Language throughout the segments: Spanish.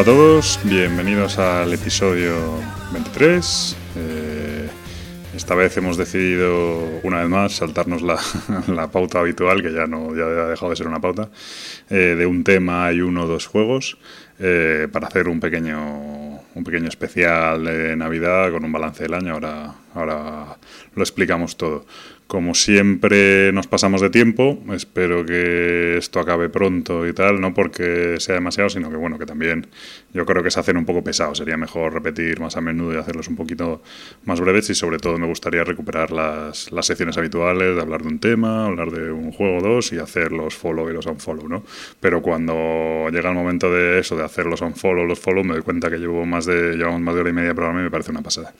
Hola a todos, bienvenidos al episodio 23. Eh, esta vez hemos decidido una vez más saltarnos la, pauta habitual, que ya no ya ha dejado de ser una pauta, eh, de un tema y uno o dos juegos, eh, para hacer un pequeño, un pequeño especial de Navidad con un balance del año. Ahora, ahora lo explicamos todo. Como siempre nos pasamos de tiempo, espero que esto acabe pronto y tal, no porque sea demasiado, sino que bueno, que también yo creo que se hacen un poco pesados, sería mejor repetir más a menudo y hacerlos un poquito más breves y sobre todo me gustaría recuperar las, las secciones habituales de hablar de un tema, hablar de un juego o dos y hacer los follow y los unfollow, ¿no? Pero cuando llega el momento de eso, de hacer los unfollow, los follow, me doy cuenta que llevo más de, llevamos más de hora y media de programa y me parece una pasada.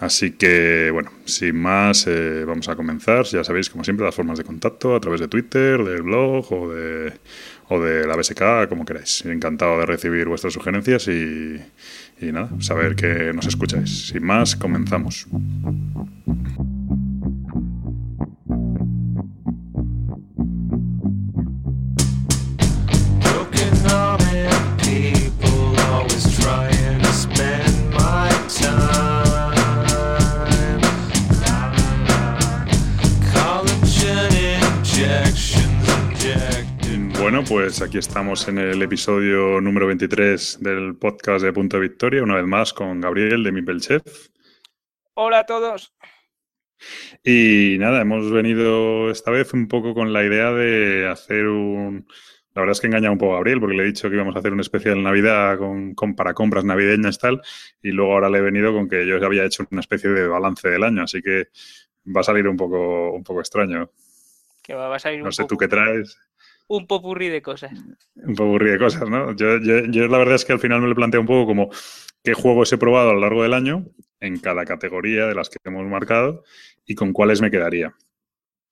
Así que, bueno, sin más, eh, vamos a comenzar. Ya sabéis, como siempre, las formas de contacto a través de Twitter, del blog o de, la BSK, como queráis. Encantado de recibir vuestras sugerencias y, y nada, saber que nos escucháis. Sin más, comenzamos. Bueno, pues aquí estamos en el episodio número 23 del podcast de Punto de Victoria, una vez más con Gabriel de Mipelchef. Hola a todos. Y nada, hemos venido esta vez un poco con la idea de hacer un... La verdad es que engaña un poco a Gabriel porque le he dicho que íbamos a hacer un especial Navidad con, con para compras navideñas y tal, y luego ahora le he venido con que yo ya había hecho una especie de balance del año, así que va a salir un poco, un poco extraño. Que va a salir no sé tú qué traes un popurrí de cosas. Un popurrí de cosas, ¿no? Yo, yo, la verdad es que al final me lo planteo un poco como qué juegos he probado a lo largo del año en cada categoría de las que hemos marcado y con cuáles me quedaría.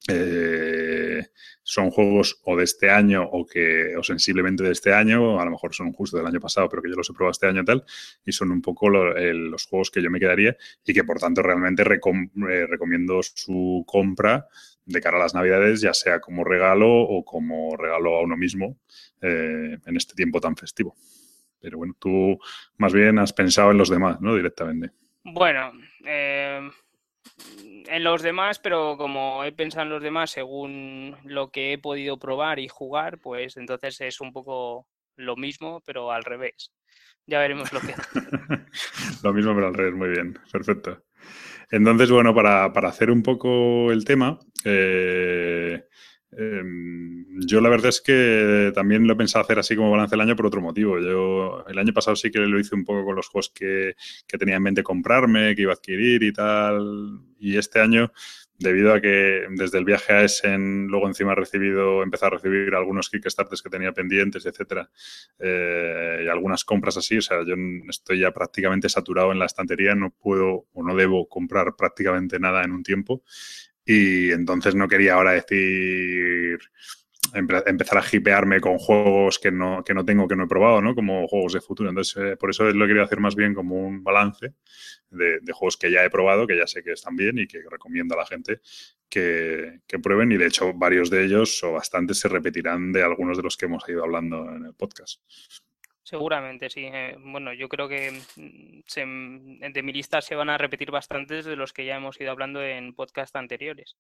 Eh, son juegos o de este año o que o sensiblemente de este año, a lo mejor son justo del año pasado, pero que yo los he probado este año tal, y son un poco los juegos que yo me quedaría y que por tanto realmente eh, recomiendo su compra de cara a las navidades, ya sea como regalo o como regalo a uno mismo eh, en este tiempo tan festivo. Pero bueno, tú más bien has pensado en los demás, ¿no? Directamente. Bueno, eh, en los demás, pero como he pensado en los demás según lo que he podido probar y jugar, pues entonces es un poco lo mismo, pero al revés. Ya veremos lo que. lo mismo, pero al revés, muy bien, perfecto. Entonces, bueno, para, hacer un poco el tema, eh, em, yo la verdad es que también lo he pensado hacer así como balance del año por otro motivo. Yo el año pasado sí que lo hice un poco con los juegos que, que tenía en mente comprarme, que iba a adquirir y tal. Y este año debido a que desde el viaje a Essen luego encima he recibido, empezado a recibir algunos Kickstarters que tenía pendientes, etcétera, eh, y algunas compras así, o sea, yo estoy ya prácticamente saturado en la estantería, no puedo o no debo comprar prácticamente nada en un tiempo y entonces no quería ahora decir empezar a hipearme con juegos que no, que no tengo, que no he probado, ¿no? Como juegos de futuro. Entonces, eh, por eso lo quería hacer más bien como un balance de, juegos que ya he probado, que ya sé que están bien y que recomiendo a la gente que, que, prueben. Y de hecho, varios de ellos o bastantes se repetirán de algunos de los que hemos ido hablando en el podcast. Seguramente, sí. Eh, bueno, yo creo que se, de mi lista se van a repetir bastantes de los que ya hemos ido hablando en podcast anteriores.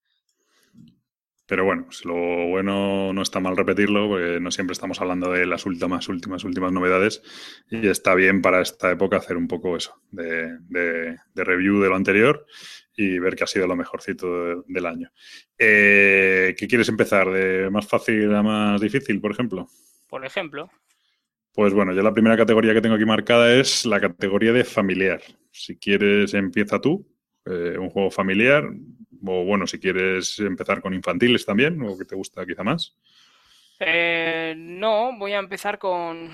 Pero bueno, lo bueno no está mal repetirlo, porque no siempre estamos hablando de las últimas, últimas, últimas novedades. Y está bien para esta época hacer un poco eso, de, review de lo anterior y ver qué ha sido lo mejorcito del año. Eh, ¿Qué quieres empezar? ¿De más fácil a más difícil, por ejemplo? Por ejemplo. Pues bueno, yo la primera categoría que tengo aquí marcada es la categoría de familiar. Si quieres, empieza tú. Eh, un juego familiar, o bueno, si quieres empezar con infantiles también, o que te gusta quizá más. Eh, no, voy a empezar con,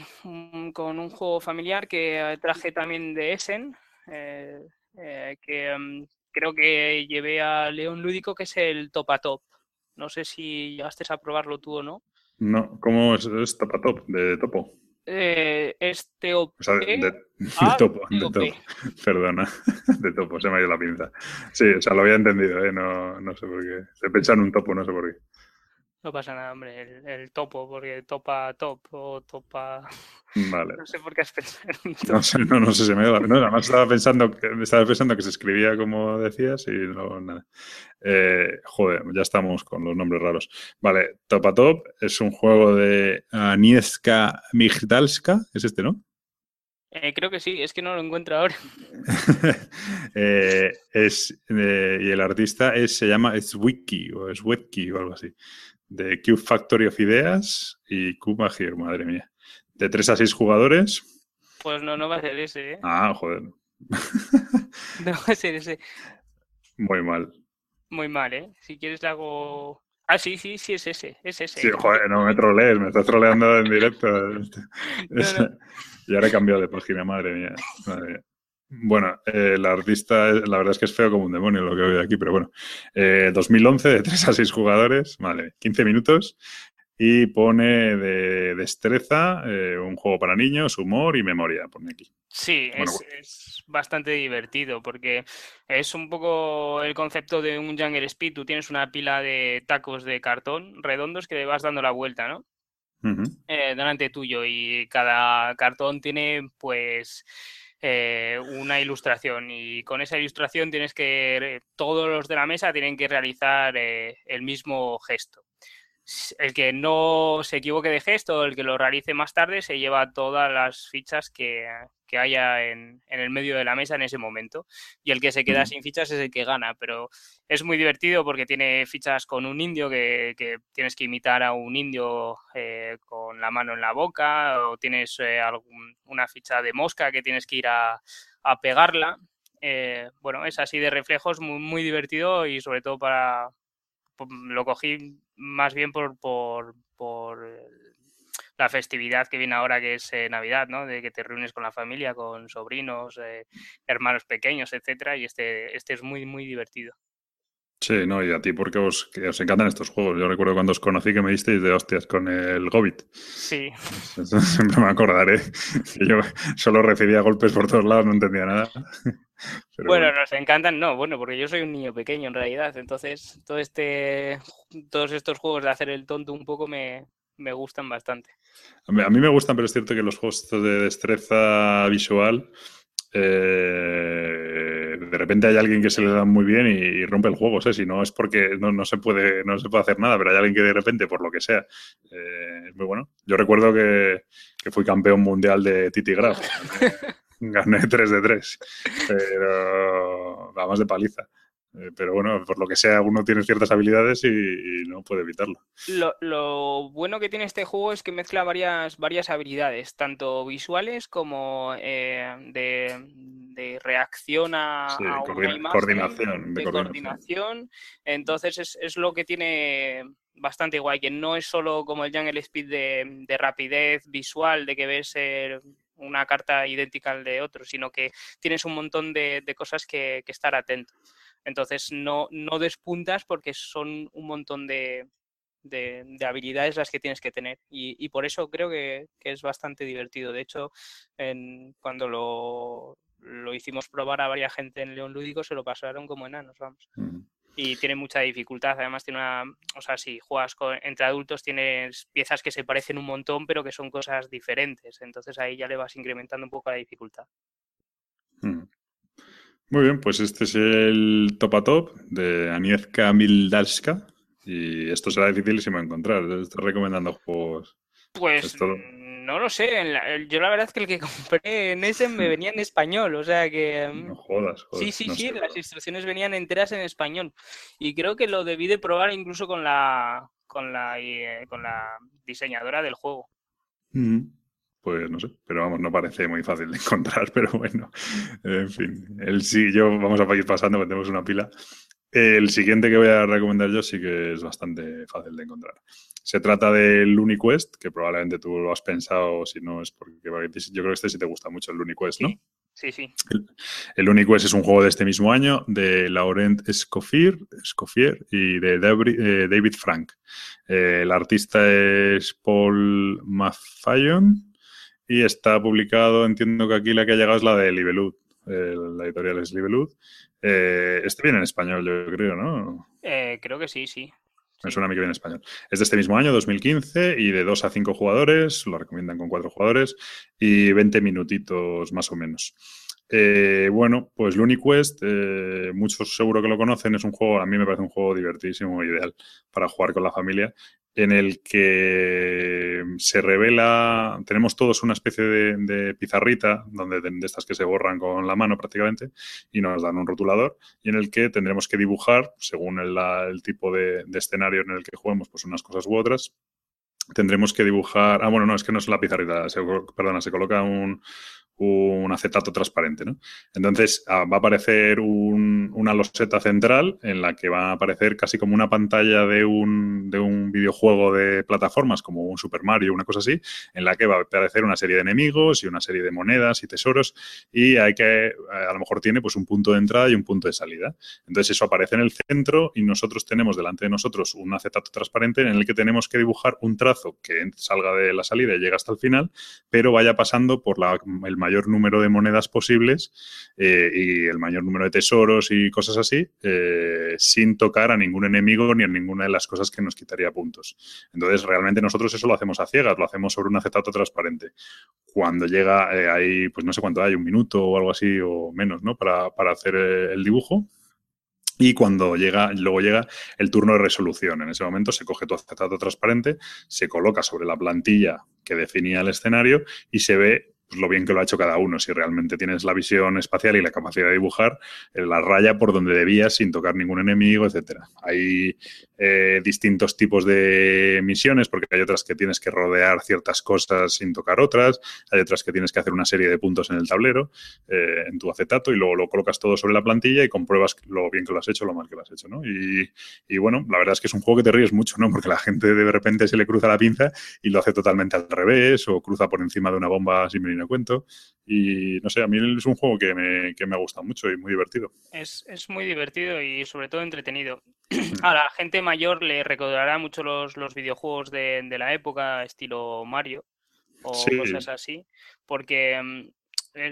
con, un juego familiar que traje también de Essen, eh, eh, que mm, creo que llevé a León Lúdico, que es el Topatop. No sé si llegaste a probarlo tú o no. No, ¿cómo es, es Topatop? De topo eh, este O sea, de, topo, de topo. Perdona, de topo, se me ha ido la pinza. Sí, o sea, lo había entendido, ¿eh? no, no sé por qué. Se pensado en un topo, no sé por qué. No pasa nada, hombre, el, topo, porque topa top o topa. Vale. No sé por qué has pensado. No sé, no, no sé si me da. No, además estaba pensando, que, estaba pensando que se escribía como decías y no, nada. Eh, joder, ya estamos con los nombres raros. Vale, Topa Top es un juego de Agnieszka Migdalska, es este, ¿no? Eh, creo que sí, es que no lo encuentro ahora. eh, es, eh, y el artista es, se llama Swiki o Swetki o algo así. De Cube Factory of Ideas y Kuma Here, madre mía. De 3 a 6 jugadores. Pues no, no va a ser ese, ¿eh? Ah, joder. no va a ser ese. Muy mal. Muy mal, ¿eh? Si quieres le hago... Ah, sí, sí, sí, es ese, es ese. Sí, joder, no me trolees, me estás troleando en directo. no, no. Y ahora he cambiado de página, madre mía. Madre mía. Bueno, eh, el artista, la verdad es que es feo como un demonio lo que veo aquí, pero bueno. Eh, 2011, de 3 a 6 jugadores, vale, 15 minutos. Y pone de destreza, eh, un juego para niños, humor y memoria, pone aquí. Sí, bueno, es, bueno. es, bastante divertido porque es un poco el concepto de un Jungle Speed. Tú tienes una pila de tacos de cartón redondos que le vas dando la vuelta, ¿no? Uh -huh. eh, delante tuyo y cada cartón tiene pues eh, una ilustración. Y con esa ilustración tienes que todos los de la mesa tienen que realizar eh, el mismo gesto. El que no se equivoque de gesto, el que lo realice más tarde, se lleva todas las fichas que, que haya en, en, el medio de la mesa en ese momento. Y el que se queda sin fichas es el que gana. Pero es muy divertido porque tiene fichas con un indio que, que tienes que imitar a un indio eh, con la mano en la boca, o tienes eh, algún, una ficha de mosca que tienes que ir a, a pegarla. Eh, bueno, es así de reflejos, muy, muy divertido y sobre todo para, lo cogí más bien por, por, por, la festividad que viene ahora, que es eh, Navidad, ¿no? De que te reúnes con la familia, con sobrinos, eh, hermanos pequeños, etcétera, y este, este es muy, muy divertido. Sí, no, y a ti porque os, que os encantan estos juegos. Yo recuerdo cuando os conocí que me disteis de hostias con el Hobbit. Sí. Eso siempre me acordaré. Yo solo recibía golpes por todos lados, no entendía nada. Pero bueno, bueno, nos encantan, no, bueno, porque yo soy un niño pequeño en realidad, entonces todo este, todos estos juegos de hacer el tonto un poco me, me gustan bastante. A mí, a mí, me gustan, pero es cierto que los juegos de destreza visual, eh, de repente hay alguien que se le da muy bien y, y rompe el juego, ¿sí? si no es porque no, no, se puede, no se puede hacer nada, pero hay alguien que de repente, por lo que sea, eh, es muy bueno. Yo recuerdo que, que fui campeón mundial de Titi Graf. gané 3 de 3, pero vamos de paliza. Eh, pero bueno, por lo que sea, uno tiene ciertas habilidades y, y no puede evitarlo. Lo, lo, bueno que tiene este juego es que mezcla varias, varias habilidades, tanto visuales como eh, de, de, reacción a, sí, a una imagen, coordinación, de, de coordinación. Entonces es, es, lo que tiene bastante guay, que no es solo como el Jungle Speed de, de rapidez visual, de que ves el una carta idéntica al de otro, sino que tienes un montón de, de cosas que, que, estar atento. Entonces no, no despuntas porque son un montón de, de, de, habilidades las que tienes que tener. Y, y por eso creo que, que, es bastante divertido. De hecho, en, cuando lo, lo, hicimos probar a varias gente en León Lúdico, se lo pasaron como enanos, vamos. Mm. Y tiene mucha dificultad. Además, tiene una. O sea, si juegas con, entre adultos, tienes piezas que se parecen un montón, pero que son cosas diferentes. Entonces ahí ya le vas incrementando un poco la dificultad. Mm. Muy bien, pues este es el top a top de Aniezka Mildalska. Y esto será dificilísimo encontrar. Estoy recomendando juegos. Pues no lo sé. La, yo la verdad es que el que compré en ese me venía en español. O sea que. No jodas, joder, Sí, sí, no sí. sé. Las instrucciones venían enteras en español. Y creo que lo debí de probar incluso con la. con la, eh, con la diseñadora del juego. Mm. Pues no sé, pero vamos, no parece muy fácil de encontrar, pero bueno, en fin, el sí, yo vamos a ir pasando, porque tenemos una pila. El siguiente que voy a recomendar yo sí que es bastante fácil de encontrar. Se trata del UniQuest, que probablemente tú lo has pensado, si no es porque yo creo que este sí te gusta mucho el UniQuest, ¿no? Sí, sí. El, el UniQuest es un juego de este mismo año de Laurent Escoffier, Escoffier y de David Frank. Eh, el artista es Paul Maffallon y está publicado, entiendo que aquí la que ha llegado es la de Libelud. Eh, la editorial es Libelud. Eh, este viene en español, yo creo, ¿no? Eh, creo que sí, sí. Me suena a mí que viene en español. Es de este mismo año, 2015, y de 2 a 5 jugadores, lo recomiendan con 4 jugadores, y 20 minutitos más o menos. Eh, bueno, pues Looney Quest, eh, muchos seguro que lo conocen, es un juego, a mí me parece un juego divertísimo, ideal para jugar con la familia, en el que se revela, tenemos todos una especie de, pizarrita, donde de, estas que se borran con la mano prácticamente, y nos dan un rotulador, y en el que tendremos que dibujar, según el, tipo de, escenario en el que juguemos, pues unas cosas u otras. Tendremos que dibujar, ah, bueno, no, es que no es la pizarrita, perdona, se coloca un, un acetato transparente. ¿no? Entonces ah, va a aparecer una loseta central en la que va a aparecer casi como una pantalla de un, de un videojuego de plataformas, como un Super Mario, una cosa así, en la que va a aparecer una serie de enemigos y una serie de monedas y tesoros y hay que, a lo mejor tiene pues un punto de entrada y un punto de salida. Entonces eso aparece en el centro y nosotros tenemos delante de nosotros un acetato transparente en el que tenemos que dibujar un trazo que salga de la salida y llegue hasta el final, pero vaya pasando por la, el mayor número de monedas posibles eh, y el mayor número de tesoros y cosas así, eh, sin tocar a ningún enemigo ni a ninguna de las cosas que nos quitaría puntos. Entonces, realmente nosotros eso lo hacemos a ciegas, lo hacemos sobre un acetato transparente. Cuando llega, eh, hay, pues no sé cuánto hay, un minuto o algo así o menos, ¿no? Para, para hacer el dibujo. Y cuando llega, luego llega el turno de resolución. En ese momento se coge tu acetato transparente, se coloca sobre la plantilla que definía el escenario y se ve lo bien que lo ha hecho cada uno. Si realmente tienes la visión espacial y la capacidad de dibujar, eh, la raya por donde debías sin tocar ningún enemigo, etcétera. Hay eh, distintos tipos de misiones, porque hay otras que tienes que rodear ciertas cosas sin tocar otras, hay otras que tienes que hacer una serie de puntos en el tablero, eh, en tu acetato, y luego lo colocas todo sobre la plantilla y compruebas lo bien que lo has hecho, lo mal que lo has hecho, ¿no? Y, y bueno, la verdad es que es un juego que te ríes mucho, ¿no? Porque la gente de repente se le cruza la pinza y lo hace totalmente al revés, o cruza por encima de una bomba sin venir cuento. Y no sé, a mí es un juego que me, que me ha gustado mucho y muy divertido. Es, es muy divertido y sobre todo entretenido. A la gente mayor le recordará mucho los, los videojuegos de, de, la época, estilo Mario o cosas así, porque mm,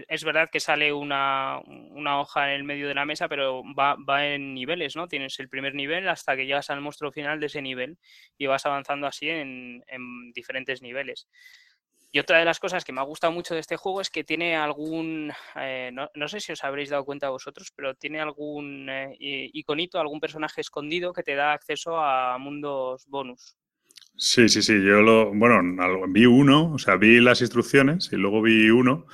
es verdad que sale una, una, hoja en el medio de la mesa, pero va, va, en niveles, ¿no? Tienes el primer nivel hasta que llegas al monstruo final de ese nivel y vas avanzando así en, en diferentes niveles. Y otra de las cosas que me ha gustado mucho de este juego es que tiene algún, eh, no, sé si os habréis dado cuenta vosotros, pero tiene algún eh, iconito, algún personaje escondido que te da acceso a mundos bonus. Sí, sí, sí. Yo lo, bueno, vi uno, o sea, vi las instrucciones y luego vi uno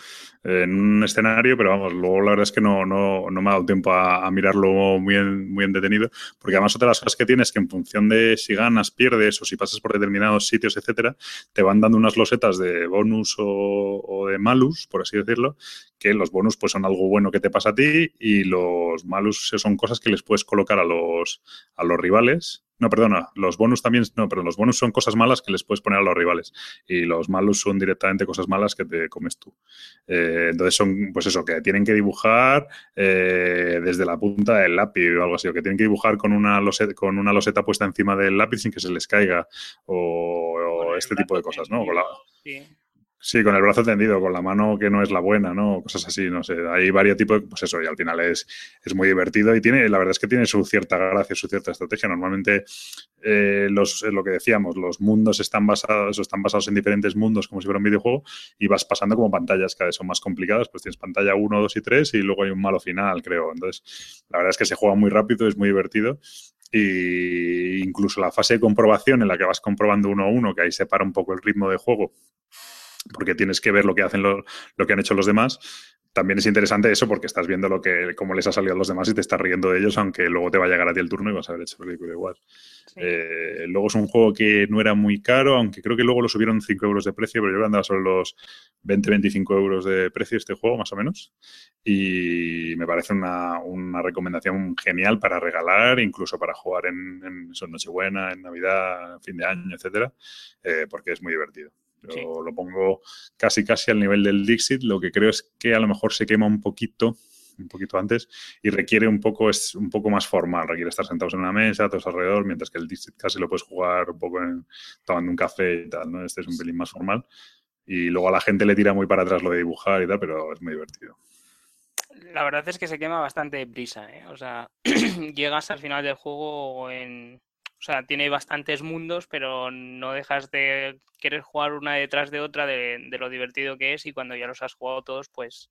en un escenario, pero vamos, luego la verdad es que no, no, no me ha dado tiempo a, mirarlo muy, muy en detenido, porque además otra de las cosas que tienes es que en función de si ganas, pierdes o si pasas por determinados sitios, etcétera, te van dando unas losetas de bonus o, o de malus, por así decirlo, que los bonus pues son algo bueno que te pasa a ti y los malus son cosas que les puedes colocar a los, a los rivales no, perdona, los bonus también, no, pero los bonus son cosas malas que les puedes poner a los rivales y los malos son directamente cosas malas que te comes tú. Eh, entonces son, pues eso, que tienen que dibujar eh, desde la punta del lápiz o algo así, o que tienen que dibujar con una loseta, con una loseta puesta encima del lápiz sin que se les caiga o, este tipo de cosas, ¿no? sí. Sí, con el brazo tendido, con la mano que no es la buena, ¿no? Cosas así, no sé. Hay varios tipos, pues eso, y al final es, es muy divertido y tiene, la verdad es que tiene su cierta gracia, su cierta estrategia. Normalmente, eh, los, lo que decíamos, los mundos están basados, están basados en diferentes mundos como si fuera un videojuego y vas pasando como pantallas cada vez son más complicadas, pues tienes pantalla 1, 2 y 3 y luego hay un malo final, creo. Entonces, la verdad es que se juega muy rápido, es muy divertido y incluso la fase de comprobación en la que vas comprobando uno a uno, que ahí separa un poco el ritmo de juego porque tienes que ver lo que hacen lo, lo, que han hecho los demás. También es interesante eso porque estás viendo lo que, cómo les ha salido a los demás y te estás riendo de ellos, aunque luego te va a llegar a ti el turno y vas a haber hecho el ridículo igual. Eh, luego es un juego que no era muy caro, aunque creo que luego lo subieron 5 euros de precio, pero yo andaba sobre los 20-25 euros de precio este juego, más o menos. Y me parece una, una recomendación genial para regalar, incluso para jugar en, en Nochebuena, en Navidad, fin de año, etcétera, eh, porque es muy divertido. Lo, pongo casi casi al nivel del Dixit. Lo que creo es que a lo mejor se quema un poquito un poquito antes y requiere un poco es un poco más formal requiere estar sentados en una mesa todos alrededor mientras que el Dixit casi lo puedes jugar un poco en, tomando un café y tal no este es un pelín más formal y luego a la gente le tira muy para atrás lo de dibujar y tal pero es muy divertido la verdad es que se quema bastante prisa ¿eh? o sea llegas al final del juego en O sea, tiene bastantes mundos, pero no dejas de querer jugar una detrás de otra de, de lo divertido que es y cuando ya los has jugado todos, pues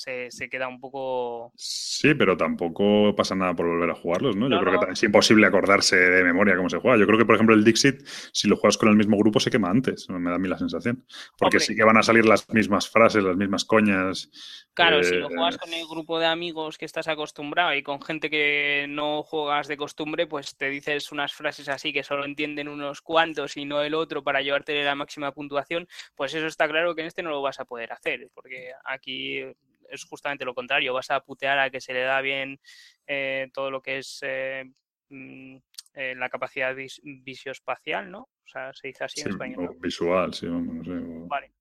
se, queda un poco... Sí, pero tampoco pasa nada por volver a jugarlos, ¿no? Yo creo que es imposible acordarse de memoria cómo se juega. Yo creo que, por ejemplo, el Dixit, si lo juegas con el mismo grupo, se quema antes, me da a mí la sensación. Porque sí que van a salir las mismas frases, las mismas coñas. Claro, si lo eh, juegas con el grupo de amigos que estás acostumbrado y con gente que no juegas de costumbre, pues te dices unas frases así que solo entienden unos cuantos y no el otro para llevarte la máxima puntuación, pues eso está claro que en este no lo vas a poder hacer, porque aquí es justamente lo contrario, vas a putear a que se le da bien eh, todo lo que es eh, mm, eh, la capacidad visioespacial, ¿no? O sea, se dice así en español. visual, sí, no sé. Vale.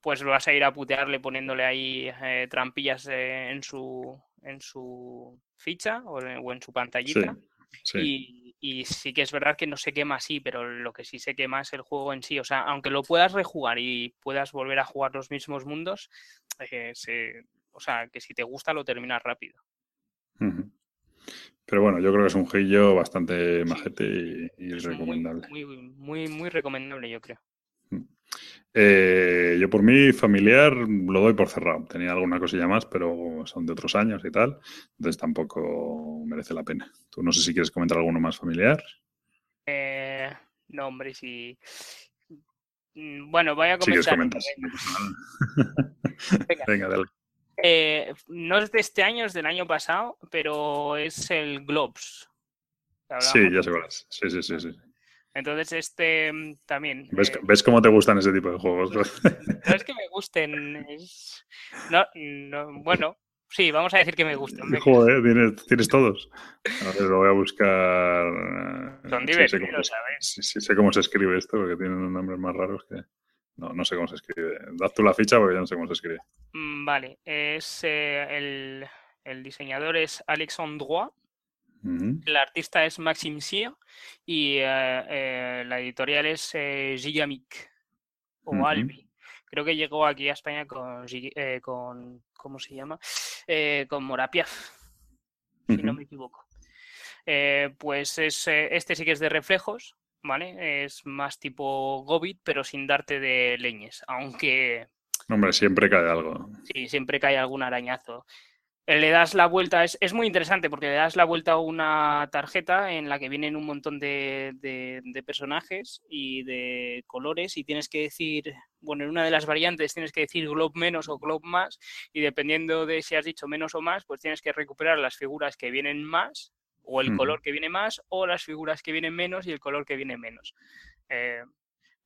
Pues vas a ir a putearle poniéndole ahí trampillas en su en su ficha o en, su pantallita. Y, y, sí que es verdad que no se quema así, pero lo que sí se quema es el juego en sí. O sea, aunque lo puedas rejugar y puedas volver a jugar los mismos mundos, se, o sea, que si te gusta lo terminas rápido. Pero bueno, yo creo que es un gillo bastante majete y, recomendable. Muy, muy, muy, recomendable, yo creo. Mm. Eh, yo por mí, familiar, lo doy por cerrado. Tenía alguna cosilla más, pero son de otros años y tal. Entonces tampoco merece la pena. Tú no sé si quieres comentar alguno más familiar. Eh, no, hombre, si... Mm, bueno, voy a comentar. Venga, Venga dale. Eh, no es de este año, es del año pasado, pero es el Globes. Sí, ya sé cuál es. Sí, sí, sí, sí. Entonces, este mm, también. ¿Ves, eh, ¿Ves, cómo te gustan ese tipo de juegos? No es que me gusten. No, no, bueno, sí, vamos a decir que me gustan. Joder, ¿tienes, tienes todos. A ver, lo voy a buscar. Son divertidos, ¿sabes? Sí, sí, sé cómo se escribe esto, porque tienen unos nombres más raros que. No, no sé cómo se escribe. Dad tú la ficha porque yo no sé cómo se escribe. Mm, vale, es eh, el, diseñador es Alex el artista es Maxime Cyr y eh, eh, la editorial es Gigamic o Albi. Creo que llegó aquí a España con, con ¿cómo se llama? con Morapiaf, si no me equivoco. pues es, este sí que es de reflejos, ¿vale? Es más tipo Gobit, pero sin darte de leñes, aunque... Hombre, siempre cae algo. Sí, siempre cae algún arañazo. Le das la vuelta, es, muy interesante porque le das la vuelta a una tarjeta en la que vienen un montón de, de, personajes y de colores y tienes que decir, bueno, en una de las variantes tienes que decir glob menos o glob más y dependiendo de si has dicho menos o más, pues tienes que recuperar las figuras que vienen más o el color que viene más, o las figuras que vienen menos y el color que viene menos. Eh,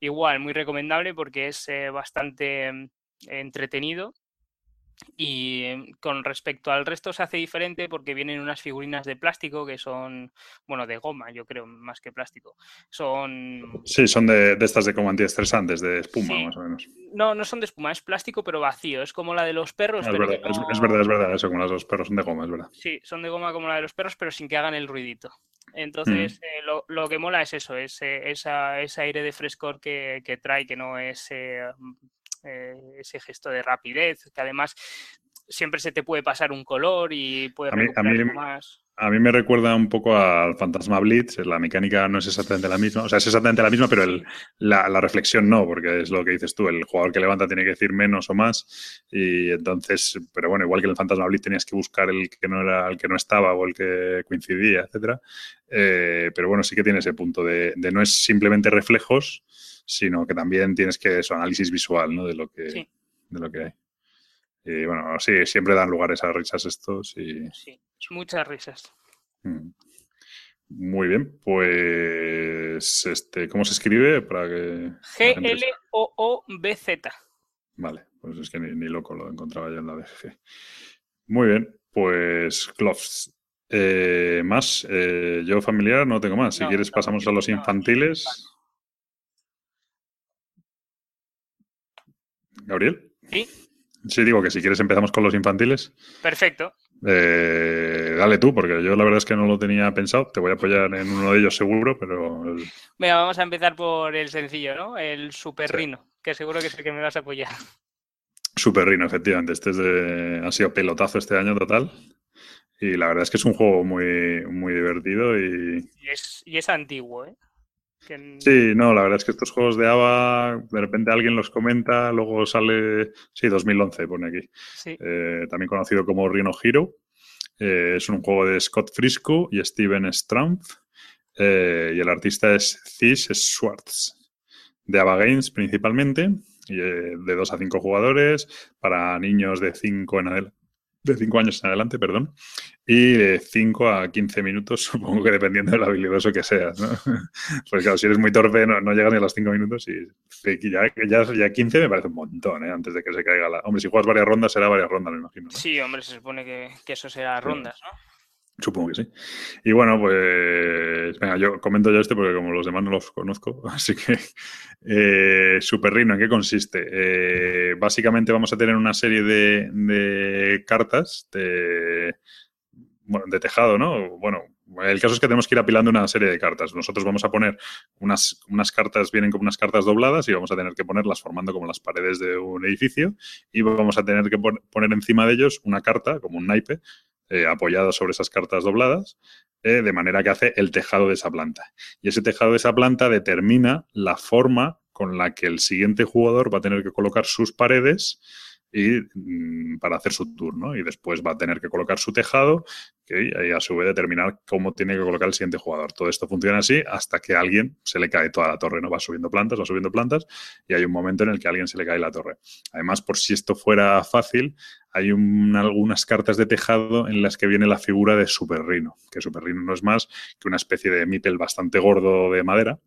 igual, muy recomendable porque es eh, bastante mm, entretenido y em, con respecto al resto se hace diferente porque vienen unas figurinas de plástico que son, bueno, de goma, yo creo, más que plástico. Son. Sí, son de, estas de como antiestresantes, de espuma, más o menos. No, no son de espuma, es plástico, pero vacío. Es como la de los perros. Es, verdad, es, verdad, es verdad, eso, como las de los perros son de goma, es verdad. Sí, son de goma como la de los perros, pero sin que hagan el ruidito. Entonces, mm. eh, lo, que mola es eso, es eh, esa, ese aire de frescor que, que trae, que no es eh, eh, ese gesto de rapidez, que además siempre se te puede pasar un color y puede a mí, más. A mí me recuerda un poco al Fantasma Blitz, la mecánica no es exactamente la misma, o sea, es exactamente la misma, pero el, la, reflexión no, porque es lo que dices tú, el jugador que levanta tiene que decir menos o más, y entonces, pero bueno, igual que en el Fantasma Blitz tenías que buscar el que no era el que no estaba o el que coincidía, etcétera, eh, pero bueno, sí que tiene ese punto de, de no es simplemente reflejos, sino que también tienes que eso, análisis visual ¿no? de, lo que, de lo que hay. Y bueno, sí, siempre dan lugares a risas estos y... Sí, muchas risas. Mm. Muy bien, pues este, ¿cómo se escribe para que G-L-O-O-B-Z. Vale, pues es que ni, loco lo encontraba yo en la BGG. Muy bien, pues Cloves. Eh, más, eh, yo familiar no tengo más. Si quieres pasamos a los infantiles. Gabriel. Sí. Sí, digo que si quieres empezamos con los infantiles. Perfecto. Eh, dale tú, porque yo la verdad es que no lo tenía pensado. Te voy a apoyar en uno de ellos seguro, pero... Venga, vamos a empezar por el sencillo, ¿no? El Super Rino, que seguro que es el que me vas a apoyar. Super Rino, efectivamente. Este es de... ha sido pelotazo este año total. Y la verdad es que es un juego muy, muy divertido y... Y es, y es antiguo, ¿eh? Sí, no, la verdad es que estos juegos de ABA, de repente alguien los comenta, luego sale, sí, 2011 pone aquí, eh, también conocido como Rhino Hero. Eh, es un juego de Scott Frisco y Steven Strumpf, eh, y el artista es Cis Schwartz, de ABA Games principalmente, y, de 2 a 5 jugadores, para niños de 5 en adelante de 5 años en adelante, perdón, y de 5 a 15 minutos, supongo que dependiendo de lo habilidoso que seas, ¿no? Pues claro, si eres muy torpe no, no llegas ni a los 5 minutos y ya, ya, ya 15 me parece un montón, ¿eh? Antes de que se caiga la... Hombre, si juegas varias rondas será varias rondas, me imagino. Sí, hombre, se supone que, que eso será rondas, ¿no? Supongo que sí. Y bueno, pues venga, yo comento ya este porque como los demás no los conozco, así que eh, Super Rino, ¿en qué consiste? Eh, básicamente vamos a tener una serie de, cartas de, bueno, de tejado, ¿no? Bueno, el caso es que tenemos que ir apilando una serie de cartas. Nosotros vamos a poner unas, unas cartas, vienen como unas cartas dobladas y vamos a tener que ponerlas formando como las paredes de un edificio y vamos a tener que poner encima de ellos una carta, como un naipe, eh, apoyada sobre esas cartas dobladas, eh, de manera que hace el tejado de esa planta. Y ese tejado de esa planta determina la forma con la que el siguiente jugador va a tener que colocar sus paredes y mm, para hacer su turno. Y después va a tener que colocar su tejado y a su vez determinar cómo tiene que colocar el siguiente jugador. Todo esto funciona así hasta que a alguien se le cae toda la torre. No va subiendo plantas, va subiendo plantas y hay un momento en el que a alguien se le cae la torre. Además, por si esto fuera fácil, hay algunas cartas de tejado en las que viene la figura de Super Rino, que Super Rino no es más que una especie de mipel bastante gordo de madera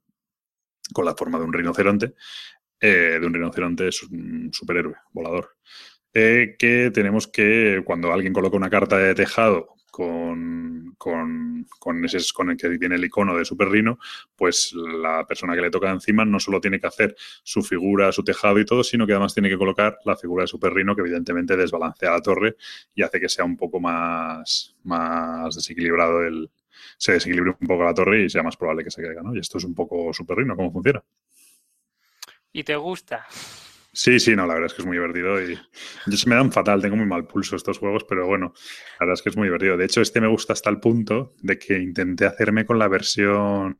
con la forma de un rinoceronte, eh, de un rinoceronte es un superhéroe, volador. Eh, que tenemos que, cuando alguien coloca una carta de tejado con, con, con, ese, con el que viene el icono de Super Rino, pues la persona que le toca encima no solo tiene que hacer su figura, su tejado y todo, sino que además tiene que colocar la figura de Super Rino, que evidentemente desbalancea la torre y hace que sea un poco más, más desequilibrado el, se desequilibre un poco la torre y sea más probable que se caiga, ¿no? Y esto es un poco Super Rino, ¿cómo funciona? ¿Y te gusta? Sí, sí, no, la verdad es que es muy divertido y yo se me dan fatal, tengo muy mal pulso estos juegos, pero bueno, la verdad es que es muy divertido. De hecho, este me gusta hasta el punto de que intenté hacerme con la versión,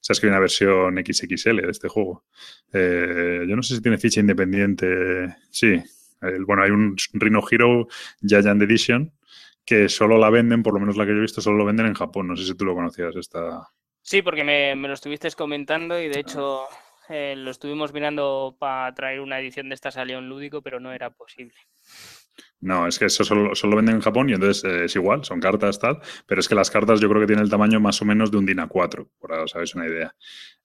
sabes que hay una versión XXL de este juego. Eh, yo no sé si tiene ficha independiente, sí, bueno, hay un Rhino Hero Giant Edition que solo la venden, por lo menos la que yo he visto, solo lo venden en Japón. No sé si tú lo conocías esta. Sí, porque me, me lo estuviste comentando y de hecho eh, lo estuvimos mirando para traer una edición de esta a León Lúdico, pero no era posible. No, es que eso solo, solo venden en Japón y entonces eh, es igual, son cartas tal, pero es que las cartas yo creo que tienen el tamaño más o menos de un DIN A4, por os hagáis una idea.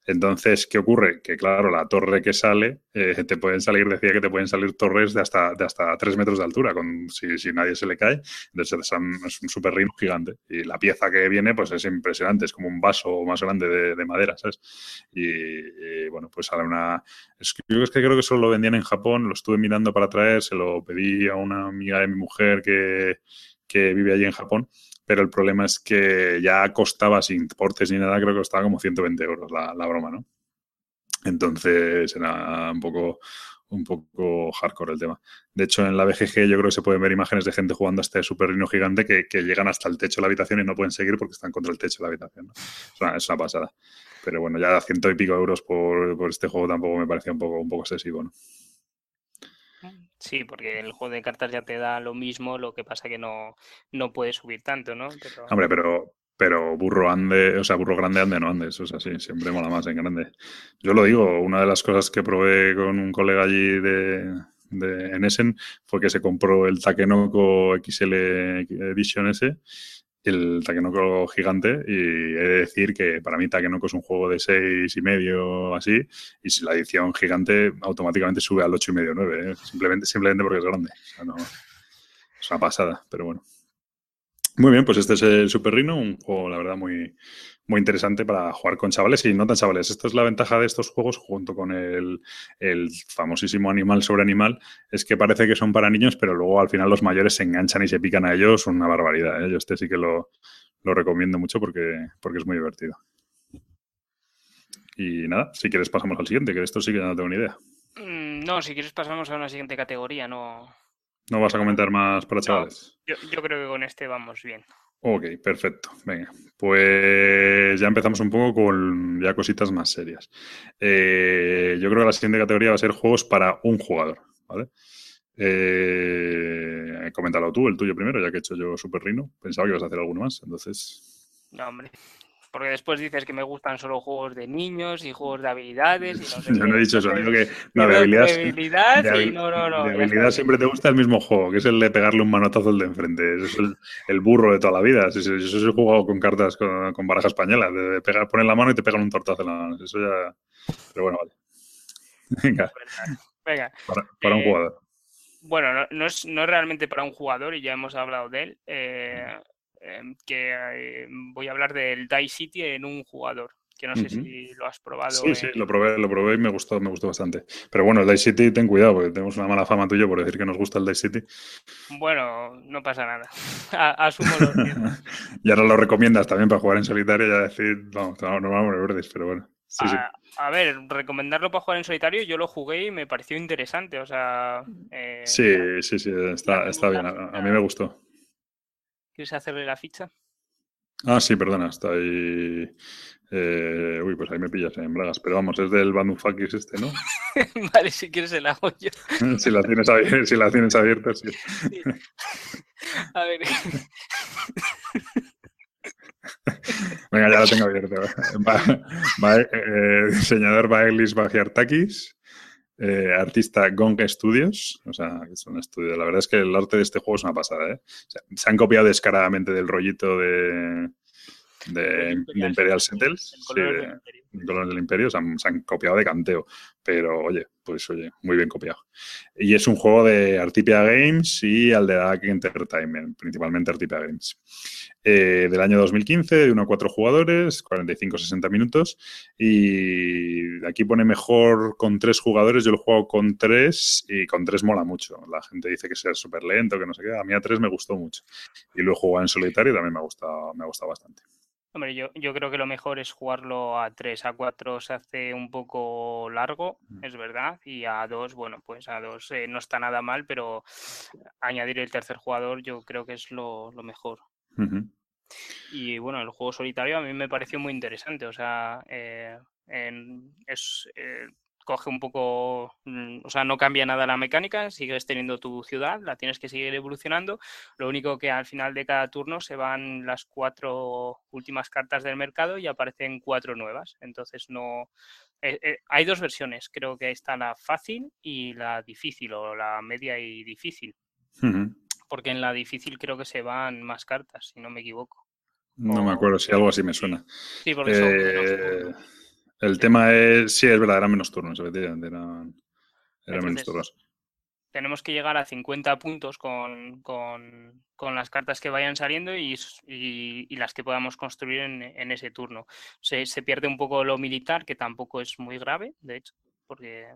Entonces, ¿qué ocurre? Que claro, la torre que sale, eh, te pueden salir, decía que te pueden salir torres de hasta, de hasta 3 metros de altura, con, si, si nadie se le cae. Entonces es un super rino gigante. Y la pieza que viene, pues es impresionante, es como un vaso más grande de, madera, ¿sabes? Y, bueno, pues sale una... Es que, yo es que creo que solo lo vendían en Japón, lo estuve mirando para traer, se lo pedí a una amiga de mi mujer que, que vive allí en Japón pero el problema es que ya costaba sin portes ni nada, creo que costaba como 120 euros la, broma, ¿no? Entonces era un poco, un poco hardcore el tema. De hecho, en la BGG yo creo que se pueden ver imágenes de gente jugando a este super rino gigante que, llegan hasta el techo de la habitación y no pueden seguir porque están contra el techo de la habitación. Es, una, pasada. Pero bueno, ya ciento y pico euros por, por, este juego tampoco me parecía un poco, un poco excesivo, ¿no? Sí, porque el juego de cartas ya te da lo mismo, lo que pasa que no, no puedes subir tanto, ¿no? Hombre, pero, pero burro ande, o sea, burro grande ande no ande, eso es así, siempre mola más en grande. Yo lo digo, una de las cosas que probé con un colega allí de, de en Essen fue que se compró el Takenoko XL Edition S el Takenoko gigante y he de decir que para mí Takenoko es un juego de seis y medio así y si la edición gigante automáticamente sube al ocho y medio, nueve, ¿eh? simplemente, simplemente porque es grande. es una pasada, pero bueno. Muy bien, pues este es el Super Rhino, un juego la verdad muy, muy interesante para jugar con chavales y no tan chavales. Esta es la ventaja de estos juegos junto con el, famosísimo Animal sobre Animal, es que parece que son para niños, pero luego al final los mayores se enganchan y se pican a ellos, una barbaridad. ¿eh? Yo este sí que lo, recomiendo mucho porque, porque es muy divertido. Y nada, si quieres pasamos al siguiente, que de esto sí que no tengo ni idea. Mm, no, si quieres pasamos a una siguiente categoría, no... ¿No vas a comentar más para chavales? yo, creo que con este vamos bien. Ok, perfecto. Venga, pues ya empezamos un poco con ya cositas más serias. Eh, yo creo que la siguiente categoría va a ser juegos para un jugador, ¿vale? Eh, coméntalo tú, el tuyo primero, ya que he hecho yo Super Rino. Pensaba que ibas a hacer alguno más, entonces... No, hombre. Porque después dices que me gustan solo juegos de niños y juegos de habilidades. Y no sé Yo no he dicho eso, digo que no, de habilidad. De habilidad y no, no, no. De habilidad siempre te gusta el mismo juego, que es el de pegarle un manotazo al de enfrente. Eso es el, el burro de toda la vida. Eso, eso, he jugado con cartas, con, con barajas españolas, de pegar, poner la mano y te pegan un tortazo en la mano. Eso ya. Pero bueno, vale. Venga. Venga. Para, para un eh, jugador. Bueno, no, no, es, no es realmente para un jugador y ya hemos hablado de él. Eh, que eh, voy a hablar del Die City en un jugador, que no sé si lo has probado. Sí, sí, lo probé, lo probé y me gustó, me gustó bastante. Pero bueno, el Die City, ten cuidado, porque tenemos una mala fama tuya por decir que nos gusta el Die City. Bueno, no pasa nada. Asumo los Y ahora lo recomiendas también para jugar en solitario, ya decir, vamos, no, no vamos a verdes, pero bueno. Sí, sí. A, ver, recomendarlo para jugar en solitario, yo lo jugué y me pareció interesante, o sea... Eh, sí, sí, sí, está, está bien, a mí me gustó. ¿Quieres hacerle la ficha? Ah, sí, perdona, está ahí. Eh, uy, pues ahí me pillas en bragas. Pero vamos, es del Bandufakis este, ¿no? vale, si quieres se la hago yo. si, la tienes abierta, si la tienes abierta, sí. A ver. Venga, ya la tengo abierta. Va, eh, diseñador Baelis Bagiartakis. Eh, artista Gong Studios, o sea, es un estudio. La verdad es que el arte de este juego es una pasada, ¿eh? se han copiado descaradamente del rollito de, de, Imperial Settles, colores del Imperio, se han, copiado de canteo, pero oye, pues oye, muy bien copiado. Y es un juego de Artipia Games y Alderac Entertainment, principalmente Artipia Games. Eh, del año 2015, de 1 a 4 jugadores, 45-60 minutos. Y aquí pone mejor con 3 jugadores. Yo lo juego con 3 y con 3 mola mucho. La gente dice que sea súper lento, que no sé qué. A mí a 3 me gustó mucho. Y lo he jugado en solitario y también me ha gustado, me ha gustado bastante. Hombre, yo, yo creo que lo mejor es jugarlo a 3, a 4 se hace un poco largo, mm. es verdad, y a 2, bueno, pues a 2 eh, no está nada mal, pero añadir el tercer jugador yo creo que es lo, lo mejor. Y bueno, el juego solitario a mí me pareció muy interesante, o sea, eh, es, eh, coge un poco, mm, o sea, no cambia nada la mecánica, sigues teniendo tu ciudad, la tienes que seguir evolucionando. Lo único que al final de cada turno se van las cuatro últimas cartas del mercado y aparecen cuatro nuevas. Entonces no... Eh, eh, hay dos versiones, creo que está la fácil y la difícil, o la media y difícil. Porque en la difícil creo que se van más cartas, si no me equivoco. No me acuerdo, si algo así me suena. Sí, porque son el tema es, sí, es verdad, eran menos turnos, efectivamente, eran, menos turnos. Tenemos que llegar a 50 puntos con, las cartas que vayan saliendo y, las que podamos construir en, ese turno. Se, pierde un poco lo militar, que tampoco es muy grave, de hecho, porque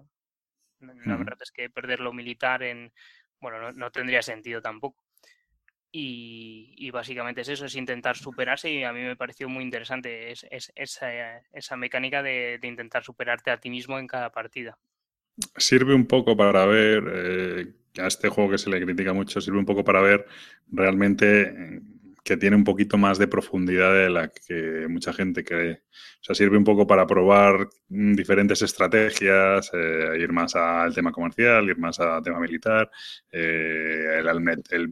la verdad es que perder lo militar en, bueno, no tendría sentido tampoco. Y, básicamente es eso, es intentar superarse y a mí me pareció muy interesante es, esa, mecánica de, intentar superarte a ti mismo en cada partida. Sirve un poco para ver, eh, a este juego que se le critica mucho, sirve un poco para ver realmente que tiene un poquito más de profundidad de la que mucha gente cree. O sea, sirve un poco para probar diferentes estrategias, eh, ir más al tema comercial, ir más al tema militar. Eh,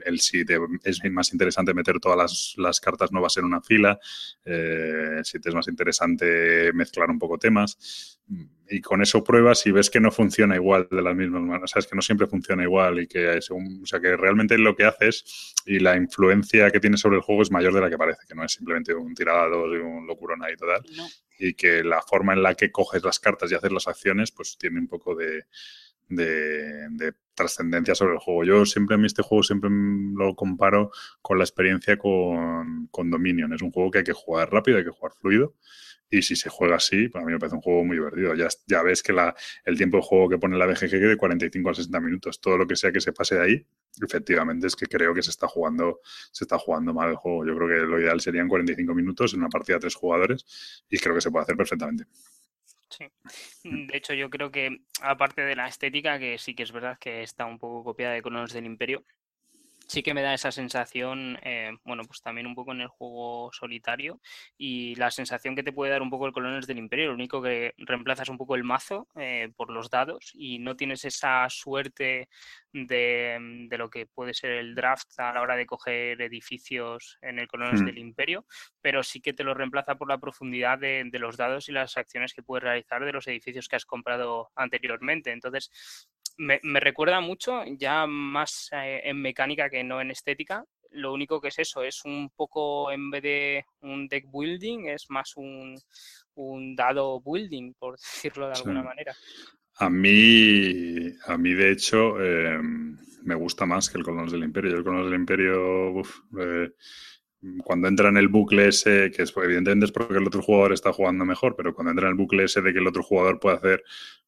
el, si es más interesante meter todas las, cartas nuevas en una fila, eh, si te es más interesante mezclar un poco temas y con eso pruebas y ves que no funciona igual de las mismas maneras, sabes que no siempre funciona igual y que, o sea, que realmente lo que haces y la influencia que tiene sobre el juego es mayor de la que parece, que no es simplemente un tirado y un locurón ahí total, y que la forma en la que coges las cartas y haces las acciones pues tiene un poco de, de, trascendencia sobre el juego. Yo siempre en este juego siempre lo comparo con la experiencia con, con Dominion. Es un juego que hay que jugar rápido, hay que jugar fluido y si se juega así, para mí me parece un juego muy divertido. Ya, ya ves que el tiempo de juego que pone la BGG de 45 a 60 minutos. Todo lo que sea que se pase de ahí, efectivamente es que creo que se está jugando, se está jugando mal el juego. Yo creo que lo ideal serían 45 minutos en una partida de tres jugadores y creo que se puede hacer perfectamente. Sí. De hecho, yo creo que aparte de la estética, que sí que es verdad que está un poco copiada de Colonos del Imperio, sí que me da esa sensación, eh, bueno, pues también un poco en el juego solitario y la sensación que te puede dar un poco el Colones del Imperio, lo único que reemplazas un poco el mazo eh, por los dados y no tienes esa suerte de, lo que puede ser el draft a la hora de coger edificios en el Colones hmm. del Imperio, pero sí que te lo reemplaza por la profundidad de, de los dados y las acciones que puedes realizar de los edificios que has comprado anteriormente. Entonces, me, recuerda mucho, ya más eh, en mecánica que no en estética. Lo único que es eso, es un poco, en vez de un deck building, es más un, dado building, por decirlo de alguna manera. A mí, a mí de hecho, em, me gusta más que el Colonos del Imperio. El Colonos del Imperio, eh, cuando entra en el bucle ese, que es, evidentemente es porque el otro jugador está jugando mejor, pero cuando entra en el bucle ese de que el otro jugador puede hacer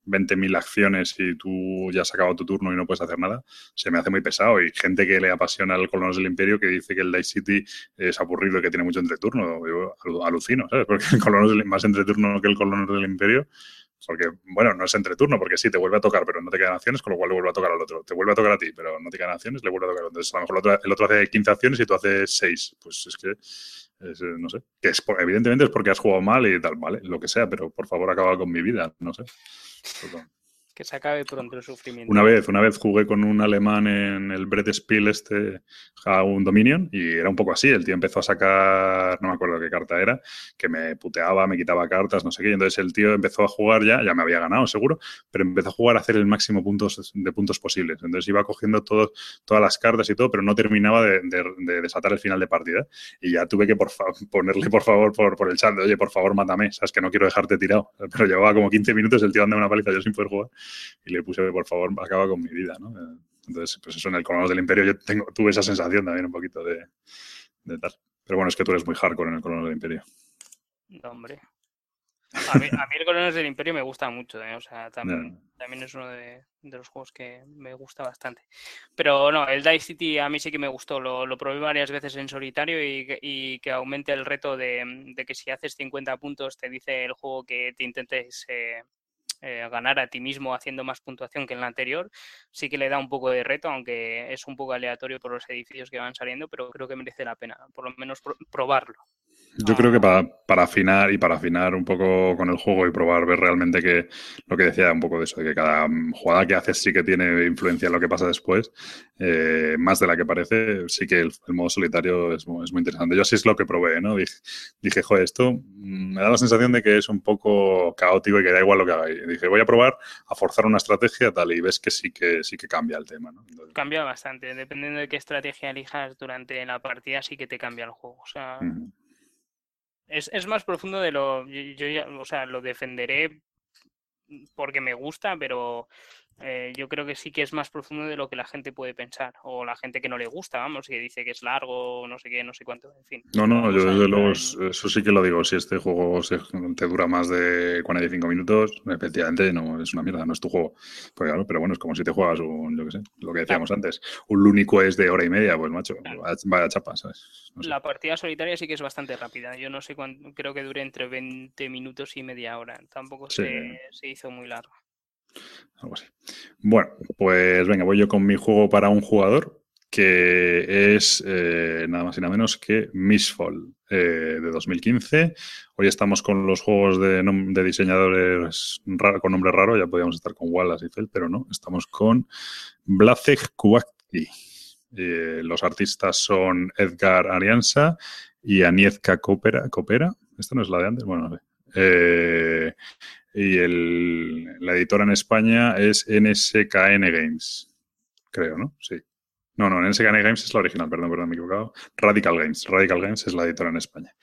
20.000 acciones y tú ya has acabado tu turno y no puedes hacer nada, se me hace muy pesado. Y gente que le apasiona el Colonos del Imperio que dice que el Dice City es aburrido y que tiene mucho entreturno. Yo alucino, ¿sabes? Porque el Colonos del, más entreturno que el Colonos del Imperio porque, bueno, no es entre turno, porque sí, te vuelve a tocar, pero no te quedan acciones, con lo cual le vuelve a tocar al otro. Te vuelve a tocar a ti, pero no te quedan acciones, le vuelve a tocar. Entonces, a lo mejor el otro, el otro hace 15 acciones y tú haces 6. Pues es que, eh, no sé. Que es, evidentemente es porque has jugado mal y tal, vale, lo que sea, pero por favor acaba con mi vida, no sé. Que se acabe pronto el sufrimiento. Una vez, una vez jugué con un alemán en el Bread Spiel este a un Dominion y era un poco así. El tío empezó a sacar, no me acuerdo qué carta era, que me puteaba, me quitaba cartas, no sé qué. Entonces el tío empezó a jugar ya, ya me había ganado seguro, pero empezó a jugar a hacer el máximo puntos de puntos posibles. Entonces iba cogiendo todo, todas las cartas y todo, pero no terminaba de, desatar el final de partida. Y ya tuve que por ponerle por favor por, por el chat, de, oye, por favor, mátame, sabes que no quiero dejarte tirado. Pero llevaba como 15 minutos el tío dando una paliza yo sin poder jugar y le puse, por favor, acaba con mi vida, ¿no? Entonces, pues eso, en el Colonos del Imperio yo tengo, tuve esa sensación también un poquito de, tal. Pero bueno, es que tú eres muy hardcore en el Colonos del Imperio. No, hombre. A mí, el Colonos del Imperio me gusta mucho, ¿eh? o sea, también, también es uno de, los juegos que me gusta bastante. Pero no, el Dice City a mí sí que me gustó, lo, probé varias veces en solitario y, que aumente el reto de, que si haces 50 puntos te dice el juego que te intentes eh, eh, ganar a ti mismo haciendo más puntuación que en la anterior, sí que le da un poco de reto, aunque es un poco aleatorio por los edificios que van saliendo, pero creo que merece la pena, por lo menos probarlo. Yo creo que para, para, afinar y para afinar un poco con el juego y probar, ver realmente que lo que decía un poco de eso, de que cada jugada que haces sí que tiene influencia en lo que pasa después, eh, más de la que parece, sí que el, modo solitario es, es, muy interesante. Yo así es lo que probé, ¿no? Dije, dije, joder, esto mm, me da la sensación de que es un poco caótico y que da igual lo que haga. Y dije, voy a probar a forzar una estrategia tal y ves que sí que sí que cambia el tema, ¿no? cambia bastante, dependiendo de qué estrategia elijas durante la partida sí que te cambia el juego. O sea, es, es, más profundo de lo. Yo, ya, o sea, lo defenderé porque me gusta, pero eh, yo creo que sí que es más profundo de lo que la gente puede pensar. O la gente que no le gusta, vamos, que dice que es largo, no sé qué, no sé cuánto, en fin. No, no, yo desde luego eso sí que lo digo. Si este juego te dura más de 45 minutos, efectivamente no es una mierda, no es tu juego. Pues claro, pero bueno, es como si te juegas un, yo qué sé, lo que decíamos antes, un único es de hora y media, pues macho, vaya chapa, ¿sabes? La partida solitaria sí que es bastante rápida. Yo no sé cuánto, creo que dure entre 20 minutos y media hora. Tampoco se, se hizo muy largo. Algo así. Bueno, pues venga, voy yo con mi juego para un jugador, que es eh, nada más y nada menos que Mistfall eh, de 2015. Hoy estamos con los juegos de, diseñadores con nombre raro, ya podíamos estar con Wallace y Fell, pero no, estamos con Blazek Kuwakti. Eh, los artistas son Edgar Arianza y Aniezka Copera. ¿Copera? ¿Esta no es la de antes? Bueno, no sé. Eh, y el, la editora en España es NSKN Games, creo, ¿no? Sí. No, no, NSKN Games es la original, perdón, perdón, me he equivocado. Radical Games, Radical Games es la editora en España.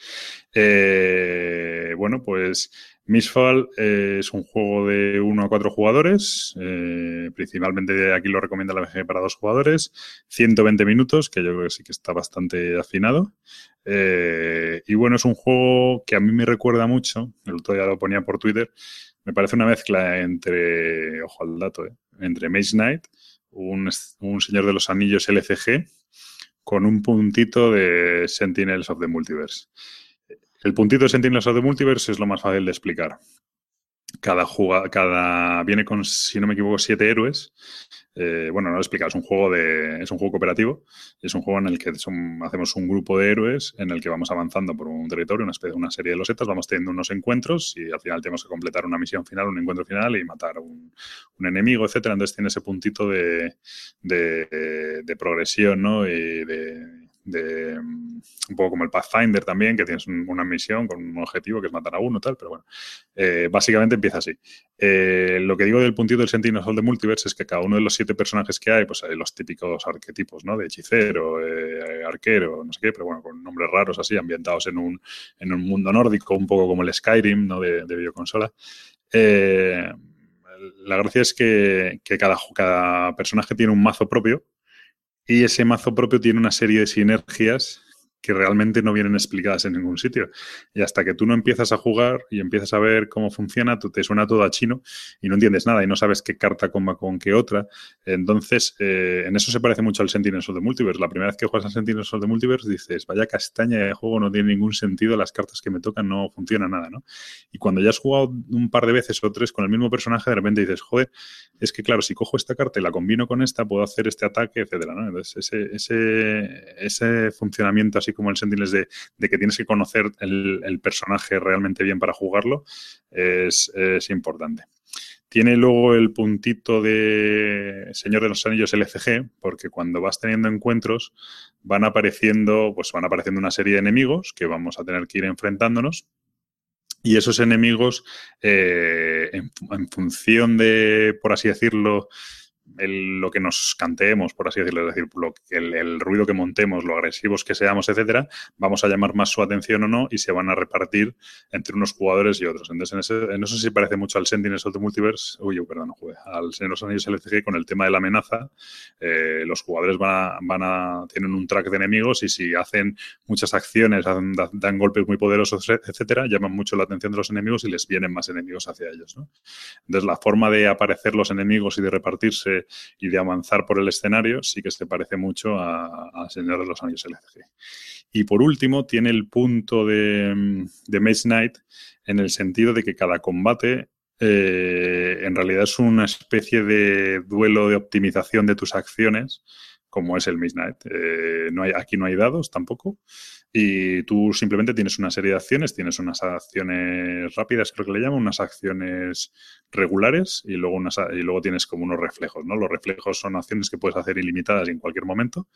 Eh, bueno, pues Misfall es un juego de 1 a 4 jugadores, eh, principalmente aquí lo recomienda la BG para dos jugadores, 120 minutos, que yo creo que sí que está bastante afinado. Eh, y bueno, es un juego que a mí me recuerda mucho, el otro día lo ponía por Twitter, me parece una mezcla entre, ojo al dato, eh, entre Mage Knight, un, un Señor de los Anillos LCG, con un puntito de Sentinels of the Multiverse. El puntito de Sentinels of the Multiverse es lo más fácil de explicar. Cada, cada viene con, si no me equivoco, siete héroes eh, bueno, no lo he explicado, es un juego de, es un juego cooperativo, es un juego en el que hacemos un grupo de héroes en el que vamos avanzando por un territorio, una, especie, una serie de losetas, vamos teniendo unos encuentros y al final tenemos que completar una misión final, un encuentro final y matar un, un enemigo, etcétera. Entonces tiene ese puntito de, de, de progresión, ¿no? Y de, un poco como el Pathfinder también, que tienes una misión con un objetivo que es matar a uno tal, pero bueno, eh, básicamente empieza así. Eh, lo que digo del puntito del Sentinel Hall de Multiverse es que cada uno de los siete personajes que hay, pues hay los típicos arquetipos, ¿no? De hechicero, eh, arquero, no sé qué, pero bueno, con nombres raros así, ambientados en un, en un mundo nórdico, un poco como el Skyrim, ¿no? De, de videoconsola. la gracia es que, que cada, cada personaje tiene un mazo propio y ese mazo propio tiene una serie de sinergias que realmente no vienen explicadas en ningún sitio. Y hasta que tú no empiezas a jugar y empiezas a ver cómo funciona, te suena todo a chino y no entiendes nada y no sabes qué carta comba con qué otra. Entonces, eh, en eso se parece mucho al Sentinels of the Multiverse. La primera vez que juegas al Sentinels of the Multiverse dices, vaya castaña de juego, no tiene ningún sentido, las cartas que me tocan no funciona nada, ¿no? Y cuando ya has jugado un par de veces o tres con el mismo personaje, de repente dices, joder, es que claro, si cojo esta carta y la combino con esta, puedo hacer este ataque, etcétera, ¿no? Entonces, ese, ese, ese funcionamiento así como el Sentinels de, que tienes que conocer el, personaje realmente bien para jugarlo, es, importante. Tiene luego el puntito de Señor de los Anillos LCG, porque cuando vas teniendo encuentros van apareciendo, pues van apareciendo una serie de enemigos que vamos a tener que ir enfrentándonos. Y esos enemigos, eh, en, función de, por así decirlo, lo que nos canteemos, por así decirlo, es decir, lo, el, ruido que montemos, lo agresivos que seamos, etcétera, vamos a llamar más su atención o no y se van a repartir entre unos jugadores y otros. Entonces, en, eso sí parece mucho al Sentinels of the Multiverse, uy, perdón, jugué, al Señor de los Anillos LCG con el tema de la amenaza. Eh, los jugadores van a, van a, tienen un track de enemigos y si hacen muchas acciones, dan, golpes muy poderosos, etcétera, llaman mucho la atención de los enemigos y les vienen más enemigos hacia ellos. Entonces, la forma de aparecer los enemigos y de repartirse y de avanzar por el escenario, sí que se parece mucho a, Señor de los Anillos LCG. Y por último, tiene el punto de, de Mage Knight en el sentido de que cada combate eh, en realidad es una especie de duelo de optimización de tus acciones, como es el Mage Knight. Eh, aquí no hay dados tampoco. Y tú simplemente tienes una serie de acciones, tienes unas acciones rápidas, creo que le llaman, unas acciones regulares y luego, unas, y luego tienes como unos reflejos, ¿no? Los reflejos son acciones que puedes hacer ilimitadas en cualquier momento.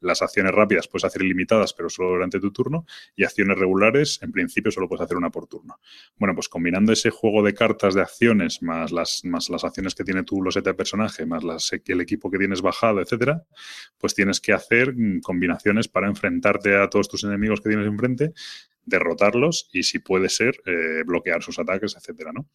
Las acciones rápidas puedes hacer ilimitadas, pero solo durante tu turno. Y acciones regulares, en principio, solo puedes hacer una por turno. Bueno, pues combinando ese juego de cartas de acciones más las, más las acciones que tiene tu loseta de personaje, más las, el equipo que tienes bajado, etcétera, pues tienes que hacer mm, combinaciones para enfrentarte a todos tus enemigos enemigos que tienes enfrente, derrotarlos y, si puede ser, eh, bloquear sus ataques, etcétera, ¿no?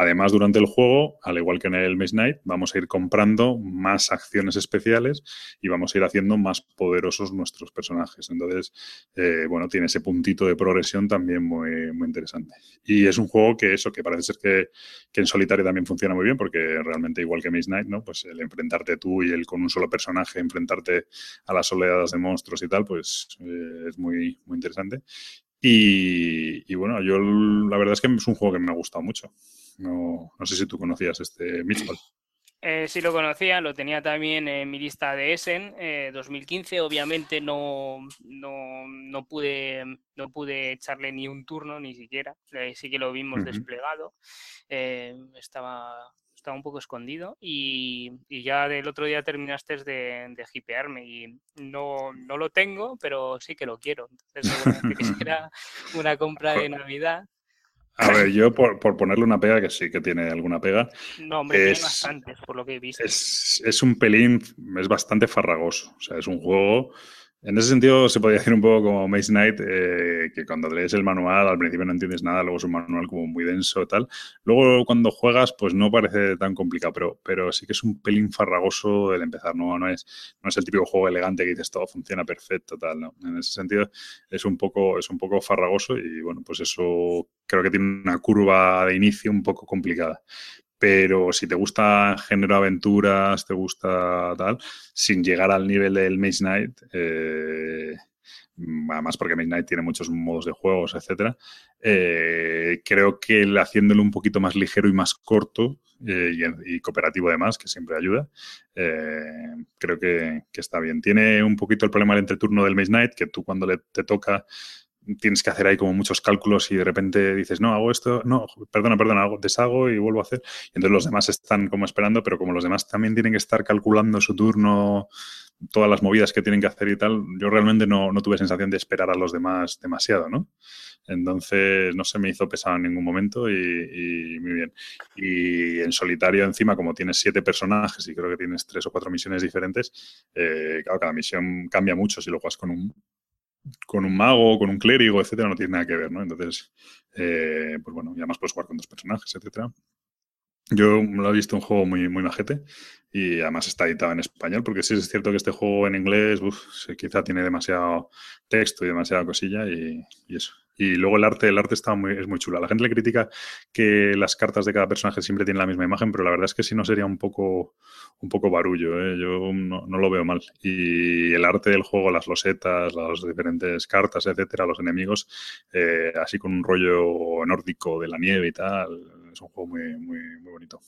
Además, durante el juego, al igual que en el Maze Knight, vamos a ir comprando más acciones especiales y vamos a ir haciendo más poderosos nuestros personajes. Entonces, eh, bueno, tiene ese puntito de progresión también muy, muy interesante. Y es un juego que eso, que parece ser que, en solitario también funciona muy bien, porque realmente igual que Maze Knight, ¿no? Pues el enfrentarte tú y el con un solo personaje, enfrentarte a las oleadas de monstruos y tal, pues eh, es muy, muy interesante. Y, y, bueno, yo la verdad es que es un juego que me ha gustado mucho. No, no sé si tú conocías este Mitchell. Eh, sí lo conocía, lo tenía también en mi lista de Essen 2015. Eh, Obviamente no, no, no, pude, no pude echarle ni un turno, ni siquiera. Eh, sí que lo vimos desplegado. Eh, estaba, estaba un poco escondido y, y, ya del otro día terminaste de, de hipearme y no, no lo tengo, pero sí que lo quiero. Entonces seguramente quisiera una compra de Navidad. A ver, yo por, por, ponerle una pega, que sí que tiene alguna pega. No, hombre, es, tiene bastantes, por lo que he visto. Es, es, un pelín, es bastante farragoso. O sea, es un juego en ese sentido, se podría decir un poco como Maze Knight, eh, que cuando lees el manual al principio no entiendes nada, luego es un manual como muy denso tal. Luego, cuando juegas, pues no parece tan complicado, pero, pero sí que es un pelín farragoso el empezar. No, no, es, no es el típico juego elegante que dices todo funciona perfecto, tal. No. En ese sentido, es un, poco, es un poco farragoso y bueno, pues eso creo que tiene una curva de inicio un poco complicada pero si te gusta género aventuras, te gusta tal, sin llegar al nivel del Maze Knight, eh, además porque Midnight tiene muchos modos de juegos, etcétera. Eh, creo que el haciéndolo un poquito más ligero y más corto eh, y, cooperativo además, que siempre ayuda, eh, creo que, está bien. Tiene un poquito el problema del entreturno del Maze Night, que tú cuando le, te toca tienes que hacer ahí como muchos cálculos y de repente dices, no, hago esto, no, perdona, perdona, hago, deshago y vuelvo a hacer. Y entonces los demás están como esperando, pero como los demás también tienen que estar calculando su turno, todas las movidas que tienen que hacer y tal, yo realmente no, no tuve sensación de esperar a los demás demasiado, ¿no? Entonces no se me hizo pesado en ningún momento y, muy bien. Y en solitario encima, como tienes siete personajes y creo que tienes tres o cuatro misiones diferentes, eh, claro, cada misión cambia mucho si lo juegas con un, con un mago, con un clérigo, etcétera, no tiene nada que ver, ¿no? Entonces, eh, pues bueno, ya más puedes jugar con dos personajes, etcétera. Yo lo he visto un juego muy, muy majete y además está editado en español, porque sí es cierto que este juego en inglés quizá tiene demasiado texto y demasiada cosilla y, eso. Y luego el arte, el arte está muy, es muy chulo. La gente le critica que las cartas de cada personaje siempre tienen la misma imagen, pero la verdad es que si no sería un poco, un poco barullo. ¿eh? Yo no, lo veo mal. Y el arte del juego, las losetas, las diferentes cartas, etcétera, los enemigos, eh, así con un rollo nórdico de la nieve y tal, es un juego muy, muy, muy bonito.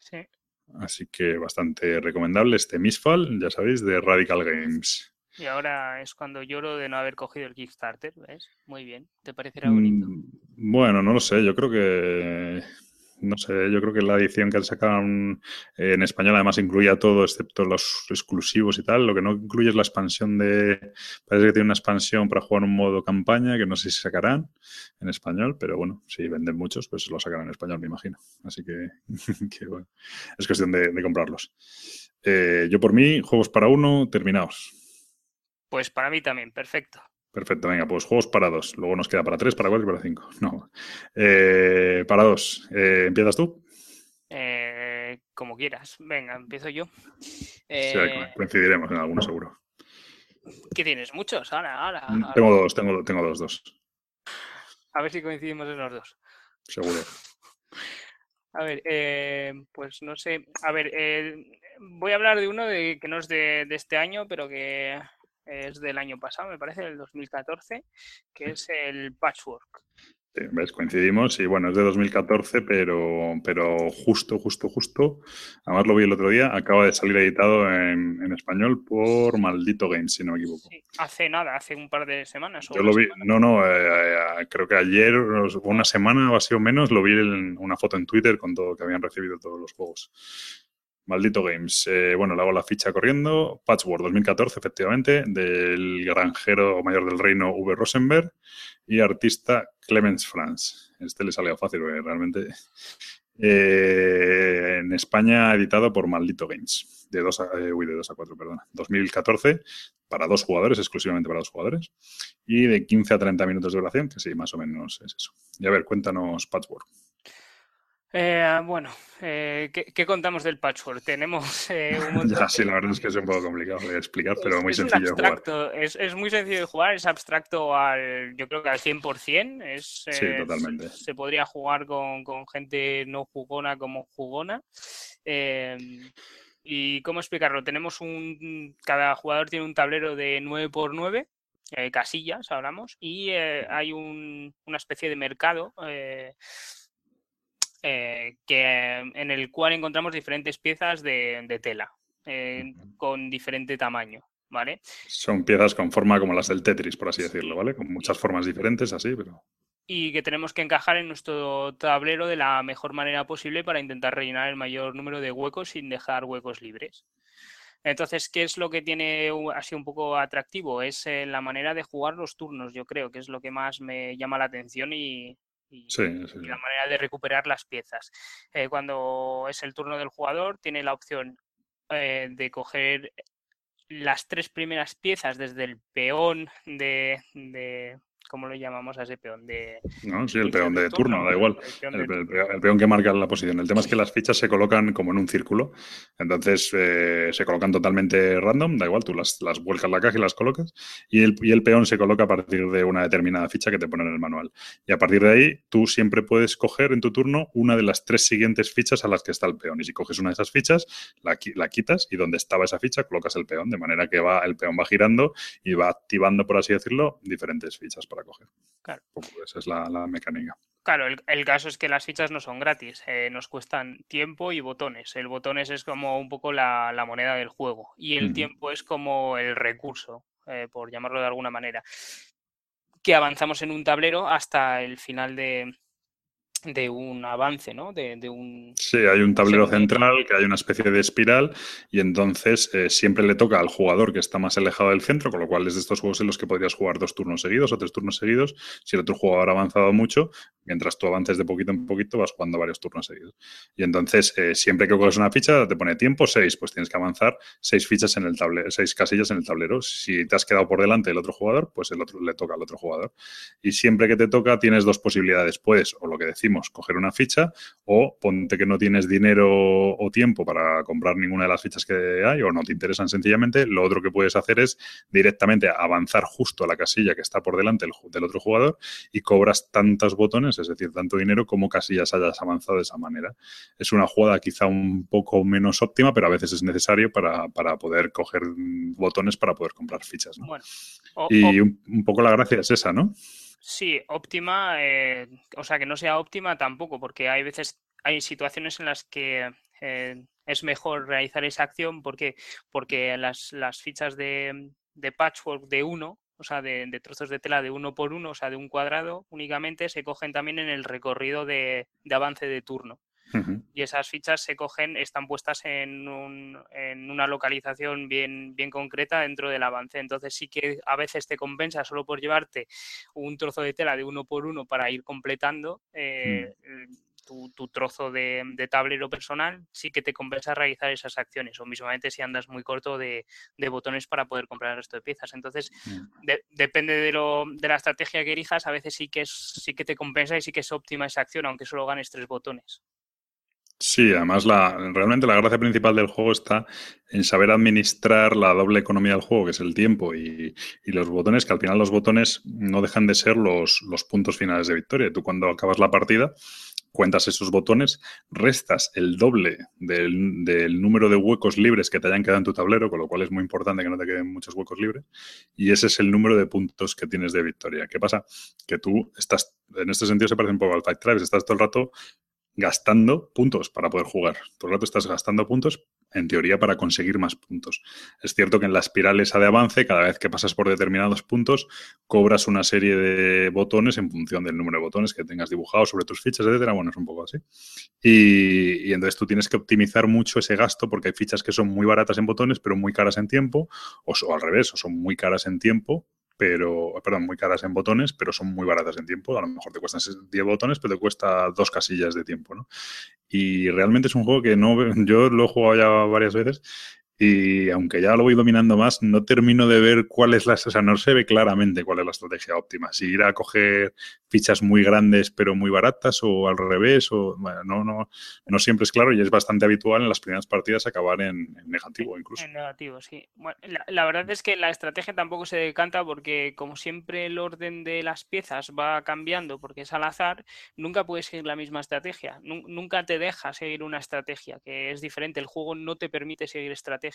Sí. Así que bastante recomendable este Misfall, ya sabéis, de Radical Games. Y ahora es cuando lloro de no haber cogido el Kickstarter, ¿ves? Muy bien, ¿te parecerá bonito? Mm, bueno, no lo sé, yo creo que no sé, yo creo que la edición que han sacado en español además incluía todo excepto los exclusivos y tal. Lo que no incluye es la expansión de. Parece que tiene una expansión para jugar un modo campaña que no sé si sacarán en español, pero bueno, si venden muchos, pues lo sacarán en español, me imagino. Así que, bueno, es cuestión de, comprarlos. Eh, yo por mí, juegos para uno, terminados. Pues para mí también, perfecto. Perfecto, venga, pues juegos para dos. Luego nos queda para tres, para cuatro y para cinco. No. Eh, para dos. Eh, ¿Empiezas tú? Eh, como quieras. Venga, empiezo yo. Sí, coincidiremos en alguno seguro. ¿Qué tienes? ¿Muchos? Ahora, ahora. Mm, tengo dos, tengo, tengo dos, dos. A ver si coincidimos en los dos. Seguro. A ver, pues no sé. A ver, voy a hablar de uno de, que no es de, este año, pero que es del año pasado, me parece, del 2014, que es el Patchwork. Sí, ¿ves? Coincidimos y bueno, es de 2014, pero, pero justo, justo, justo, además lo vi el otro día, acaba de salir editado en, español por Maldito Games, si no me equivoco. Sí, hace nada, hace un par de semanas. Yo lo vi, no, no, eh, eh, creo que ayer, una semana o así o menos, lo vi en una foto en Twitter con todo que habían recibido todos los juegos. Maldito Games. Eh, bueno, le hago la ficha corriendo. Patchwork 2014, efectivamente, del granjero mayor del reino V. Rosenberg y artista Clemens Franz. Este le salió fácil, realmente. Eh, en España, editado por Maldito Games. De 2 a, eh, de 2 a 4, perdona. 2014, para dos jugadores, exclusivamente para dos jugadores. Y de 15 a 30 minutos de duración, que sí, más o menos es eso. Y a ver, cuéntanos Patchwork. Eh, bueno, eh, ¿qué, contamos del patchwork? Tenemos eh, un ya, sí, la verdad es que es un poco complicado de explicar, pero muy sencillo de jugar. Es, es, muy sencillo de jugar, es abstracto al, yo creo que al 100%. Es, sí, totalmente. Se, podría jugar con, con, gente no jugona como jugona. Em, ¿Y cómo explicarlo? Tenemos un, cada jugador tiene un tablero de 9x9 casillas, hablamos, y hay un, una especie de mercado eh, que, en el cual encontramos diferentes piezas de, tela eh, con diferente tamaño. ¿Vale? Son piezas con forma como las del Tetris, por así decirlo, ¿vale? Con muchas formas diferentes, así, pero. Y que tenemos que encajar en nuestro tablero de la mejor manera posible para intentar rellenar el mayor número de huecos sin dejar huecos libres. Entonces, ¿qué es lo que tiene así un poco atractivo? Es eh, la manera de jugar los turnos, yo creo, que es lo que más me llama la atención y, y, la manera de recuperar las piezas. Eh, cuando es el turno del jugador, tiene la opción eh, de coger las tres primeras piezas desde el peón de, ¿cómo lo llamamos a ese peón? De, no, sí, el peón de, turno, da igual. El peón, que marca la posición. El tema es que las fichas se colocan como en un círculo. Entonces eh, se colocan totalmente random, da igual, tú las, las vuelcas la caja y las colocas. Y el, y el peón se coloca a partir de una determinada ficha que te ponen en el manual. Y a partir de ahí, tú siempre puedes coger en tu turno una de las tres siguientes fichas a las que está el peón. Y si coges una de esas fichas, la, la quitas y donde estaba esa ficha colocas el peón, de manera que va, el peón va girando y va activando, por así decirlo, diferentes fichas para coger. Claro. esa es la, mecánica. Claro, el, caso es que las fichas no son gratis, eh, nos cuestan tiempo y botones. El botones es como un poco la, moneda del juego y el tiempo es como el recurso, eh, por llamarlo de alguna manera, que avanzamos en un tablero hasta el final de, de un avance, ¿no? De, un... Sí, hay un tablero central que hay una especie de espiral y entonces eh, siempre le toca al jugador que está más alejado del centro, con lo cual es de estos juegos en los que podrías jugar dos turnos seguidos o tres turnos seguidos. Si el otro jugador ha avanzado mucho, mientras tú avances de poquito en poquito, vas jugando varios turnos seguidos. Y entonces, eh, siempre que coges una ficha, te pone tiempo seis, pues tienes que avanzar seis fichas en el tablero, seis casillas en el tablero. Si te has quedado por delante del otro jugador, pues el otro le toca al otro jugador. Y siempre que te toca, tienes dos posibilidades. Puedes, o lo que decimos, coger una ficha o ponte que no tienes dinero o tiempo para comprar ninguna de las fichas que hay o no te interesan sencillamente, lo otro que puedes hacer es directamente avanzar justo a la casilla que está por delante del, otro jugador y cobras tantos botones, es decir, tanto dinero como casillas hayas avanzado de esa manera. Es una jugada quizá un poco menos óptima, pero a veces es necesario para, poder coger botones para poder comprar fichas. y un poco la gracia es esa, ¿no? Sí, óptima, eh, o sea, que no sea óptima tampoco, porque hay veces, hay situaciones en las que eh, es mejor realizar esa acción porque, porque las, las fichas de, de patchwork de uno, o sea, de, de, trozos de tela de uno por uno, o sea, de un cuadrado únicamente, se cogen también en el recorrido de, de avance de turno. Y esas fichas se cogen, están puestas en, un, en, una localización bien, bien concreta dentro del avance. Entonces sí que a veces te compensa solo por llevarte un trozo de tela de uno por uno para ir completando. Eh, mm. Tu, trozo de, tablero personal, sí que te compensa realizar esas acciones, o mismamente si andas muy corto de, botones para poder comprar el resto de piezas. Entonces, mm. depende de, lo, de la estrategia que elijas, a veces sí que, es, sí que te compensa y sí que es óptima esa acción, aunque solo ganes tres botones. Sí, además la, realmente la gracia principal del juego está en saber administrar la doble economía del juego, que es el tiempo y, los botones, que al final los botones no dejan de ser los, los puntos finales de victoria. Tú cuando acabas la partida cuentas esos botones, restas el doble del, del, número de huecos libres que te hayan quedado en tu tablero, con lo cual es muy importante que no te queden muchos huecos libres, y ese es el número de puntos que tienes de victoria. ¿Qué pasa? Que tú estás, en este sentido se parece un poco al Fight Tribes, estás todo el rato gastando puntos para poder jugar. Todo el rato estás gastando puntos, en teoría, para conseguir más puntos. Es cierto que en la espiral esa de avance, cada vez que pasas por determinados puntos, cobras una serie de botones en función del número de botones que tengas dibujados sobre tus fichas, etcétera. Bueno, es un poco así. Y, entonces tú tienes que optimizar mucho ese gasto porque hay fichas que son muy baratas en botones, pero muy caras en tiempo, o, o al revés, o son muy caras en tiempo, pero, perdón, muy caras en botones, pero son muy baratas en tiempo. A lo mejor te cuestan 10 botones, pero te cuesta dos casillas de tiempo, ¿no? Y realmente es un juego que no, yo lo he jugado ya varias veces y aunque ya lo voy dominando más, no termino de ver cuál es la, o sea, no se ve claramente cuál es la estrategia óptima. Si ir a coger fichas muy grandes pero muy baratas o al revés, o no, no, no siempre es claro y es bastante habitual en las primeras partidas acabar en, negativo incluso. En negativo, sí. Bueno, la, verdad es que la estrategia tampoco se decanta porque como siempre el orden de las piezas va cambiando porque es al azar, nunca puedes seguir la misma estrategia. Nunca te deja seguir una estrategia que es diferente. El juego no te permite seguir estrategia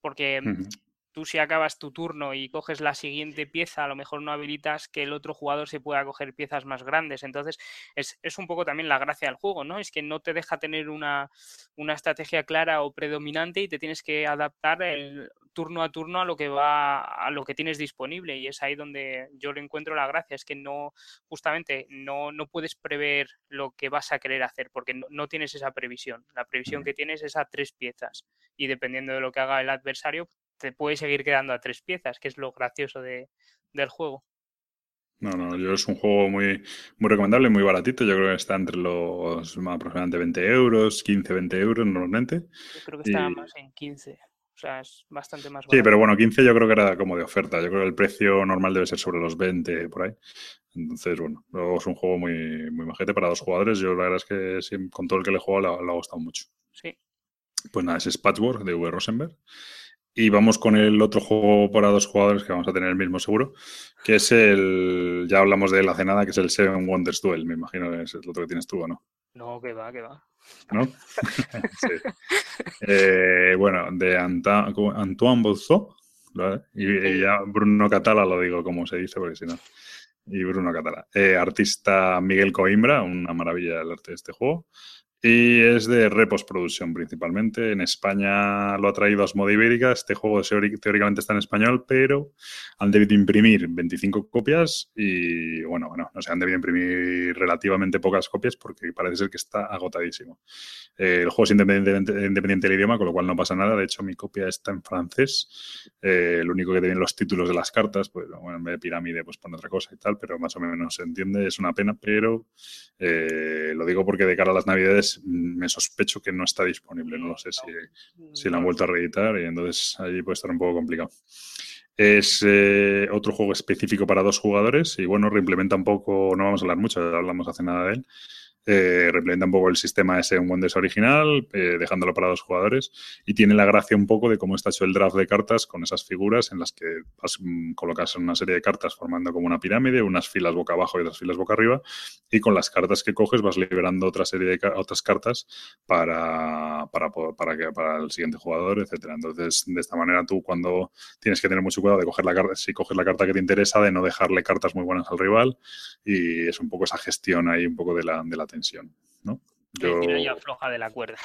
porque mm, tú si acabas tu turno y coges la siguiente pieza, a lo mejor no habilitas que el otro jugador se pueda coger piezas más grandes. Entonces, es, un poco también la gracia del juego, ¿no? Es que no te deja tener una, una estrategia clara o predominante y te tienes que adaptar el, turno a turno a lo que va, a lo que tienes disponible. Y es ahí donde yo le encuentro la gracia, es que no, justamente, no, no puedes prever lo que vas a querer hacer, porque no, tienes esa previsión. La previsión que tienes es a tres piezas. Y dependiendo de lo que haga el adversario, te puede seguir quedando a tres piezas, que es lo gracioso de, del juego. No, no, yo es un juego muy, muy recomendable, muy baratito. Yo creo que está entre los aproximadamente 20 euros, 15, 20 euros normalmente. Yo creo que está más en 15. O sea, es bastante más barato. Sí, pero bueno, 15 yo creo que era como de oferta. Yo creo que el precio normal debe ser sobre los 20 por ahí. Entonces, bueno, es un juego muy, muy majete para dos jugadores. Yo la verdad es que con todo el que le he jugado le, ha gustado mucho. Sí. Pues nada, es Patchwork de V. Rosenberg. Y vamos con el otro juego para dos jugadores que vamos a tener el mismo seguro, que es el, ya hablamos de él hace nada, que es el Seven Wonders Duel, me imagino que es el otro que tienes tú, ¿o no? No, que va, que va. ¿No? sí. Eh, bueno, de Antoine Bouzot, y, ya Bruno Catala lo digo como se dice, porque si no... Y Bruno Catala. Eh, artista Miguel Coimbra, una maravilla el arte de este juego. Y es de repostproducción principalmente. En España lo ha traído Asmode Ibérica. Este juego teóricamente está en español, pero han debido imprimir 25 copias y, bueno, bueno, no sé, han debido imprimir relativamente pocas copias porque parece ser que está agotadísimo. Eh, el juego es independiente, independiente, del idioma, con lo cual no pasa nada. De hecho, mi copia está en francés. Eh, lo único que tienen los títulos de las cartas, pues, bueno, en vez de pirámide, pues pone otra cosa y tal, pero más o menos se entiende. Es una pena, pero eh, lo digo porque de cara a las navidades me sospecho que no está disponible. No lo sé si, si la han vuelto a reeditar y entonces ahí puede estar un poco complicado. Es eh, otro juego específico para dos jugadores y bueno, reimplementa un poco, no vamos a hablar mucho, hablamos hace nada de él, eh, un poco el sistema ese en Wonders original, eh, dejándolo para dos jugadores, y tiene la gracia un poco de cómo está hecho el draft de cartas con esas figuras en las que vas, mm, colocas una serie de cartas formando como una pirámide, unas filas boca abajo y otras filas boca arriba, y con las cartas que coges vas liberando otra serie de otras cartas para, para, para, que, para el siguiente jugador, etcétera. Entonces, de esta manera tú cuando tienes que tener mucho cuidado de coger la carta, si coges la carta que te interesa, de no dejarle cartas muy buenas al rival, y es un poco esa gestión ahí, un poco de la, de la tensión, ¿no? Yo... ya floja de la cuerda.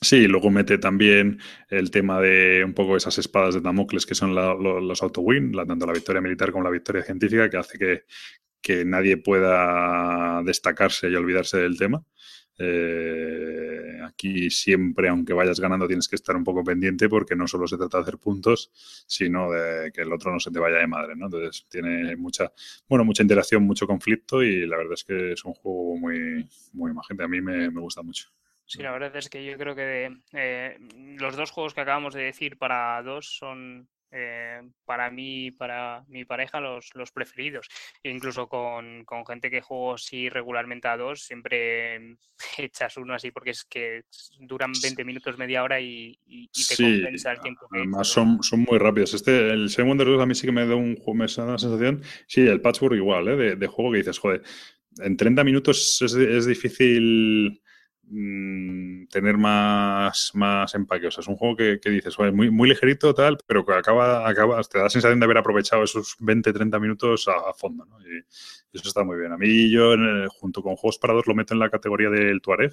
Sí, luego mete también el tema de un poco esas espadas de Damocles que son los auto-win, tanto la victoria militar como la victoria científica, que hace que, que nadie pueda destacarse y olvidarse del tema. Eh, aquí siempre, aunque vayas ganando, tienes que estar un poco pendiente porque no solo se trata de hacer puntos, sino de que el otro no se te vaya de madre, ¿no? Entonces tiene mucha, bueno, mucha interacción, mucho conflicto y la verdad es que es un juego muy, muy magente. A mí me, gusta mucho. Sí, la verdad es que yo creo que eh, los dos juegos que acabamos de decir para dos son eh, para mí, para mi pareja, los, los preferidos. incluso con, gente que juego así regularmente a dos, siempre echas uno así porque es que duran 20 minutos, media hora y, te compensa el tiempo. además son, son muy rápidos. Este, el Seven Wonders a mí sí que me da un me da una sensación. Sí, el Patchwork igual, ¿eh? de, de, juego que dices, joder, en 30 minutos es, es difícil Mm, tener más, más empaque. O sea, es un juego que, dices, muy, muy ligerito, tal, pero que acaba, acaba, te da la sensación de haber aprovechado esos 20, 30 minutos a, fondo, ¿no? Y, eso está muy bien. A mí yo, junto con juegos para dos, lo meto en la categoría del Tuareg,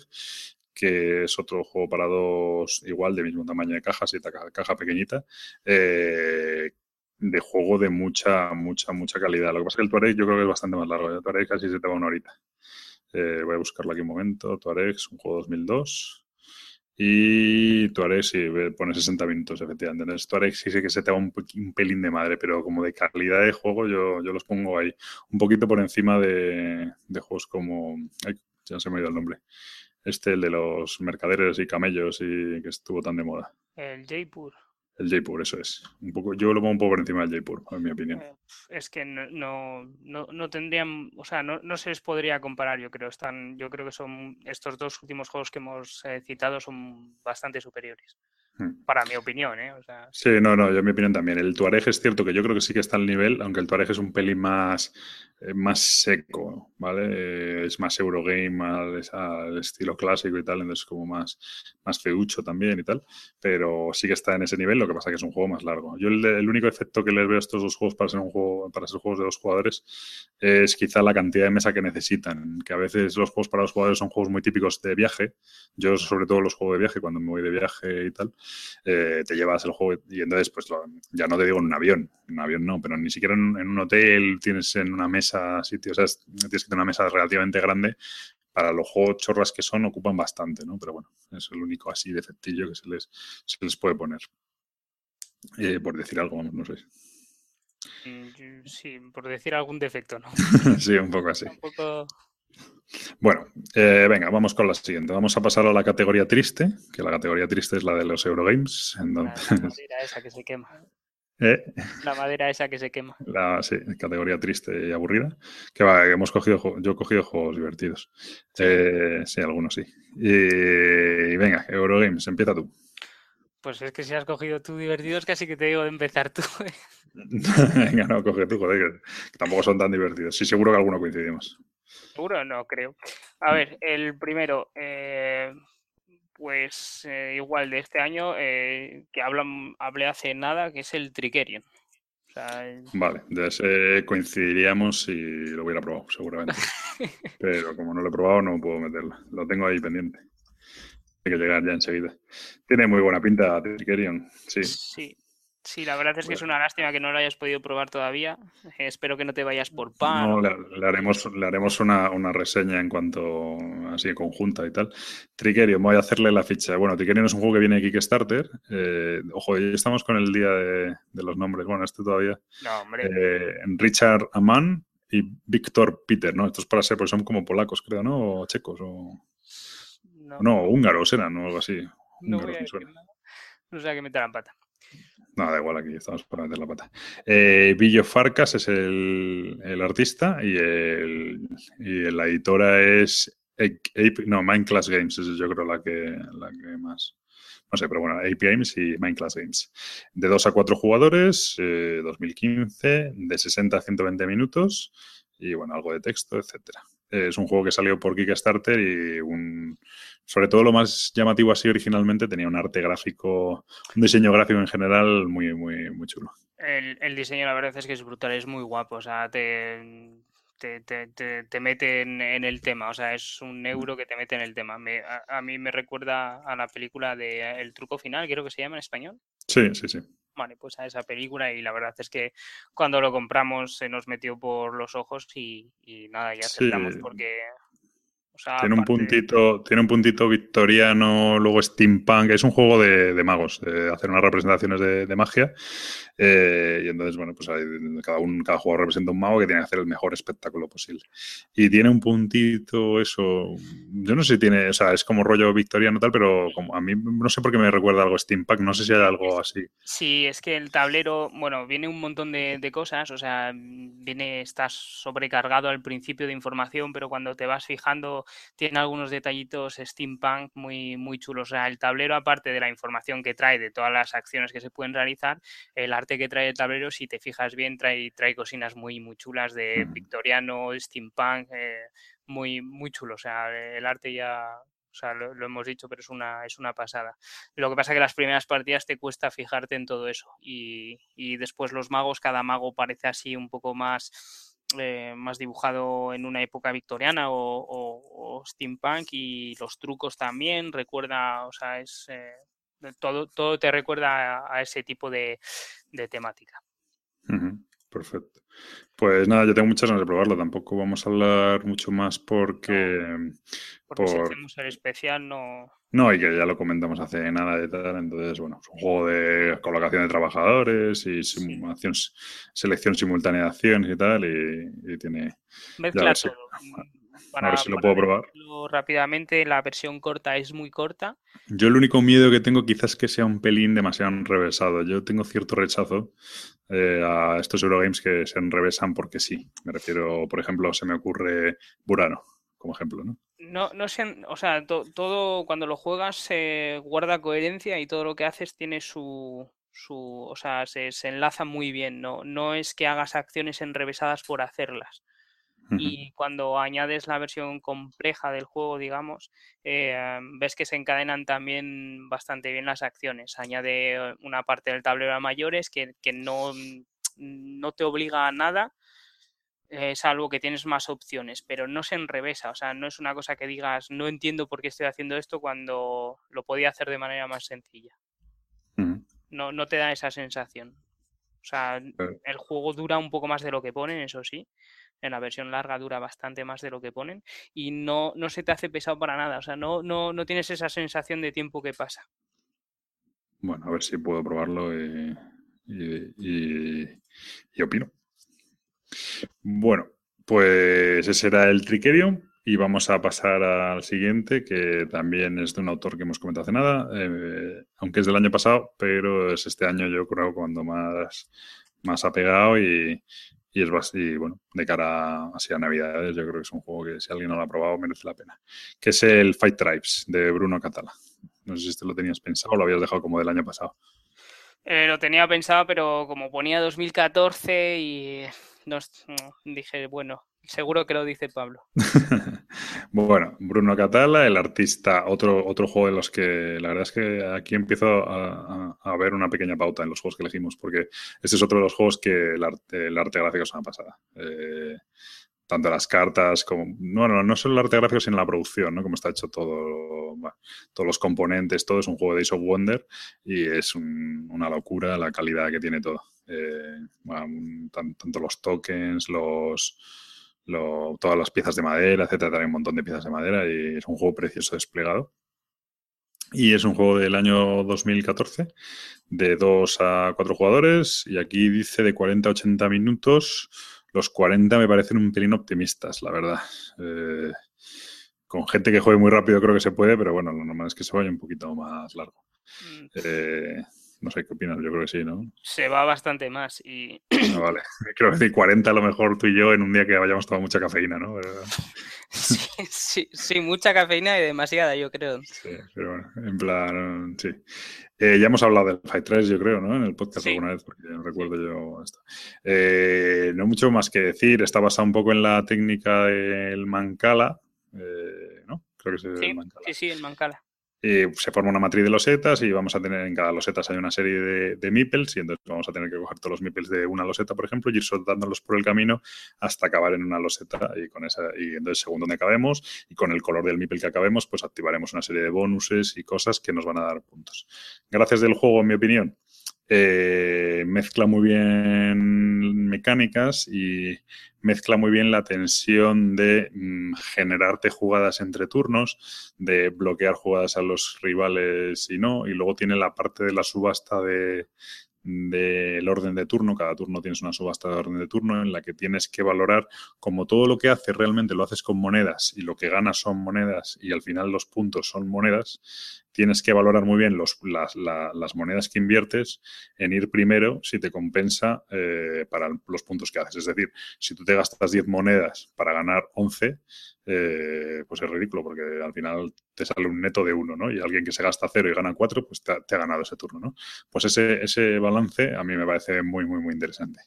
que es otro juego para dos igual, de mismo tamaño de cajas y caja, caja pequeñita, eh, de juego de mucha, mucha, mucha calidad. Lo que pasa es que el Tuareg yo creo que es bastante más largo. El Tuareg casi se te va una horita. Eh, voy a buscarlo aquí un momento. Tuareg es un juego 2002. Y Tuareg sí, pone 60 minutos, efectivamente. Entonces, Tuareg sí sé que se te va un, pelín de madre, pero como de calidad de juego yo, yo los pongo ahí. Un poquito por encima de, juegos como... ya se me ha ido el nombre. Este, el de los mercaderes y camellos y que estuvo tan de moda. El Jaipur. El Jaipur, eso es. Un poco, yo lo pongo un poco por encima del Jaipur, en mi opinión. Eh, es que no, no, no, tendrían, o sea, no, no, se les podría comparar, yo creo. Están, yo creo que son estos dos últimos juegos que hemos eh, citado son bastante superiores. Hmm. Para mi opinión, ¿eh? Sí, no, no, yo en mi opinión también. El Tuareg es cierto que yo creo que sí que está al nivel, aunque el Tuareg es un pelín más, eh, más seco, ¿vale? es más Eurogame, más al estilo clásico y tal, entonces como más, más feucho también y tal, pero sí que está en ese nivel, lo que pasa que es un juego más largo. Yo el, el único efecto que les veo a estos dos juegos para ser un juego, para ser juegos de dos jugadores es quizá la cantidad de mesa que necesitan, que a veces los juegos para dos jugadores son juegos muy típicos de viaje. Yo sobre todo los juego de viaje, cuando me voy de viaje y tal, eh, te llevas el juego y entonces, pues ya no te digo en un avión, en un avión no, pero ni siquiera en, un hotel tienes en una mesa sitio, o sea, tienes que tener una mesa relativamente grande. Para los juegos chorras que son, ocupan bastante, ¿no? Pero bueno, es el único así defectillo que se les, se les puede poner. Eh, por decir algo, no sé. Mm, sí, por decir algún defecto, ¿no? sí, un poco así. Bueno, eh, venga, vamos con la siguiente. Vamos a pasar a la categoría triste, que la categoría triste es la de los Eurogames. Entonces... La madera esa que se quema. ¿Eh? La madera esa que se quema. La, sí, categoría triste y aburrida. Que va, hemos cogido, yo he cogido juegos divertidos. Sí, eh, sí algunos sí. Y, y, venga, Eurogames, empieza tú. Pues es que si has cogido tú divertidos, casi que te digo de empezar tú. ¿eh? venga, no, coge tú, joder, que tampoco son tan divertidos. Sí, seguro que alguno coincidimos. Seguro no creo. A ver, el primero, eh, pues eh, igual de este año, eh, que hablan, hablé hace nada, que es el Trickerion. O sea, el... Vale, ese coincidiríamos si lo hubiera probado, seguramente. Pero como no lo he probado, no puedo meterlo. Lo tengo ahí pendiente. Hay que llegar ya enseguida. Tiene muy buena pinta Trickerion, sí. Sí, Sí, la verdad es que es una lástima que no lo hayas podido probar todavía. Eh, espero que no te vayas por pan. No, le, le haremos, le haremos una, una, reseña en cuanto así conjunta y tal. Trickerion, voy a hacerle la ficha. Bueno, Trickerion es un juego que viene de Kickstarter. Eh, ojo, ya estamos con el día de, de, los nombres. Bueno, este todavía. No, hombre. Eh, Richard Amann y Víctor Peter, ¿no? Estos para ser, porque son como polacos, creo, ¿no? O checos, o. No, no húngaros eran, o algo así. No, húngaros, me suena. No sé a qué meterán pata. No, da igual, aquí estamos para meter la pata. Eh, Villo Farcas es el, artista y, el, y, la editora es Ape, no, Games, es yo creo la que, la que más. No sé, pero bueno, Ape Games y Mindclass Games. De 2 a 4 jugadores, eh, 2015, de 60 a 120 minutos y bueno, algo de texto, etcétera. Es un juego que salió por Kickstarter y un, sobre todo lo más llamativo así originalmente tenía un arte gráfico, un diseño gráfico en general muy, muy, muy chulo. El, el diseño la verdad es que es brutal, es muy guapo, o sea, te, te, te, te, te mete en, en, el tema, o sea, es un euro que te mete en el tema. Me, a, a, mí me recuerda a la película de El truco final, creo que se llama en español. Sí, sí, sí. Vale, pues a esa película y la verdad es que cuando lo compramos se nos metió por los ojos y, y nada, ya aceptamos sí. porque o sea, tiene, un puntito, tiene un puntito victoriano, luego steampunk. Es un juego de, de magos, de hacer unas representaciones de, de magia. Eh, y entonces, bueno, pues hay, cada, un, cada jugador representa un mago que tiene que hacer el mejor espectáculo posible. Y tiene un puntito, eso. Yo no sé si tiene, o sea, es como rollo victoriano tal, pero como a mí no sé por qué me recuerda algo steampunk. No sé si hay algo así. Sí, es que el tablero, bueno, viene un montón de, de cosas. O sea, viene, estás sobrecargado al principio de información, pero cuando te vas fijando tiene algunos detallitos steampunk muy, muy chulos. O sea, el tablero, aparte de la información que trae de todas las acciones que se pueden realizar, el arte que trae el tablero, si te fijas bien, trae, trae cocinas muy, muy chulas de victoriano, steampunk, eh, muy, muy chulo. O sea, el arte ya, o sea, lo, lo, hemos dicho, pero es una, es una pasada. Lo que pasa es que las primeras partidas te cuesta fijarte en todo eso. Y, y después los magos, cada mago parece así un poco más eh, más dibujado en una época victoriana o, steampunk y los trucos también recuerda, o sea, es eh, todo, todo te recuerda a, ese tipo de, de temática. Perfecto. Pues nada, yo tengo muchas ganas de probarlo. Tampoco vamos a hablar mucho más porque. No, porque por... si hacemos el especial no. No, y que ya lo comentamos hace nada y tal. Entonces, bueno, es un juego de colocación de trabajadores y simulación, sí. selección simultánea de acciones y tal. Y, y tiene. Mezcla todo. Si, para, a ver si lo puedo probar. Rápidamente, la versión corta es muy corta. Yo el único miedo que tengo quizás es que sea un pelín demasiado enrevesado. Yo tengo cierto rechazo eh, a estos Eurogames que se enrevesan porque sí. Me refiero, por ejemplo, se me ocurre Burano como ejemplo, ¿no? No, no sé, o sea, to, todo cuando lo juegas se guarda coherencia y todo lo que haces tiene su, su o sea, se, se, enlaza muy bien, no, no es que hagas acciones enrevesadas por hacerlas. Y cuando añades la versión compleja del juego, digamos, eh, ves que se encadenan también bastante bien las acciones. Añade una parte del tablero a mayores que, que no, no te obliga a nada, es algo que tienes más opciones, pero no se enrevesa, o sea, no es una cosa que digas, no entiendo por qué estoy haciendo esto cuando lo podía hacer de manera más sencilla. No, no te da esa sensación. O sea, el juego dura un poco más de lo que ponen, eso sí. En la versión larga dura bastante más de lo que ponen. Y no, no se te hace pesado para nada. O sea, no, no, no tienes esa sensación de tiempo que pasa. Bueno, a ver si puedo probarlo y, y, opino. Bueno, pues ese era el Trickerion. Y vamos a pasar al siguiente, que también es de un autor que hemos comentado hace nada, eh, aunque es del año pasado, pero es este año yo creo cuando más, más ha pegado y, y es y, bueno, de cara hacia Navidades, yo creo que es un juego que si alguien no lo ha probado merece la pena. Que es el Fight Tribes de Bruno Catala. No sé si este lo tenías pensado o lo habías dejado como del año pasado. Eh, lo tenía pensado, pero como ponía 2014 y no, dije, bueno, Seguro que lo dice Pablo. bueno, Bruno Catala, el artista, otro, otro juego de los que la verdad es que aquí empiezo a, ver una pequeña pauta en los juegos que elegimos, porque este es otro de los juegos que el arte, gráfico es una pasada. Eh, tanto las cartas como. No, no, no solo el arte gráfico, sino la producción, ¿no? Como está hecho todo, todos los componentes, todo es un juego de Ace of Wonder y es una locura la calidad que tiene todo. Eh, tanto los tokens, los todas las piezas de madera, etcétera, trae un montón de piezas de madera y es un juego precioso desplegado. Y es un juego del año 2014, de 2 a 4 jugadores, y aquí dice de 40 a 80 minutos. Los 40 me parecen un pelín optimistas, la verdad. Eh, con gente que juegue muy rápido creo que se puede, pero bueno, lo normal es que se vaya un poquito más largo. Mm. Eh, no sé qué opinas, yo creo que sí, ¿no? Se va bastante más y... Ah, vale, creo que 40 a lo mejor tú y yo en un día que hayamos tomado mucha cafeína, ¿no? sí, sí, mucha cafeína y demasiada, yo creo. Sí, pero bueno, en plan, sí. Eh, ya hemos hablado del Fight 3, yo creo, ¿no? En el podcast alguna vez, porque no recuerdo yo esto. Eh, no mucho más que decir, está basado un poco en la técnica del Mancala, eh, ¿no? Creo que es el Mancala. Sí, sí, el Mancala se forma una matriz de losetas y vamos a tener en cada losetas hay una serie de, de y entonces vamos a tener que coger todos los meeples de una loseta, por ejemplo, y ir soltándolos por el camino hasta acabar en una loseta y con esa y entonces según donde acabemos y con el color del meeple que acabemos, pues activaremos una serie de bonuses y cosas que nos van a dar puntos. Gracias del juego, en mi opinión, eh, mezcla muy bien mecánicas y mezcla muy bien la tensión de mm, generarte jugadas entre turnos, de bloquear jugadas a los rivales y no, y luego tiene la parte de la subasta de, del orden de turno. Cada turno tienes una subasta de orden de turno en la que tienes que valorar como todo lo que haces realmente lo haces con monedas y lo que ganas son monedas y al final los puntos son monedas. Tienes que valorar muy bien las, monedas que inviertes en ir primero si te compensa eh, para los puntos que haces. Es decir, si tú te gastas 10 monedas para ganar 11, eh, pues es ridículo porque al final te sale un neto de uno, ¿no? Y alguien que se gasta cero y gana cuatro, pues te ha, ganado ese turno, ¿no? Pues ese, ese balance a mí me parece muy, muy, muy interesante.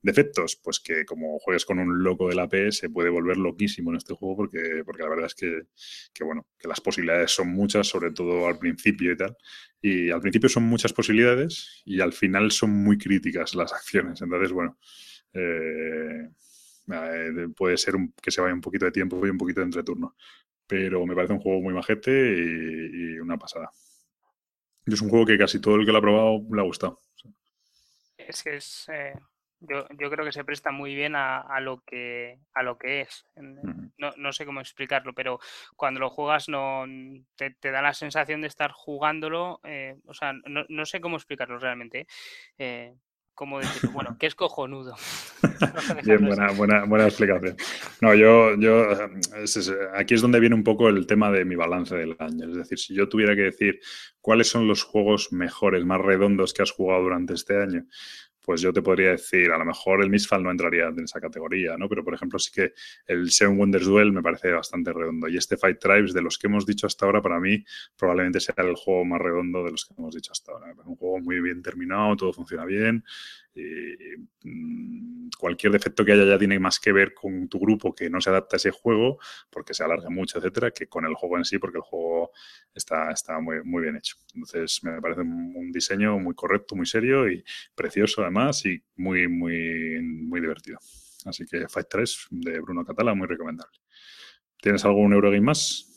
Defectos, pues que como juegues con un loco del AP se puede volver loquísimo en este juego porque, porque la verdad es que, que, bueno, que las posibilidades son muchas, sobre todo principio y tal. Y al principio son muchas posibilidades y al final son muy críticas las acciones. Entonces, bueno, eh, eh, puede ser que se vaya un poquito de tiempo y un poquito de entreturno. Pero me parece un juego muy majete y, una pasada. Es un juego que casi todo el que lo ha probado le ha gustado. Es que es. Eh, yo, yo, creo que se presta muy bien a, lo que a lo que es. No, no, sé cómo explicarlo, pero cuando lo juegas no te, da la sensación de estar jugándolo. Eh, o sea, no, no, sé cómo explicarlo realmente. Eh, ¿Cómo decirlo? Bueno, que es cojonudo. Bien, buena, buena, buena explicación. No, yo, yo aquí es donde viene un poco el tema de mi balance del año. Es decir, si yo tuviera que decir cuáles son los juegos mejores, más redondos que has jugado durante este año, pues yo te podría decir, a lo mejor el Misfall no entraría en esa categoría, ¿no? Pero, por ejemplo, sí que el Seven Wonders Duel me parece bastante redondo. Y este Fight Tribes, de los que hemos dicho hasta ahora, para mí probablemente sea el juego más redondo de los que hemos dicho hasta ahora. Un juego muy bien terminado, todo funciona bien, y mm, cualquier defecto que haya ya tiene más que ver con tu grupo que no se adapta a ese juego porque se alarga mucho, etcétera, que con el juego en sí, porque el juego está, está muy, muy bien hecho. Entonces, me parece un, diseño muy correcto, muy serio y precioso además y muy, muy, muy divertido. Así que Fight 3 de Bruno Catala, muy recomendable. ¿Tienes algún Eurogame más?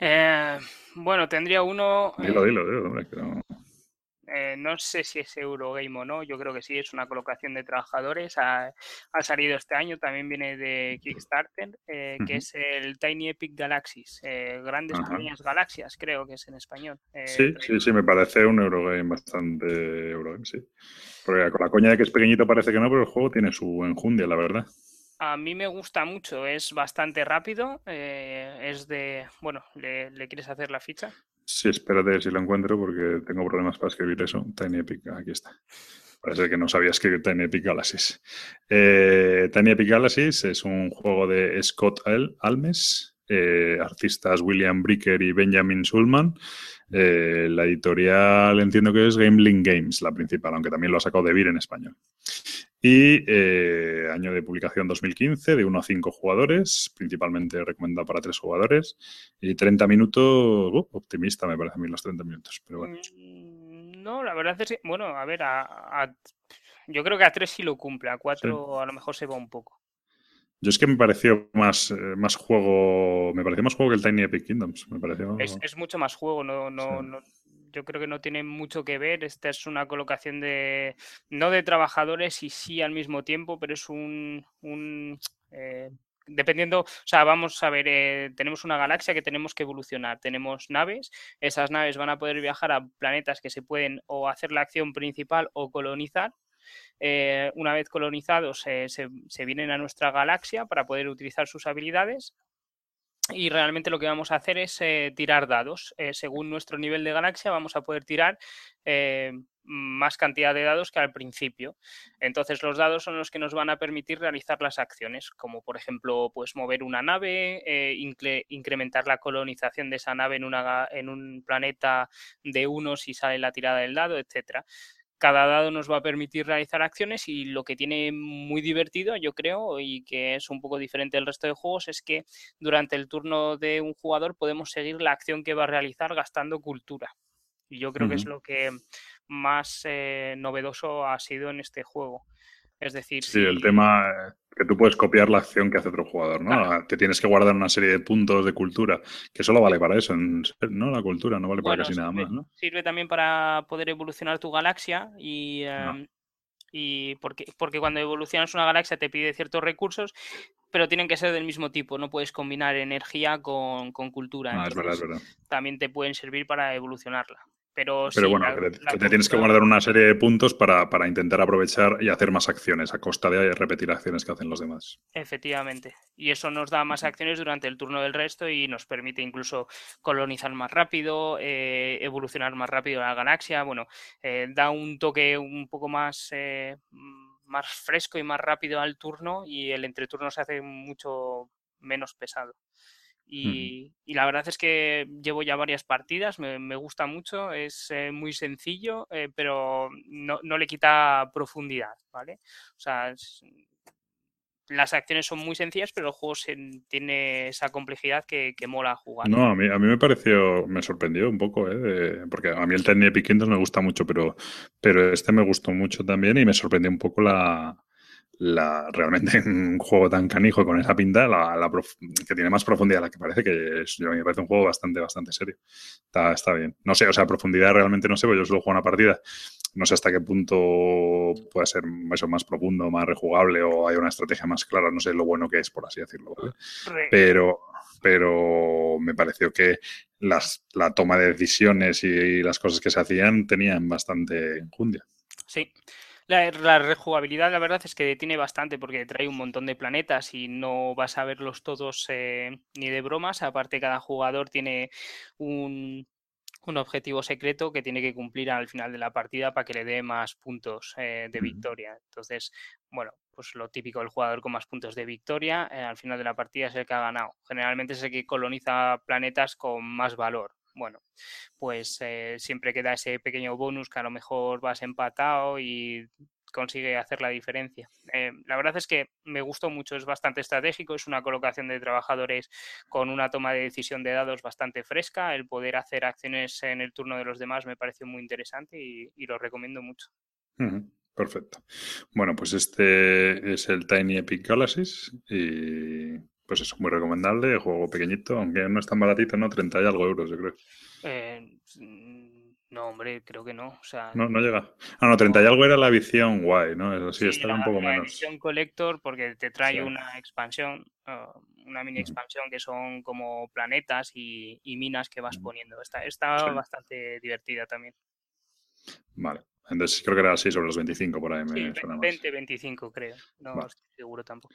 Eh, bueno, tendría uno. Dilo, dilo, dilo. Eh, no sé si es Eurogame o no, yo creo que sí, es una colocación de trabajadores. Ha, salido este año, también viene de Kickstarter, eh, que es el Tiny Epic Galaxies, eh, Grandes Pequeñas Galaxias, creo que es en español. sí, sí, sí, me parece un Eurogame bastante Eurogame, sí. Porque con la coña de que es pequeñito parece que no, pero el juego tiene su enjundia, la verdad. A mí me gusta mucho, es bastante rápido, eh, es de... Bueno, ¿le, quieres hacer la ficha? Sí, espérate si lo encuentro porque tengo problemas para escribir eso. Tiny Epic, aquí está. Parece que no sabías que Tiny Epic Galaxies. Eh, Tiny Epic Galaxies es un juego de Scott Almes, eh, artistas William Bricker y Benjamin Sulman. Eh, la editorial entiendo que es Gameling Games, la principal, aunque también lo ha sacado de Vir en español. Y eh, año de publicación 2015, de 1 a 5 jugadores, principalmente recomendado para 3 jugadores. Y 30 minutos, uh, optimista me parece a mí los 30 minutos, pero bueno. Mm, no, la verdad es que, bueno, a ver, a, yo creo que a 3 sí lo cumple, a 4 a lo mejor se va un poco. Yo es que me pareció más, eh, más juego, me pareció más juego que el Tiny Epic Kingdoms, me pareció... Es, mucho más juego, no, no, yo creo que no tiene mucho que ver, esta es una colocación de, no de trabajadores y sí al mismo tiempo, pero es un, un eh, dependiendo, o sea, vamos a ver, eh, tenemos una galaxia que tenemos que evolucionar, tenemos naves, esas naves van a poder viajar a planetas que se pueden o hacer la acción principal o colonizar, eh, una vez colonizados, se, vienen a nuestra galaxia para poder utilizar sus habilidades. Y realmente lo que vamos a hacer es eh, tirar dados. Eh, según nuestro nivel de galaxia, vamos a poder tirar más cantidad de dados que al principio. Entonces, los dados son los que nos van a permitir realizar las acciones, como por ejemplo, pues mover una nave, incrementar la colonización de esa nave en, una, en un planeta de uno si sale la tirada del dado, etcétera cada dado nos va a permitir realizar acciones y lo que tiene muy divertido, yo creo, y que es un poco diferente del resto de juegos, es que durante el turno de un jugador podemos seguir la acción que va a realizar gastando cultura. Y yo creo que es lo que más eh, novedoso ha sido en este juego. Es decir, sí, el tema eh, que tú puedes copiar la acción que hace otro jugador, ¿no? Te tienes que guardar una serie de puntos de cultura, que solo vale para eso, ¿no? La cultura no vale para casi nada más, ¿no? Sirve también para poder evolucionar tu galaxia y, em, y porque, porque cuando evolucionas una galaxia te pide ciertos recursos, pero tienen que ser del mismo tipo, no puedes combinar energía con, cultura. Ah, es verdad, es verdad. También te pueden servir para evolucionarla. Pero, bueno, que, te, tienes que guardar una serie de puntos para, intentar aprovechar y hacer más acciones a costa de repetir acciones que hacen los demás. Efectivamente. Y eso nos da más acciones durante el turno del resto y nos permite incluso colonizar más rápido, eh, evolucionar más rápido la galaxia. Bueno, eh, da un toque un poco más, eh, más fresco y más rápido al turno y el entreturno se hace mucho menos pesado. Y, la verdad es que llevo ya varias partidas, me, gusta mucho, es eh, muy sencillo, eh, pero no, le quita profundidad, ¿vale? O sea, las acciones son muy sencillas, pero el juego tiene esa complejidad que, mola jugar. No, a mí, a mí me pareció, me sorprendió un poco, ¿eh? porque a mí el Tiny Epic me gusta mucho, pero, pero este me gustó mucho también y me sorprendió un poco la, la, realmente un juego tan canijo con esa pinta, la, que tiene más profundidad la que parece, que es, yo, me parece un juego bastante, bastante serio. Está, está bien. No sé, o sea, profundidad realmente no sé, porque yo solo juego una partida. No sé hasta qué punto puede ser eso más profundo, más rejugable o hay una estrategia más clara. No sé lo bueno que es, por así decirlo. Pero, pero me pareció que las, la toma de decisiones y las cosas que se hacían tenían bastante enjundia. Sí. La, rejugabilidad, la verdad es que tiene bastante porque trae un montón de planetas y no vas a verlos todos eh, ni de bromas. Aparte, cada jugador tiene un, objetivo secreto que tiene que cumplir al final de la partida para que le dé más puntos eh, de victoria. Entonces, bueno, pues lo típico del jugador con más puntos de victoria, eh, al final de la partida es el que ha ganado. Generalmente es el que coloniza planetas con más valor bueno, pues eh, siempre queda ese pequeño bonus que a lo mejor vas empatado y consigue hacer la diferencia. Eh, la verdad es que me gustó mucho, es bastante estratégico, es una colocación de trabajadores con una toma de decisión de dados bastante fresca, el poder hacer acciones en el turno de los demás me pareció muy interesante y, lo recomiendo mucho. Perfecto. Bueno, pues este es el Tiny Epic Galaxies y pues es muy recomendable, juego pequeñito, aunque no es tan baratito, ¿no? 30 y algo euros, yo creo. Eh, no, hombre, creo que no. O sea, no, no llega. Ah, no, 30 y algo era la visión guay, ¿no? Eso sí, está un poco menos. La visión collector porque te trae una expansión, una mini expansión que son como planetas y, minas que vas poniendo. Está, está bastante divertida también. Vale. Entonces creo que era así sobre los 25 por ahí. Me sí, 20, 25 creo. No estoy seguro tampoco.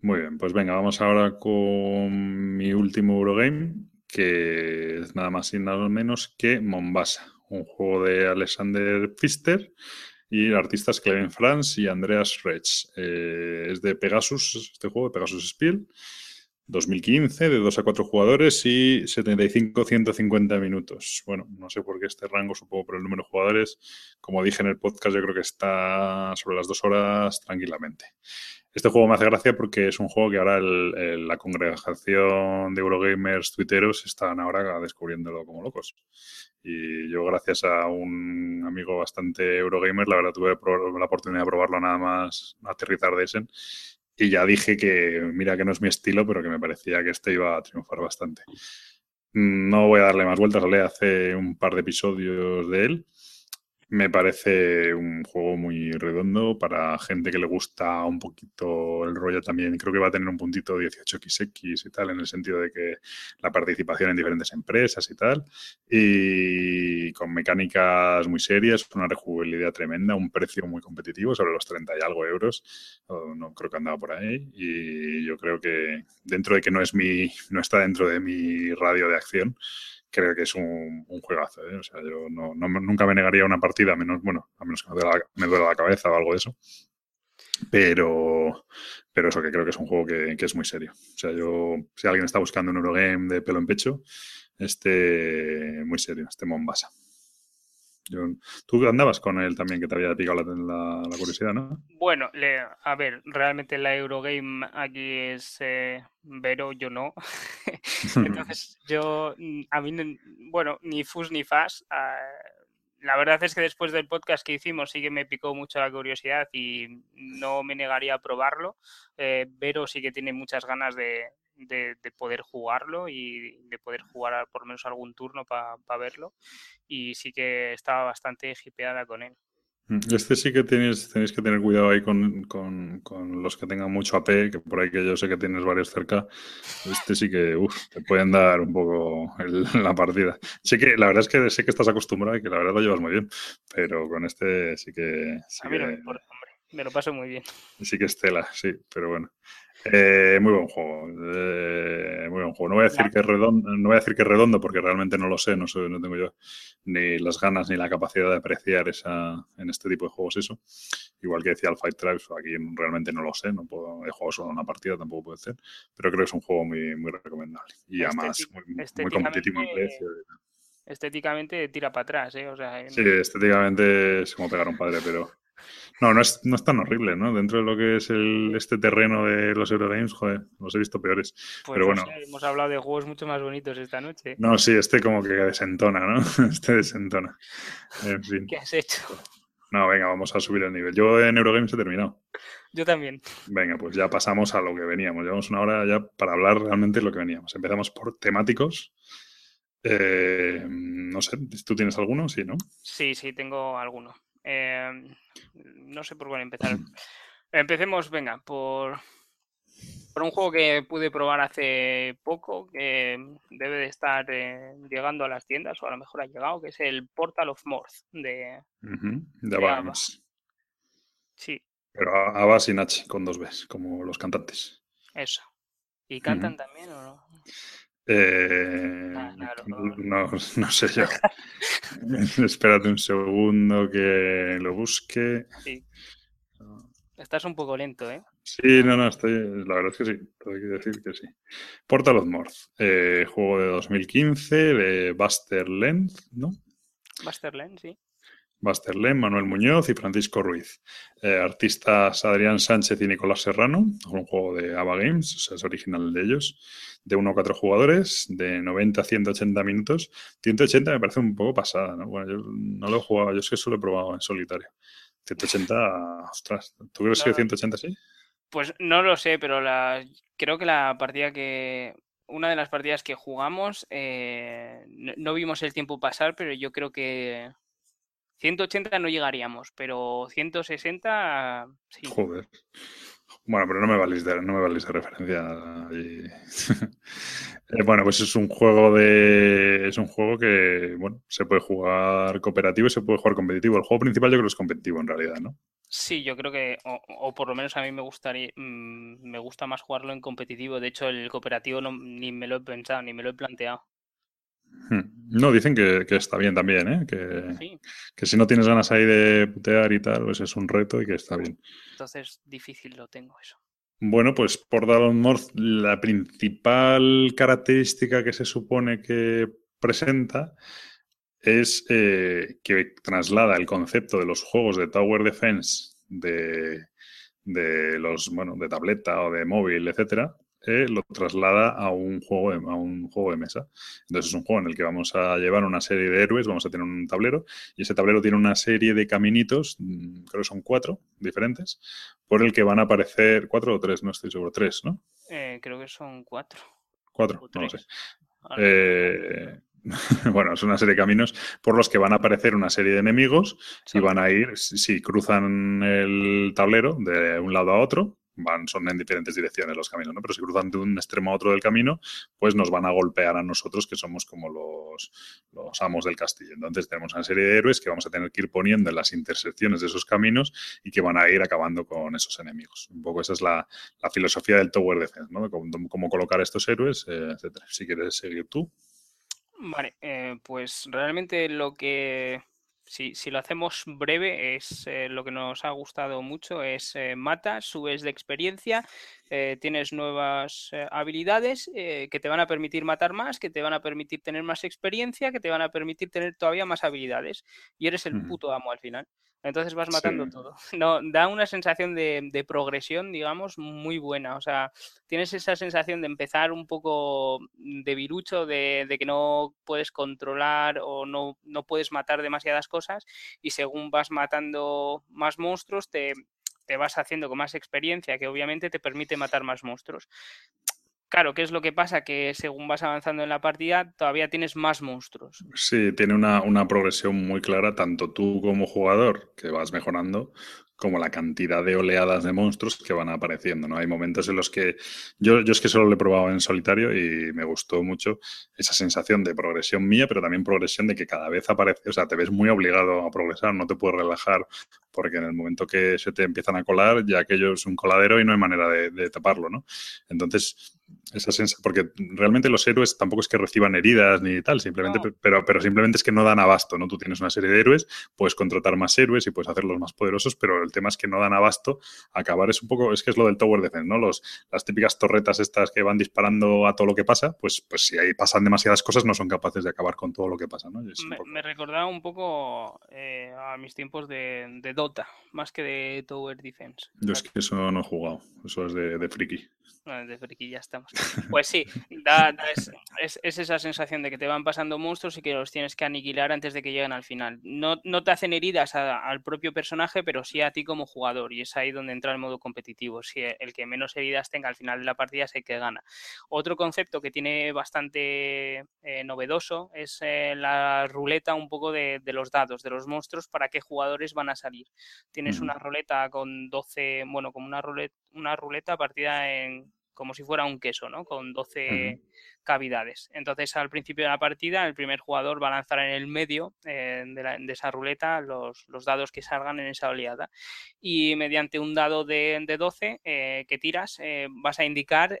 Muy bien, pues venga, vamos ahora con mi último Eurogame, que es nada más y nada menos que Mombasa, un juego de Alexander Pfister y el artista es Clement France y Andreas Retsch. Eh, es de Pegasus, este juego, de Pegasus Spiel. 2015, de 2 a 4 jugadores y 75-150 minutos. Bueno, no sé por qué este rango, supongo por el número de jugadores. Como dije en el podcast, yo creo que está sobre las dos horas tranquilamente. Este juego me hace gracia porque es un juego que ahora la congregación de Eurogamers tuiteros están ahora descubriéndolo como locos. Y yo, gracias a un amigo bastante Eurogamer, la verdad tuve la oportunidad de probarlo nada más aterrizar de Essen y ya dije que, mira que no es mi estilo, pero que me parecía que este iba a triunfar bastante. No voy a darle más vueltas, le hace un par de episodios de él me parece un juego muy redondo para gente que le gusta un poquito el rollo también. Creo que va a tener un puntito 18XX y tal, en el sentido de que la participación en diferentes empresas y tal. Y con mecánicas muy serias, una rejugabilidad tremenda, un precio muy competitivo, sobre los 30 y algo euros. No creo que andaba por ahí. Y yo creo que dentro de que no es mi, no está dentro de mi radio de acción, creo que es un, juegazo. ¿eh? O sea, yo no, nunca me negaría una partida, menos, bueno, a menos que me duela, la, cabeza o algo de eso. Pero, pero eso que creo que es un juego que, que, es muy serio. O sea, yo, si alguien está buscando un Eurogame de pelo en pecho, este muy serio, este Mombasa tú andabas con él también, que te había picado la, curiosidad, ¿no? Bueno, a ver, realmente la Eurogame aquí es eh, Vero, yo no. Entonces, yo, a mí, bueno, ni fus ni fas. Ah, la verdad es que después del podcast que hicimos sí que me picó mucho la curiosidad y no me negaría a probarlo. Eh, Vero sí que tiene muchas ganas de, de, poder jugarlo y de poder jugar por lo menos algún turno para verlo. Y sí que estaba bastante hipeada con él. Mm, este sí que tenéis, tenéis que tener cuidado ahí con, con, los que tengan mucho AP, que por ahí que yo sé que tienes varios cerca. Este sí que te pueden dar un poco la partida. Sí que la verdad es que sé que estás acostumbrado y que la verdad lo llevas muy bien, pero con este sí que. A mí no me importa, hombre. Me lo paso muy bien. Sí que es tela, sí, pero bueno. Eh, muy buen juego. Eh, muy buen juego. No voy a decir que es redondo, no voy a decir que redondo porque realmente no lo sé, no sé, no tengo yo ni las ganas ni la capacidad de apreciar esa en este tipo de juegos eso. Igual que decía el Fight Tribes, aquí realmente no lo sé, no puedo, he jugado solo una partida, tampoco puede ser, pero creo que es un juego muy, muy recomendable y además muy, competitivo en precio. Estéticamente tira para atrás, ¿eh? O sea, Sí, estéticamente es como pegar a un padre, pero no, no es, no es tan horrible, ¿no? Dentro de lo que es el, este terreno de los Eurogames, joder, los he visto peores. Pues Pero bueno. hemos hablado de juegos mucho más bonitos esta noche. No, sí, este como que desentona, ¿no? Este desentona. En fin. ¿Qué has hecho? No, venga, vamos a subir el nivel. Yo en Eurogames he terminado. Yo también. Venga, pues ya pasamos a lo que veníamos. Llevamos una hora ya para hablar realmente de lo que veníamos. Empezamos por temáticos. Eh, no sé, ¿tú tienes alguno? Sí, ¿no? Sí, sí, tengo alguno. Em, no sé por cuál empezar. Empecemos, venga, por, por un juego que pude probar hace poco, que debe de estar eh, llegando a las tiendas, o a lo mejor ha llegado, que es el Portal of Morth de, de, Sí. Pero Ava sin H, con dos Bs, como los cantantes. Eso. ¿Y cantan también o no? Eh, ah, no, no, sé yo. Espérate un segundo que lo busque. Sí. Estás un poco lento, ¿eh? Sí, no, no, estoy, la verdad es que sí, tengo que decir que sí. Portal of Morth, eh, juego de 2015 de Buster Lenz, ¿no? Buster Lenz, sí. Buster Lenz, Manuel Muñoz y Francisco Ruiz. Eh, artistas Adrián Sánchez y Nicolás Serrano, un juego de Ava Games, o sea, es original de ellos de 1 a 4 jugadores, de 90 a 180 minutos. 180 me parece un poco pasada, ¿no? Bueno, yo no lo he jugado, yo es que solo he probado en solitario. 180, ostras, ¿tú crees que 180 sí? Pues no lo sé, pero la, creo que la partida que. Una de las partidas que jugamos, eh, no, vimos el tiempo pasar, pero yo creo que 180 no llegaríamos, pero 160 sí. Joder. Bueno, pero no me valéis de, no me de referencia. Eh, bueno, pues es un juego de. Es un juego que, bueno, se puede jugar cooperativo y se puede jugar competitivo. El juego principal yo creo que es competitivo en realidad, ¿no? Sí, yo creo que, o, por lo menos a mí me gustaría, mm, me gusta más jugarlo en competitivo. De hecho, el cooperativo no, ni me lo he pensado, ni me lo he planteado. Hmm. No, dicen que, está bien también, ¿eh? Que, que, si no tienes ganas ahí de putear y tal, pues es un reto y que está bien. Entonces, difícil lo tengo eso. Bueno, pues por Dalon North, la principal característica que se supone que presenta es eh, que traslada el concepto de los juegos de Tower Defense de, de los, bueno, de tableta o de móvil, etcétera, eh, lo traslada a un, juego de, a un juego de mesa. Entonces es un juego en el que vamos a llevar una serie de héroes, vamos a tener un tablero y ese tablero tiene una serie de caminitos, mm, creo que son cuatro diferentes, por el que van a aparecer, cuatro o tres, no estoy seguro, tres, ¿no? Eh, creo que son cuatro. Cuatro, no lo sé. Eh, bueno, es una serie de caminos por los que van a aparecer una serie de enemigos y van a ir, si cruzan el tablero de un lado a otro, van, son en diferentes direcciones los caminos, ¿no? Pero si cruzan de un extremo a otro del camino, pues nos van a golpear a nosotros, que somos como los, los amos del castillo. Entonces tenemos una serie de héroes que vamos a tener que ir poniendo en las intersecciones de esos caminos y que van a ir acabando con esos enemigos. Un poco esa es la, filosofía del Tower Defense, ¿no? Cómo, colocar a estos héroes, eh, etcétera. Si quieres seguir tú. Vale, eh, pues realmente lo que si, si, lo hacemos breve, es eh, lo que nos ha gustado mucho, es eh, matas, subes de experiencia, eh, tienes nuevas habilidades que te van a permitir matar más, que te van a permitir tener más experiencia, que te van a permitir tener todavía más habilidades. Y eres el puto amo al final. Entonces vas matando todo. No, da una sensación de, progresión, digamos, muy buena. O sea, tienes esa sensación de empezar un poco de virucho, de, que no puedes controlar o no, no, puedes matar demasiadas cosas y según vas matando más monstruos te, te vas haciendo con más experiencia que obviamente te permite matar más monstruos. Claro, ¿qué es lo que pasa? Que según vas avanzando en la partida, todavía tienes más monstruos. Sí, tiene una, una, progresión muy clara, tanto tú como jugador, que vas mejorando, como la cantidad de oleadas de monstruos que van apareciendo, ¿no? Hay momentos en los que yo, yo es que solo lo he probado en solitario y me gustó mucho esa sensación de progresión mía, pero también progresión de que cada vez aparece, o sea, te ves muy obligado a progresar, no te puedes relajar porque en el momento que se te empiezan a colar, ya aquello es un coladero y no hay manera de, de taparlo, ¿no? Entonces, esa sensación, porque realmente los héroes tampoco es que reciban heridas ni tal, simplemente, pero, pero simplemente es que no dan abasto, ¿no? Tú tienes una serie de héroes, puedes contratar más héroes y puedes hacerlos más poderosos, pero el tema es que no dan abasto. Acabar es un poco, es que es lo del Tower Defense, ¿no? Los, las típicas torretas estas que van disparando a todo lo que pasa, pues, pues si ahí pasan demasiadas cosas, no son capaces de acabar con todo lo que pasa, ¿no? Me, recordaba un poco eh, a mis tiempos de, Dota, más que de Tower Defense. Yo es que eso no he jugado, eso es de, de friki. De friki ya estamos. Pues sí, da, es, esa sensación de que te van pasando monstruos y que los tienes que aniquilar antes de que lleguen al final. No, no te hacen heridas al propio personaje, pero sí a ti como jugador. Y es ahí donde entra el modo competitivo. Si el que menos heridas tenga al final de la partida es el que gana. Otro concepto que tiene bastante eh, novedoso es eh, la ruleta un poco de, los dados, de los monstruos, para qué jugadores van a salir. Tienes una ruleta con 12, bueno, como una ruleta, una ruleta partida en como si fuera un queso, ¿no? Con 12 cavidades. Entonces, al principio de la partida, el primer jugador va a lanzar en el medio eh, de, esa ruleta los, dados que salgan en esa oleada. Y mediante un dado de, 12 eh, que tiras, eh, vas a indicar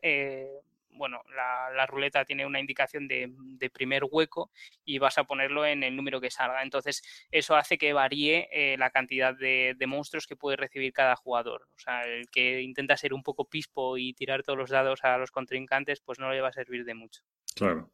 bueno, la, ruleta tiene una indicación de, primer hueco y vas a ponerlo en el número que salga. Entonces, eso hace que varíe eh, la cantidad de, monstruos que puede recibir cada jugador. O sea, el que intenta ser un poco pispo y tirar todos los dados a los contrincantes, pues no le va a servir de mucho. Claro.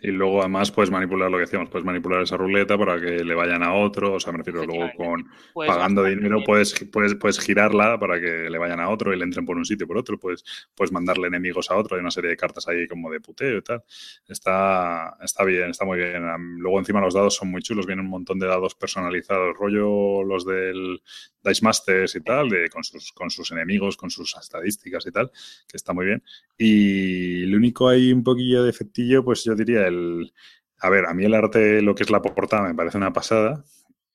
Y luego además puedes manipular lo que decíamos, puedes manipular esa ruleta para que le vayan a otro, o sea, me refiero luego con pagando dinero puedes, puedes, puedes girarla para que le vayan a otro y le entren por un sitio por otro, puedes, puedes mandarle enemigos a otro, hay una serie de cartas ahí como de puteo y tal. Está, está bien, está muy bien. Luego encima los dados son muy chulos, vienen un montón de dados personalizados, rollo los del Dice Masters y tal, de, con, sus, con sus enemigos, con sus estadísticas y tal, que está muy bien. Y lo único hay un poquillo de efectillo, pues yo diría el... A ver, a mí el arte, lo que es la portada, me parece una pasada.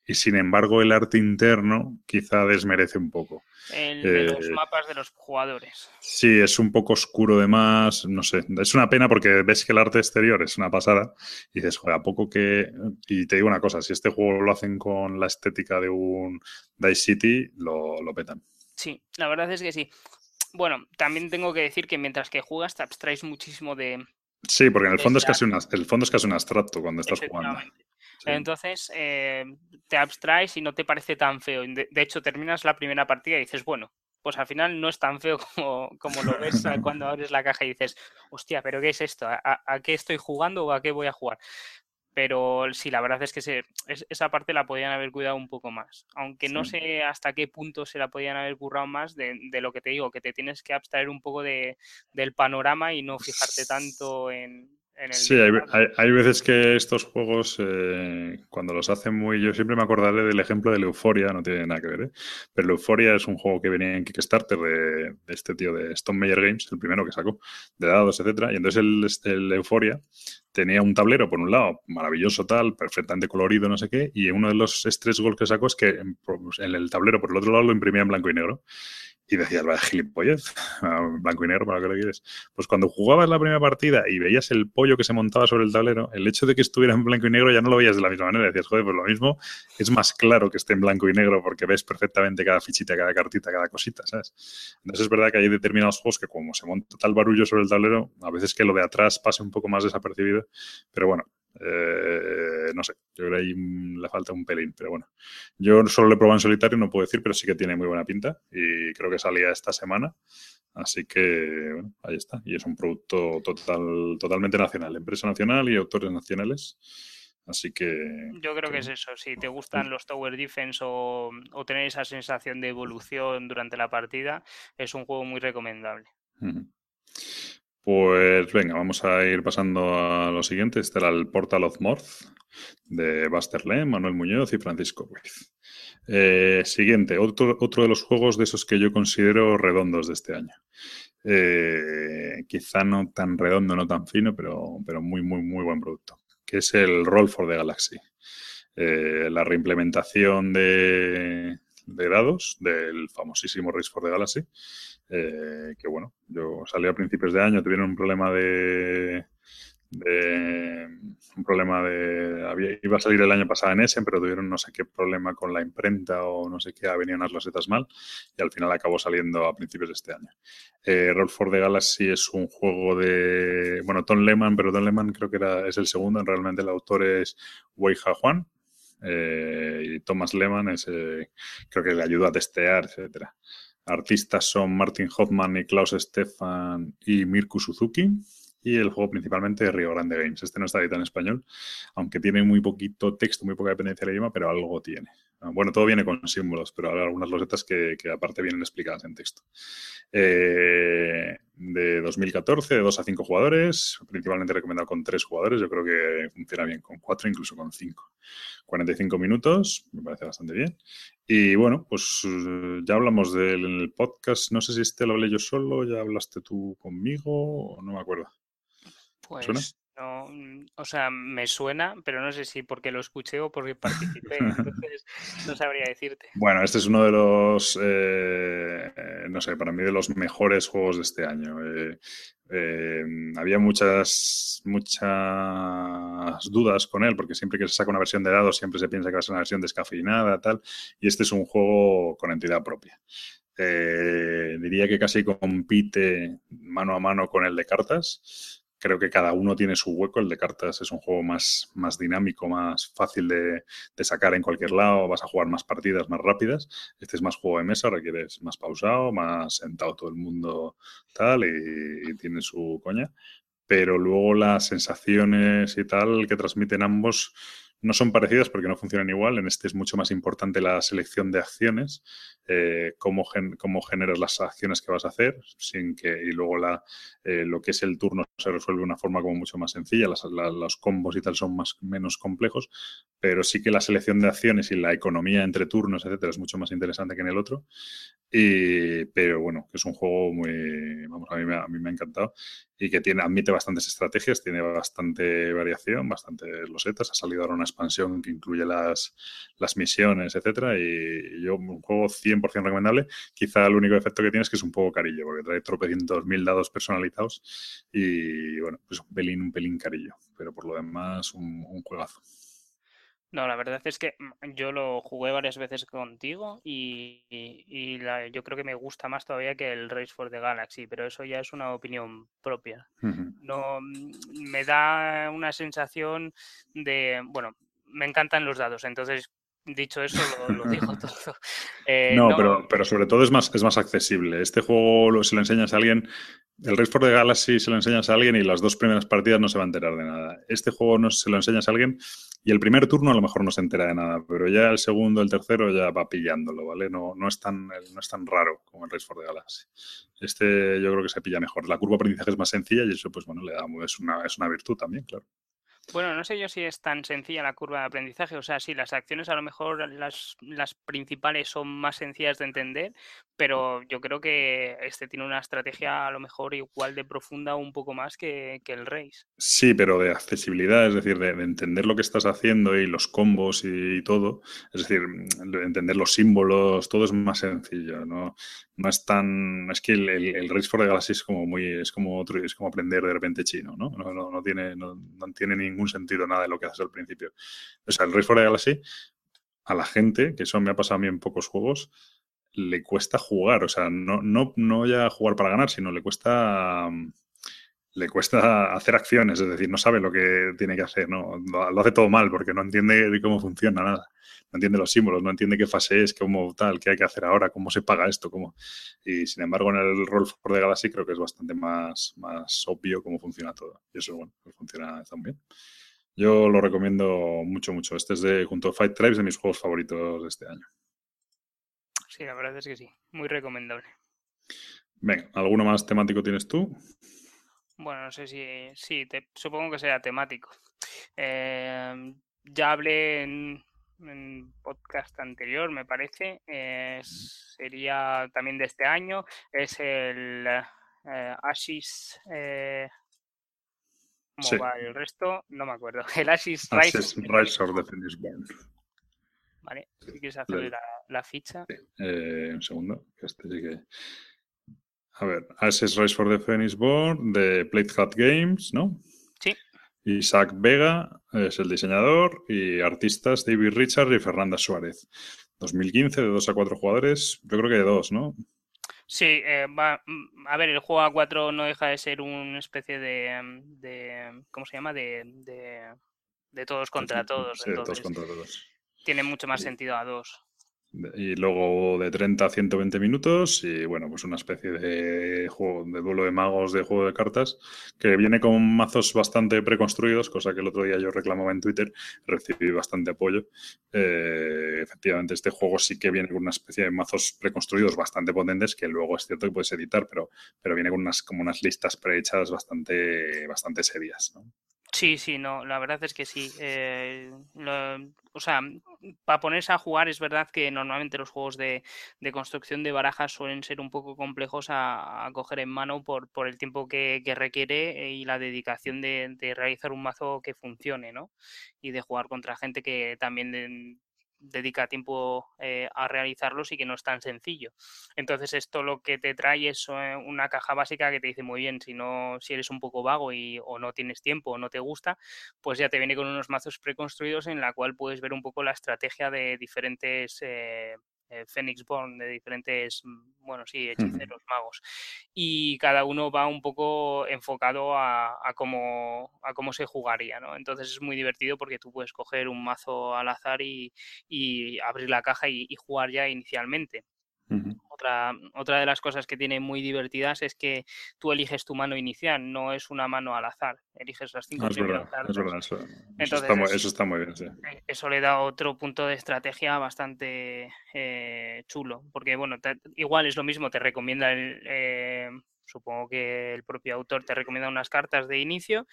Y sin embargo el arte interno quizá desmerece un poco. El de los eh, mapas de los jugadores. Sí, es un poco oscuro de más, no sé, es una pena porque ves que el arte exterior es una pasada y dices, joder, a poco que... Y te digo una cosa, si este juego lo hacen con la estética de un Dice City, lo, lo petan. Sí, la verdad es que sí. Bueno, también tengo que decir que mientras que juegas te abstraes muchísimo de, Sí, porque en el fondo, es casi el fondo es casi un abstracto cuando estás jugando. Entonces eh, te abstraes y no te parece tan feo. De, hecho, terminas la primera partida y dices, bueno, pues al final no es tan feo como, lo ves cuando abres la caja y dices, hostia, pero ¿qué es esto? ¿A, qué estoy jugando o a qué voy a jugar? Pero sí, la verdad es que esa parte la podían haber cuidado un poco más. Aunque no sé hasta qué punto se la podían haber currado más de, lo que te digo, que te tienes que abstraer un poco de, del panorama y no fijarte tanto en, Sí, hay, veces que estos juegos, eh, cuando los hacen muy. Yo siempre me acordaré del ejemplo de Euphoria, no tiene nada que ver, ¿eh? Pero Euphoria es un juego que venía en Kickstarter de, este tío de Stone Meyer Games, el primero que sacó, de dados, etcétera. Y entonces el, este, el Euphoria tenía un tablero, por un lado, maravilloso tal, perfectamente colorido, no sé qué, y uno de los tres gols que sacó es que en, el tablero, por el otro lado, lo imprimía en blanco y negro y decías, vaya gilipollez, blanco y negro, ¿para lo quieres? Pues cuando jugabas la primera partida y veías el pollo que se montaba sobre el tablero, el hecho de que estuviera en blanco y negro ya no lo veías de la misma manera. Decías, joder, pues lo mismo es más claro que esté en blanco y negro porque ves perfectamente cada fichita, cada cartita, cada cosita, ¿sabes? Entonces es verdad que hay determinados juegos que como se monta tal barullo sobre el tablero, a veces que lo de atrás pase un poco más desapercibido, pero bueno, eh, no sé, yo creo que ahí le falta un pelín, pero bueno. Yo solo lo he probado en solitario, no puedo decir, pero sí que tiene muy buena pinta y creo que salía esta semana. Así que, bueno, ahí está. Y es un producto total, totalmente nacional, empresa nacional y autores nacionales. Así que. Yo creo que, es eso. Si te gustan los Tower Defense o, tener esa sensación de evolución durante la partida, es un juego muy recomendable. Pues venga, vamos a ir pasando a lo siguiente. Este era el Portal of Morth de Buster Manuel Muñoz y Francisco Ruiz. Eh, siguiente, otro, otro de los juegos de esos que yo considero redondos de este año. Eh, quizá no tan redondo, no tan fino, pero, pero muy, muy, muy buen producto. Que es el Roll for the Galaxy. Eh, la reimplementación de, de dados del famosísimo Race for the Galaxy eh, que bueno, yo salí a principios de año, tuvieron un problema de, un problema de iba a salir el año pasado en Essen, pero tuvieron no sé qué problema con la imprenta o no sé qué, venían las losetas mal y al final acabó saliendo a principios de este año. Eh, Roll for the Galaxy es un juego de, bueno, Tom Lehman, pero Tom Lehman creo que era, es el segundo, realmente el autor es Wei Ha Juan eh, y Thomas Lehman es, creo que le ayuda a testear, etcétera. Artistas son Martin Hoffman y Klaus Stefan y Mirko Suzuki. Y el juego principalmente de Rio Grande Games. Este no está editado en español, aunque tiene muy poquito texto, muy poca dependencia del idioma, pero algo tiene. Bueno, todo viene con símbolos, pero hay algunas losetas que, aparte vienen explicadas en texto. Eh, de 2014, de 2 a 5 jugadores, principalmente recomendado con 3 jugadores, yo creo que funciona bien con 4, incluso con 5. 45 minutos, me parece bastante bien. Y bueno, pues ya hablamos del podcast, no sé si este lo hablé yo solo, ya hablaste tú conmigo, no me acuerdo. Pues no, mm, o sea, me suena, pero no sé si porque lo escuché o porque participé, entonces no sabría decirte. Bueno, este es uno de los, eh, no sé, para mí de los mejores juegos de este año. Eh, eh, había muchas, muchas dudas con él, porque siempre que se saca una versión de dados siempre se piensa que va a ser una versión descafeinada, tal, y este es un juego con entidad propia. diría que casi compite mano a mano con el de cartas creo que cada uno tiene su hueco. El de cartas es un juego más, más dinámico, más fácil de, sacar en cualquier lado, vas a jugar más partidas más rápidas. Este es más juego de mesa, requieres más pausado, más sentado todo el mundo tal y, y tiene su coña. Pero luego las sensaciones y tal que transmiten ambos no son parecidas porque no funcionan igual. En este es mucho más importante la selección de acciones, eh, cómo, generas las acciones que vas a hacer, sin que, y luego la, eh, lo que es el turno se resuelve de una forma como mucho más sencilla. los combos y tal son más, menos complejos, pero sí que la selección de acciones y la economía entre turnos, etcétera, es mucho más interesante que en el otro. Y, pero bueno, que es un juego muy, vamos, a mí, me, a mí me ha encantado y que tiene, admite bastantes estrategias, tiene bastante variación, bastantes losetas. Ha salido ahora una expansión que incluye las, las misiones, etcétera. Y, yo, un juego 100% recomendable. Quizá el único efecto que tiene es que es un poco carillo, porque trae tropecientos mil dados personalizados y bueno, pues un pelín, un pelín carillo. Pero por lo demás, un juegazo. No, la verdad es que mm, yo lo jugué varias veces contigo y, yo creo que me gusta más todavía que el Race for the Galaxy, pero eso ya es una opinión propia. No mm, me da una sensación de, bueno, me encantan los dados, entonces dicho eso lo, digo todo. Eh, no, Pero, pero sobre todo es más, es más accesible. Este juego, si lo enseñas a alguien, el Race for the Galaxy se lo enseñas a alguien y las dos primeras partidas no se va a enterar de nada. Este juego no se lo enseñas a alguien y el primer turno a lo mejor no se entera de nada, pero ya el segundo, el tercero ya va pillándolo, ¿vale? No, no, es, tan, no es tan raro como el Race for the Galaxy. Este yo creo que se pilla mejor. La curva de aprendizaje es más sencilla y eso, pues bueno, le da, es, una, es una virtud también, claro. Bueno, no sé yo si es tan sencilla la curva de aprendizaje. O sea, sí, las acciones a lo mejor las, las principales son más sencillas de entender, pero yo creo que este tiene una estrategia a lo mejor igual de profunda o un poco más que, el Race. Sí, pero de accesibilidad, es decir, de, entender lo que estás haciendo y los combos y, todo. Es decir, de entender los símbolos, todo es más sencillo, ¿no? No es tan. Es que el, el, Race for the Galaxy es como muy. Es como otro, es como aprender de repente chino, ¿no? No, no, no tiene, no, no tiene ningún sentido nada de lo que haces al principio. O sea, el Race for the Galaxy, a la gente, que eso me ha pasado a mí en pocos juegos, le cuesta jugar. O sea, no, no, no ya jugar para ganar, sino le cuesta. Le cuesta hacer acciones, es decir, no sabe lo que tiene que hacer, ¿no? Lo hace todo mal porque no entiende cómo funciona nada no entiende los símbolos, no entiende qué fase es, cómo tal, qué hay que hacer ahora, cómo se paga esto, cómo... Y sin embargo, en el Roll for the Galaxy creo que es bastante más, más obvio cómo funciona todo. Y eso, bueno, pues funciona también. Yo lo recomiendo mucho, mucho. Este es de, junto a Fight Tribes, de mis juegos favoritos de este año. Sí, la verdad es que sí. Muy recomendable. Venga, ¿alguno más temático tienes tú? Bueno, no sé si. Sí, supongo que sea temático. Eh, ya hablé en, en podcast anterior, me parece. sería también de este año. Es el eh, Ashis. Eh, ¿Cómo va el resto? No me acuerdo. El Ashis Rise, Rise of the Phoenix Born. Vale, si quieres hacer la, ficha. Eh, un segundo, que este sí que. A ver, Ashis Rise for the Phoenix Born de Plate Hat Games, ¿no? Sí. Isaac Vega es el diseñador y artistas David Richard y Fernanda Suárez. 2015, de 2 a 4 jugadores, yo creo que de 2, ¿no? Sí, eh, va, a ver, el juego a 4 no deja de ser una especie de, de ¿cómo se llama? De, de, todos contra todos. Sí, todos contra todos. Tiene mucho más sentido a 2 y luego de 30 a 120 minutos y bueno, pues una especie de juego de duelo de magos de juego de cartas que viene con mazos bastante preconstruidos, cosa que el otro día yo reclamaba en Twitter, recibí bastante apoyo. Eh, efectivamente, este juego sí que viene con una especie de mazos preconstruidos bastante potentes que luego es cierto que puedes editar, pero, pero viene con unas, como unas listas prehechas bastante, bastante serias. Sí, sí, no, la verdad es que sí. Eh, o sea, para ponerse a jugar es verdad que normalmente los juegos de, construcción de barajas suelen ser un poco complejos a, coger en mano por, por el tiempo que, requiere y la dedicación de, de, realizar un mazo que funcione, ¿no? Y de jugar contra gente que también dedica tiempo eh, a realizarlos y que no es tan sencillo. Entonces esto lo que te trae es eh, una caja básica que te dice muy bien, si no, si eres un poco vago y o no tienes tiempo o no te gusta, pues ya te viene con unos mazos preconstruidos en la cual puedes ver un poco la estrategia de diferentes eh, eh, Phoenix Born de diferentes, mm, bueno, sí, hechiceros, magos. Y cada uno va un poco enfocado a, cómo, a cómo se jugaría, ¿no? Entonces es muy divertido porque tú puedes coger un mazo al azar y, abrir la caja y jugar ya inicialmente. Otra, otra de las cosas que tiene muy divertidas es que tú eliges tu mano inicial, no es una mano al azar. Eliges las cinco ah, es verdad, es verdad, eso, está muy, eso, está muy, bien. Sí. Eh, eso le da otro punto de estrategia bastante eh, chulo, porque bueno, igual es lo mismo, te recomienda el, eh, supongo que el propio autor te recomienda unas cartas de inicio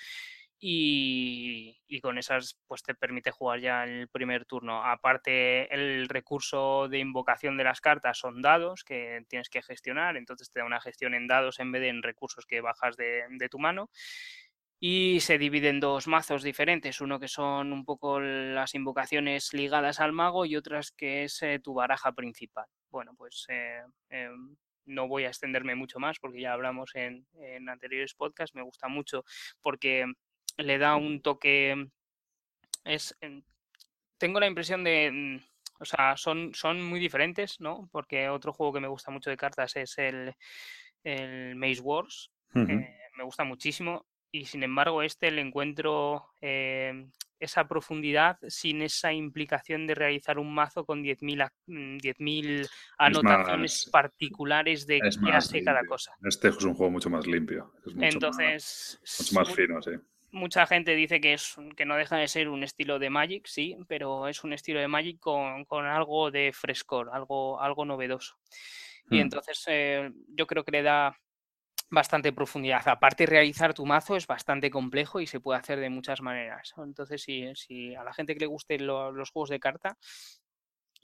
y, con esas pues te permite jugar ya el primer turno. Aparte el recurso de invocación de las cartas son dados que tienes que gestionar, entonces te da una gestión en dados en vez de en recursos que bajas de, tu mano. Y se divide en dos mazos diferentes, uno que son un poco las invocaciones ligadas al mago y otras que es eh, tu baraja principal. Bueno, pues eh, em, no voy a extenderme mucho más porque ya hablamos en, en anteriores podcasts, me gusta mucho porque le da un toque. Es. Tengo la impresión de. Mm, o sea, son, son muy diferentes, ¿no? Porque otro juego que me gusta mucho de cartas es el, el Maze Wars. Eh, me gusta muchísimo. Y sin embargo, este le encuentro eh, esa profundidad sin esa implicación de realizar un mazo con 10.000 10 mm, anotaciones particulares de qué hace cada cosa. Este es un juego mucho más limpio. Entonces, mucho más fino, sí mucha gente dice que, es, que no deja de ser un estilo de Magic, sí, pero es un estilo de Magic con, algo de frescor, algo, algo novedoso. Y hmm. entonces eh, yo creo que le da bastante profundidad. Aparte, realizar tu mazo es bastante complejo y se puede hacer de muchas maneras. Entonces, si, si a la gente que le gusten los juegos de carta,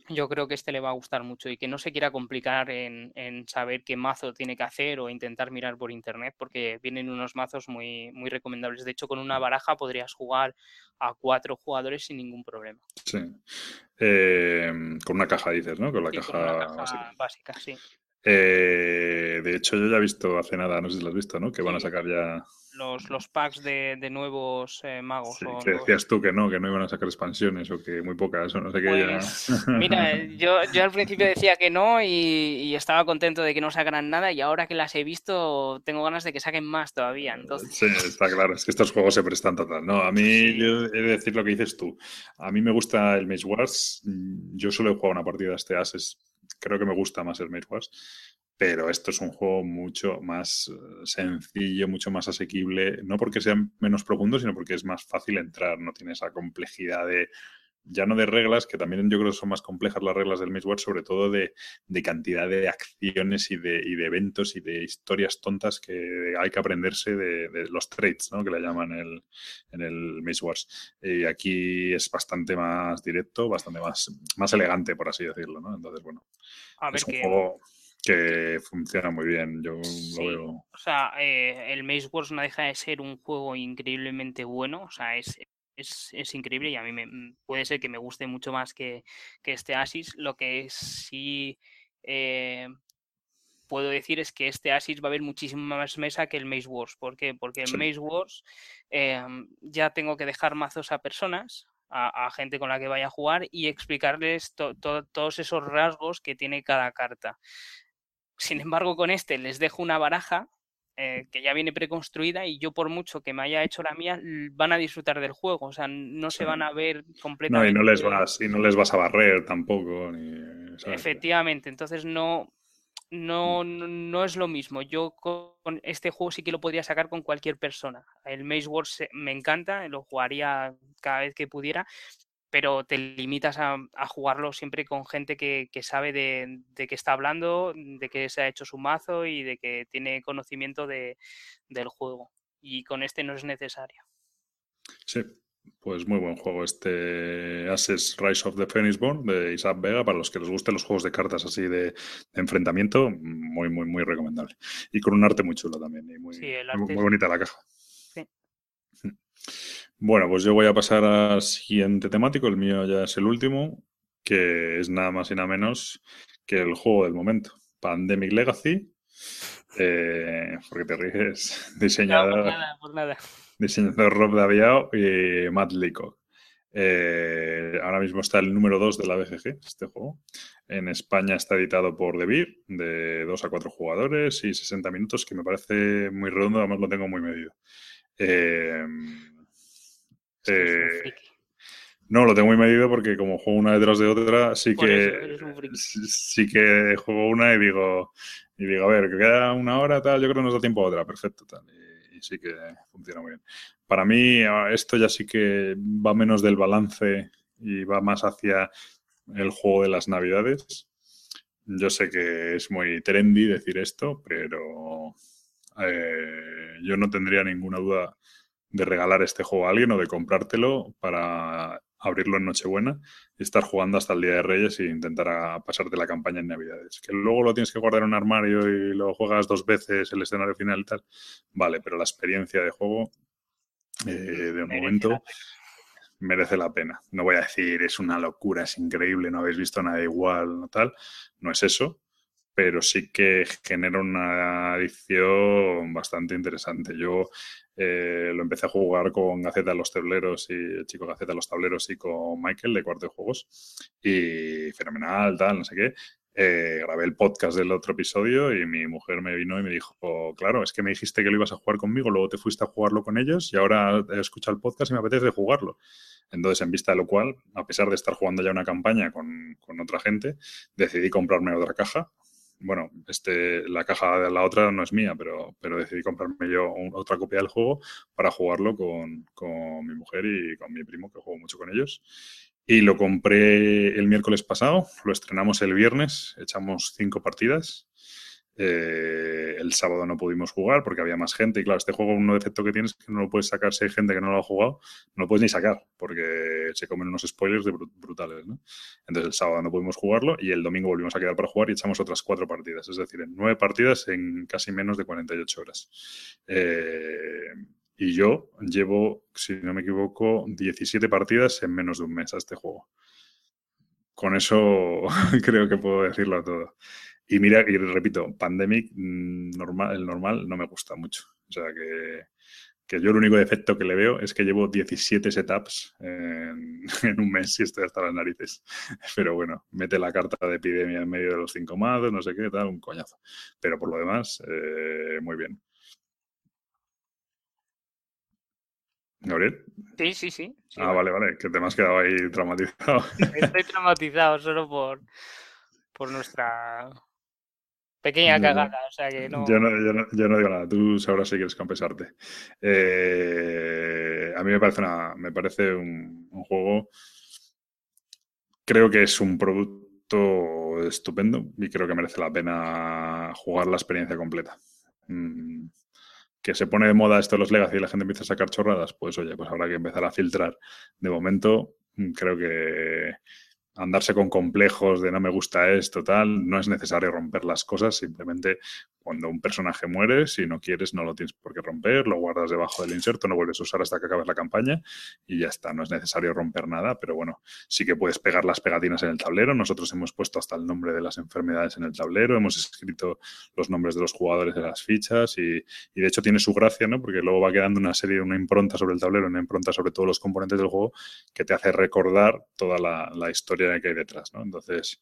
yo creo que este le va a gustar mucho y que no se quiera complicar en, saber qué mazo tiene que hacer o intentar mirar por internet porque vienen unos mazos muy, muy recomendables. De hecho, con una baraja podrías jugar a cuatro jugadores sin ningún problema. Sí. Em, con una caja dices, ¿no? Con la caja, básica. sí. Eh, de hecho, yo ya he visto hace nada, no sé si lo has visto, ¿no? Que van a sacar ya los, los packs de, nuevos eh, magos. que decías tú que no, que no iban a sacar expansiones o que muy pocas o no sé qué. Pues, mira, yo, yo, al principio decía que no y, estaba contento de que no sacaran nada y ahora que las he visto tengo ganas de que saquen más todavía. Entonces... Sí, está claro, es que estos juegos se prestan total. No, a mí yo he de decir lo que dices tú. A mí me gusta el Maze Wars. Yo solo he jugado una partida de este Ases. Creo que me gusta más el Maze Wars pero esto es un juego mucho más eh, sencillo, mucho más asequible, no porque sea menos profundo, sino porque es más fácil entrar, no tiene esa complejidad de, ya no de reglas, que también yo creo que son más complejas las reglas del Maze sobre todo de, cantidad de acciones y de, y de, eventos y de historias tontas que hay que aprenderse de, los traits, ¿no? que le llaman el, en el Maze Wars. Y aquí es bastante más directo, bastante más, más elegante, por así decirlo. ¿no? Entonces, bueno, es un juego que funciona muy bien, yo lo veo. O sea, eh, el Maze Wars no deja de ser un juego increíblemente bueno, o sea, es, es, increíble y a mí me, mm, puede ser que me guste mucho más que, este Asis. Lo que sí eh, puedo decir es que este Asis va a haber muchísimo más mesa que el Maze Wars. ¿Por qué? Porque el Maze Wars em, ya tengo que dejar mazos a personas, a, gente con la que vaya a jugar y explicarles todos esos rasgos que tiene cada carta. Sin embargo, con este les dejo una baraja eh, que ya viene preconstruida y yo por mucho que me haya hecho la mía, van a disfrutar del juego. O sea, no se van a ver completamente. No, y no les vas, y no les vas a barrer tampoco. Efectivamente, entonces no, no, mm. no, es lo mismo. Yo con este juego sí que lo podría sacar con cualquier persona. El Maze Wars me encanta, lo jugaría cada vez que pudiera, pero te limitas a, jugarlo siempre con gente que, sabe de, de, qué está hablando, de que se ha hecho su mazo y de que tiene conocimiento de, del juego. Y con este no es necesario. Sí, pues muy buen juego este Assets Rise of the Phoenix Born de Isaac Vega. Para los que les gusten los juegos de cartas así de, enfrentamiento, muy, muy, muy recomendable. Y con un arte muy chulo también. Y muy, muy, bonita la caja. Sí. Bueno, pues yo voy a pasar al siguiente temático, el mío ya es el último, que es nada más y nada menos que el juego del momento, Pandemic Legacy, eh, porque te ríes, diseñador, diseñador Rob Daviao y Matt Leacock. Eh, ahora mismo está el número 2 de la BGG, este juego. En España está editado por Beer, de 2 a 4 jugadores y 60 minutos, que me parece muy redondo, además lo tengo muy medido. Eh, eh, no, lo tengo muy medido porque como juego una detrás de otra, sí que sí que juego una y digo, y digo, a ver, que queda una hora, tal, yo creo que nos da tiempo a otra, perfecto, tal. Y, sí que funciona muy bien. Para mí, esto ya sí que va menos del balance y va más hacia el juego de las navidades. Yo sé que es muy trendy decir esto, pero eh, yo no tendría ninguna duda de regalar este juego a alguien o de comprártelo para abrirlo en Nochebuena y estar jugando hasta el Día de Reyes e intentar pasarte la campaña en Navidades. Que luego lo tienes que guardar en un armario y lo juegas dos veces el escenario final y tal. Vale, pero la experiencia de juego, eh, de momento, merece la pena. No voy a decir es una locura, es increíble, no habéis visto nada igual, no tal. No es eso, pero sí que genera una adicción bastante interesante. Yo eh, lo empecé a jugar con Gaceta de los Tableros y el chico Gaceta de los Tableros y con Michael de Cuarto de Juegos y fenomenal, tal, no sé qué. Eh, grabé el podcast del otro episodio y mi mujer me vino y me dijo, claro, es que me dijiste que lo ibas a jugar conmigo, luego te fuiste a jugarlo con ellos y ahora he escuchado el podcast y me apetece jugarlo. Entonces, en vista de lo cual, a pesar de estar jugando ya una campaña con, con otra gente, decidí comprarme otra caja, bueno, este, la caja de la otra no es mía, pero, pero decidí comprarme yo otra copia del juego para jugarlo con, con, mi mujer y con mi primo, que juego mucho con ellos. Y lo compré el miércoles pasado, lo estrenamos el viernes, echamos cinco partidas eh, el sábado no pudimos jugar porque había más gente. Y claro, este juego, un defecto que tienes es que no lo puedes sacar si hay gente que no lo ha jugado, no lo puedes ni sacar porque se comen unos spoilers de brutales. ¿no? Entonces el sábado no pudimos jugarlo y el domingo volvimos a quedar para jugar y echamos otras cuatro partidas. Es decir, en nueve partidas en casi menos de 48 horas. Eh, y yo llevo, si no me equivoco, 17 partidas en menos de un mes a este juego. Con eso creo que puedo decirlo todo. Y mira, y repito, Pandemic, mm, normal, el normal no me gusta mucho. O sea que, yo el único defecto que le veo es que llevo 17 setups en, un mes y estoy hasta las narices. Pero bueno, mete la carta de epidemia en medio de los cinco más, no sé qué, tal, un coñazo. Pero por lo demás, eh, muy bien. ¿Gabriel? Sí, sí, sí. ah, vale, vale, que te me has quedado ahí traumatizado. Estoy traumatizado solo por, por nuestra Pequeña cagada, o sea que no... Yo no, digo nada, tú sabrás si quieres compensarte. Eh, a mí me parece, una, me parece un, juego, creo que es un producto estupendo y creo que merece la pena jugar la experiencia completa. Mm, que se pone de moda esto de los Legacy y la gente empieza a sacar chorradas, pues oye, pues habrá que empezar a filtrar. De momento, mm, creo que andarse con complejos de no me gusta esto, tal, no es necesario romper las cosas, simplemente cuando un personaje muere, si no quieres no lo tienes por qué romper, lo guardas debajo del inserto, no vuelves a usar hasta que acabes la campaña y ya está, no es necesario romper nada, pero bueno, sí que puedes pegar las pegatinas en el tablero, nosotros hemos puesto hasta el nombre de las enfermedades en el tablero, hemos escrito los nombres de los jugadores de las fichas y, de hecho tiene su gracia, ¿no? Porque luego va quedando una serie, una impronta sobre el tablero, una impronta sobre todos los componentes del juego que te hace recordar toda la, historia que hay detrás, ¿no? Entonces,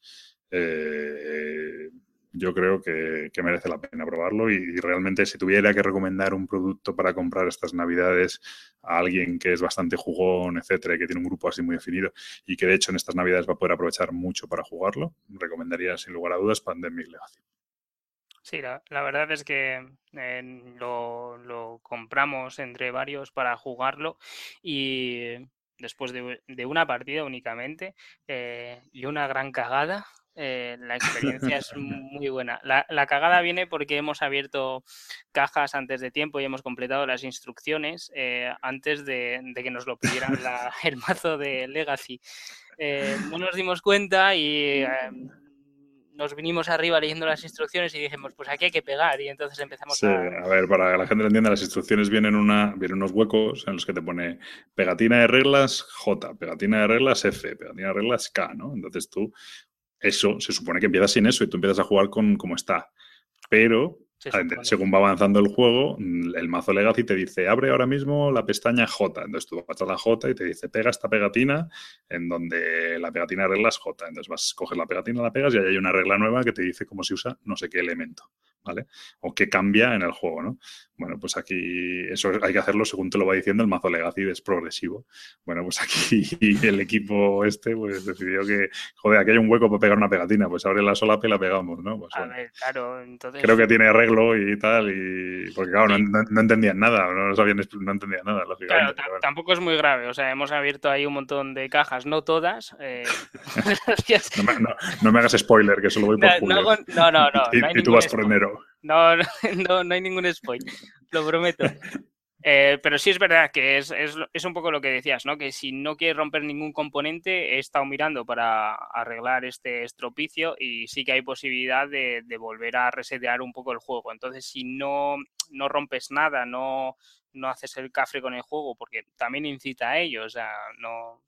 eh, yo creo que, merece la pena probarlo y, realmente si tuviera que recomendar un producto para comprar estas navidades a alguien que es bastante jugón, etcétera, y que tiene un grupo así muy definido y que de hecho en estas navidades va a poder aprovechar mucho para jugarlo, recomendaría sin lugar a dudas Pandemic Legacy. Sí, la, verdad es que eh, lo, compramos entre varios para jugarlo y después de, una partida únicamente eh, y una gran cagada eh, la experiencia es muy buena. La, cagada viene porque hemos abierto cajas antes de tiempo y hemos completado las instrucciones eh, antes de, que nos lo pidieran el mazo de Legacy. Eh, no nos dimos cuenta y nos vinimos arriba leyendo las instrucciones y dijimos, pues aquí hay que pegar y entonces empezamos a... a ver, para que la gente lo entienda, las instrucciones vienen, una, vienen unos huecos en los que te pone pegatina de reglas J, pegatina de reglas F, pegatina de reglas K, ¿no? Entonces tú eso se supone que empiezas sin eso y tú empiezas a jugar con como está. Pero según va avanzando el juego, el mazo Legacy te dice, abre ahora mismo la pestaña J. Entonces tú vas a la J y te dice, pega esta pegatina en donde la pegatina de reglas J. Entonces vas, coges la pegatina, la pegas y ahí hay una regla nueva que te dice cómo se usa no sé qué elemento. ¿Vale? O qué cambia en el juego, ¿no? Bueno, pues aquí eso hay que hacerlo según te lo va diciendo el mazo Legacy, es progresivo. Bueno, pues aquí el equipo este pues decidió que, joder, aquí hay un hueco para pegar una pegatina, pues abre la solapa y la pegamos, ¿no? Pues, a ver, claro, entonces... Creo que tiene arreglo y tal, y porque claro, no, entendían nada, no sabían, no entendían nada, Claro, tampoco es muy grave, o sea, hemos abierto ahí un montón de cajas, no todas. Eh... no, me, hagas spoiler, que solo voy por julio. No, no, no. y, tú vas por enero. No, no, no hay ningún spoiler, lo prometo. Eh, pero sí es verdad que es, es, un poco lo que decías, ¿no? Que si no quieres romper ningún componente, he estado mirando para arreglar este estropicio y sí que hay posibilidad de, volver a resetear un poco el juego. Entonces, si no, no rompes nada, no, no haces el cafre con el juego, porque también incita a ello, o sea, no...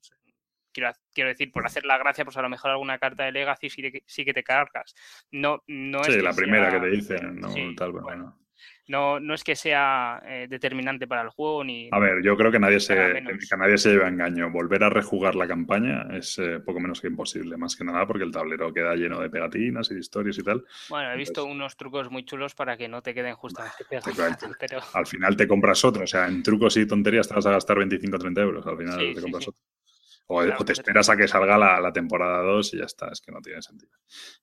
Quiero, quiero decir, por hacer la gracia, pues a lo mejor alguna carta de Legacy sí, que te cargas. No, no sí, la primera que te dicen, no tal, bueno no, no es que sea eh, determinante para el juego ni... A ver, yo creo que nadie, se, que nadie se lleva engaño. Volver a rejugar la campaña es eh, poco menos que imposible, más que nada porque el tablero queda lleno de pegatinas y de historias y tal. Bueno, he visto unos trucos muy chulos para que no te queden justamente pegatinas. Pero... Al final te compras otro, o sea, en trucos y tonterías te vas a gastar 25 o 30 euros, al final te compras otro. O, te esperas a que salga la, temporada 2 y ya está, es que no tiene sentido.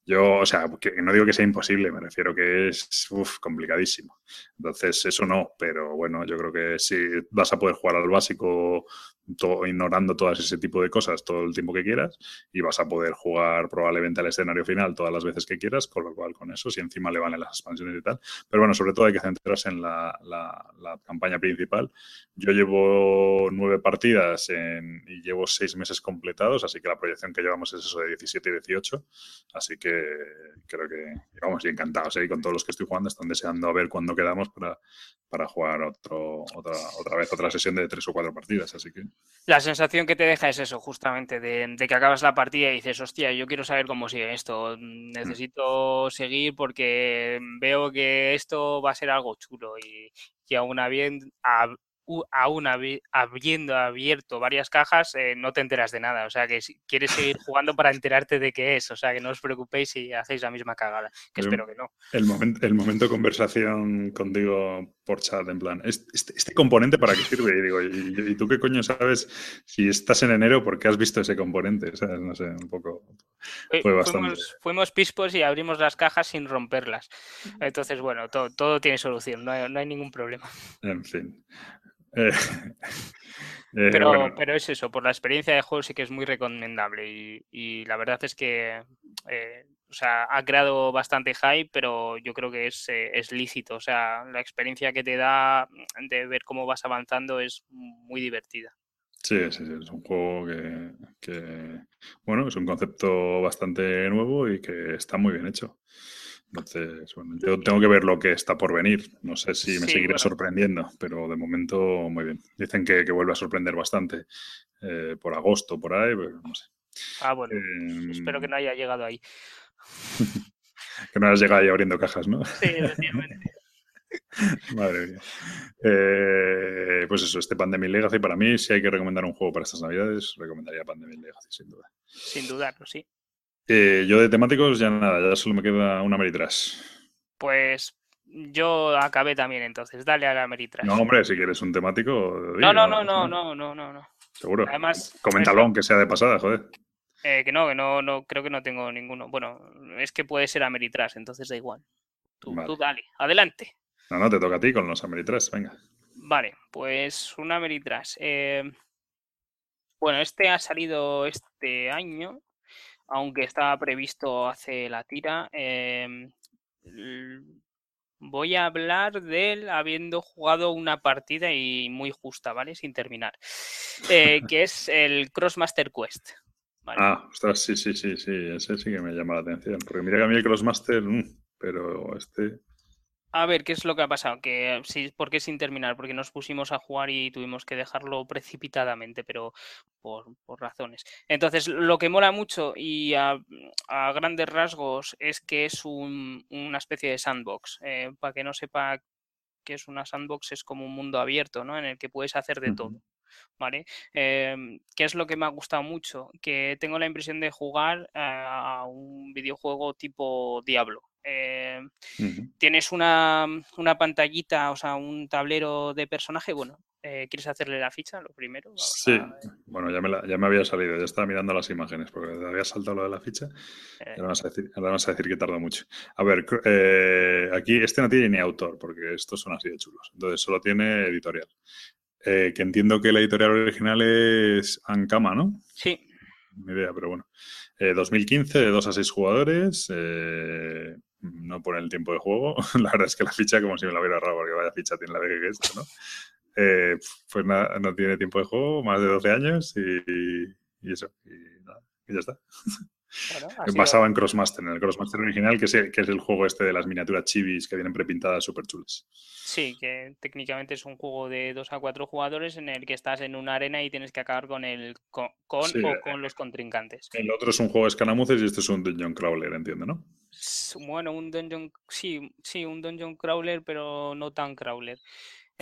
Yo, o sea, que no digo que sea imposible, me refiero que es complicadísimo. Entonces, eso no, pero bueno, yo creo que si vas a poder jugar al básico ignorando todas ese tipo de cosas todo el tiempo que quieras y vas a poder jugar probablemente al escenario final todas las veces que quieras, con lo cual con eso, si encima le valen las expansiones y tal. Pero bueno, sobre todo hay que centrarse en la, campaña principal. Yo llevo nueve partidas y llevo seis meses completados, así que la proyección que llevamos es eso de 17 y 18. Así que creo que vamos, y encantados. ¿eh? con todos los que estoy jugando están deseando a ver cuándo quedamos para, para jugar otro, otra, otra vez otra sesión de tres o cuatro partidas. Así que la sensación que te deja es eso, justamente, de, que acabas la partida y dices, hostia, yo quiero saber cómo sigue esto, necesito seguir porque veo que esto va a ser algo chulo y, y aún habiendo, aún habiendo abierto varias cajas, eh, no te enteras de nada. O sea, que si quieres seguir jugando para enterarte de qué es. O sea, que no os preocupéis si hacéis la misma cagada, que espero que no. El, momento, el momento de conversación contigo por chat, en plan, ¿este, este, componente para qué sirve? Y digo, ¿y, tú qué coño sabes si estás en enero porque has visto ese componente? O sea, no sé, un poco... Fue bastante... Fuimos, pispos y abrimos las cajas sin romperlas. Entonces, bueno, todo, todo tiene solución, no hay, no hay ningún problema. En fin. Eh, eh, pero, pero es eso, por la experiencia de juego sí que es muy recomendable y, la verdad es que eh, o sea, ha creado bastante hype, pero yo creo que es, es, lícito. O sea, la experiencia que te da de ver cómo vas avanzando es muy divertida. Sí, sí, sí, es un juego que, que, bueno, es un concepto bastante nuevo y que está muy bien hecho. Entonces, bueno, yo tengo que ver lo que está por venir. No sé si me seguirá sorprendiendo, pero de momento muy bien. Dicen que, vuelve a sorprender bastante eh, por agosto, por ahí, pero no sé. Ah, bueno, espero que no haya llegado ahí. que no hayas llegado ahí abriendo cajas, ¿no? Sí, efectivamente. Madre mía. Eh, pues eso, este Pandemic Legacy para mí, si hay que recomendar un juego para estas navidades, recomendaría Pandemic Legacy, sin duda. Sin dudarlo, sí. Eh, yo de temáticos ya nada, ya solo me queda una Meritrash. Pues yo acabé también entonces, dale a la Meritrash. No, hombre, si quieres un temático. no, no, no, no, no, no, no, no. Seguro. Además, coméntalo aunque sea de pasada, joder. Eh, que no, que no, no, creo que no tengo ninguno. Bueno, es que puede ser Ameritrash, entonces da igual. Tú, tú, dale, adelante. No, no, te toca a ti con los Ameritrash, venga. Vale, pues un Ameritrash. Eh, bueno, este ha salido este año, aunque estaba previsto hace la tira. Em, voy a hablar de él habiendo jugado una partida y muy justa, ¿vale? Sin terminar. Eh, que es el Crossmaster Quest. Ah, ostras, sí, sí, sí, sí, ese sí que me llama la atención. Porque mira que a mí el Crossmaster, mm, pero este... A ver, ¿qué es lo que ha pasado? Que sí, ¿Por qué sin terminar? Porque nos pusimos a jugar y tuvimos que dejarlo precipitadamente, pero por, razones. Entonces, lo que mola mucho y a, grandes rasgos es que es una especie de sandbox. Eh, para que no sepa qué es una sandbox, es como un mundo abierto, ¿no? En el que puedes hacer de todo. ¿Vale? Em, ¿Qué es lo que me ha gustado mucho? Que tengo la impresión de jugar a un videojuego tipo Diablo. Eh, tienes una, una, pantallita, o sea, un tablero de personaje. Bueno, eh, ¿quieres hacerle la ficha lo primero? sí, bueno, ya me, ya me, había salido, ya estaba mirando las imágenes porque había saltado lo de la ficha. Eh. ahora, vas a decir, vas a decir que tarda mucho. A ver, aquí este no tiene ni autor porque estos son así de chulos. Entonces solo tiene editorial. que entiendo que la editorial original es Ankama, ¿no? Sí. Ni idea, pero bueno. 2015, de 2 a 6 jugadores. Eh, no pone el tiempo de juego. la verdad es que la ficha, como si me la hubiera ahorrado, porque vaya ficha tiene la de que esto, ¿no? eh, pues nada, no tiene tiempo de juego, más de 12 años y, eso, y, ya está. Basado en Crossmaster, en el Crossmaster original, que es, el, que es el juego este de las miniaturas chivis que vienen prepintadas súper chulas. Sí, que técnicamente es un juego de 2 a 4 jugadores en el que estás en una arena y tienes que acabar con el con, o eh, con los contrincantes. El otro es un juego de escanamuces y este es un dungeon crawler, entiendo, ¿no? Bueno, un dungeon, sí, sí, un dungeon crawler, pero no tan crawler.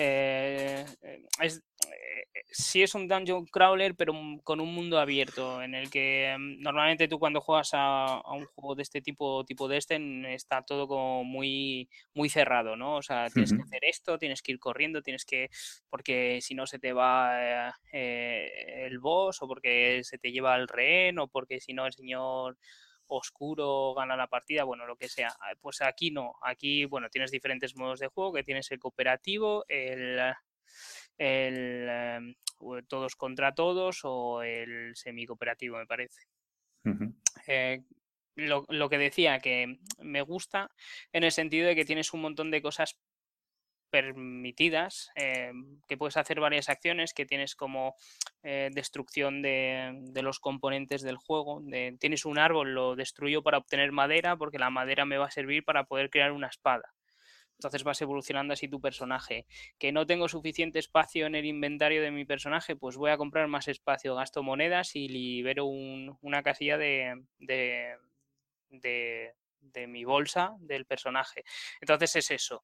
Eh, eh, es, eh, sí es un dungeon crawler, pero con un mundo abierto, en el que mm, normalmente tú cuando juegas a, un juego de este tipo, tipo de este, está todo como muy, muy cerrado, ¿no? O sea, tienes que hacer esto, tienes que ir corriendo, tienes que, porque si no se te va el boss, o porque se te lleva el rehén, o porque si no el señor oscuro gana la partida, bueno, lo que sea. Ah, pues aquí no, aquí, bueno, tienes diferentes modos de juego, que tienes el cooperativo, el, el em, todos contra todos o el semi-cooperativo, me parece. Eh, lo, lo, que decía, que me gusta en el sentido de que tienes un montón de cosas permitidas, eh, que puedes hacer varias acciones, que tienes como eh, destrucción de, los componentes del juego. tienes un árbol, lo destruyo para obtener madera, porque la madera me va a servir para poder crear una espada. Entonces vas evolucionando así tu personaje. Que no tengo suficiente espacio en el inventario de mi personaje, pues voy a comprar más espacio, gasto monedas y libero una casilla de, de, de, mi bolsa del personaje. Entonces es eso.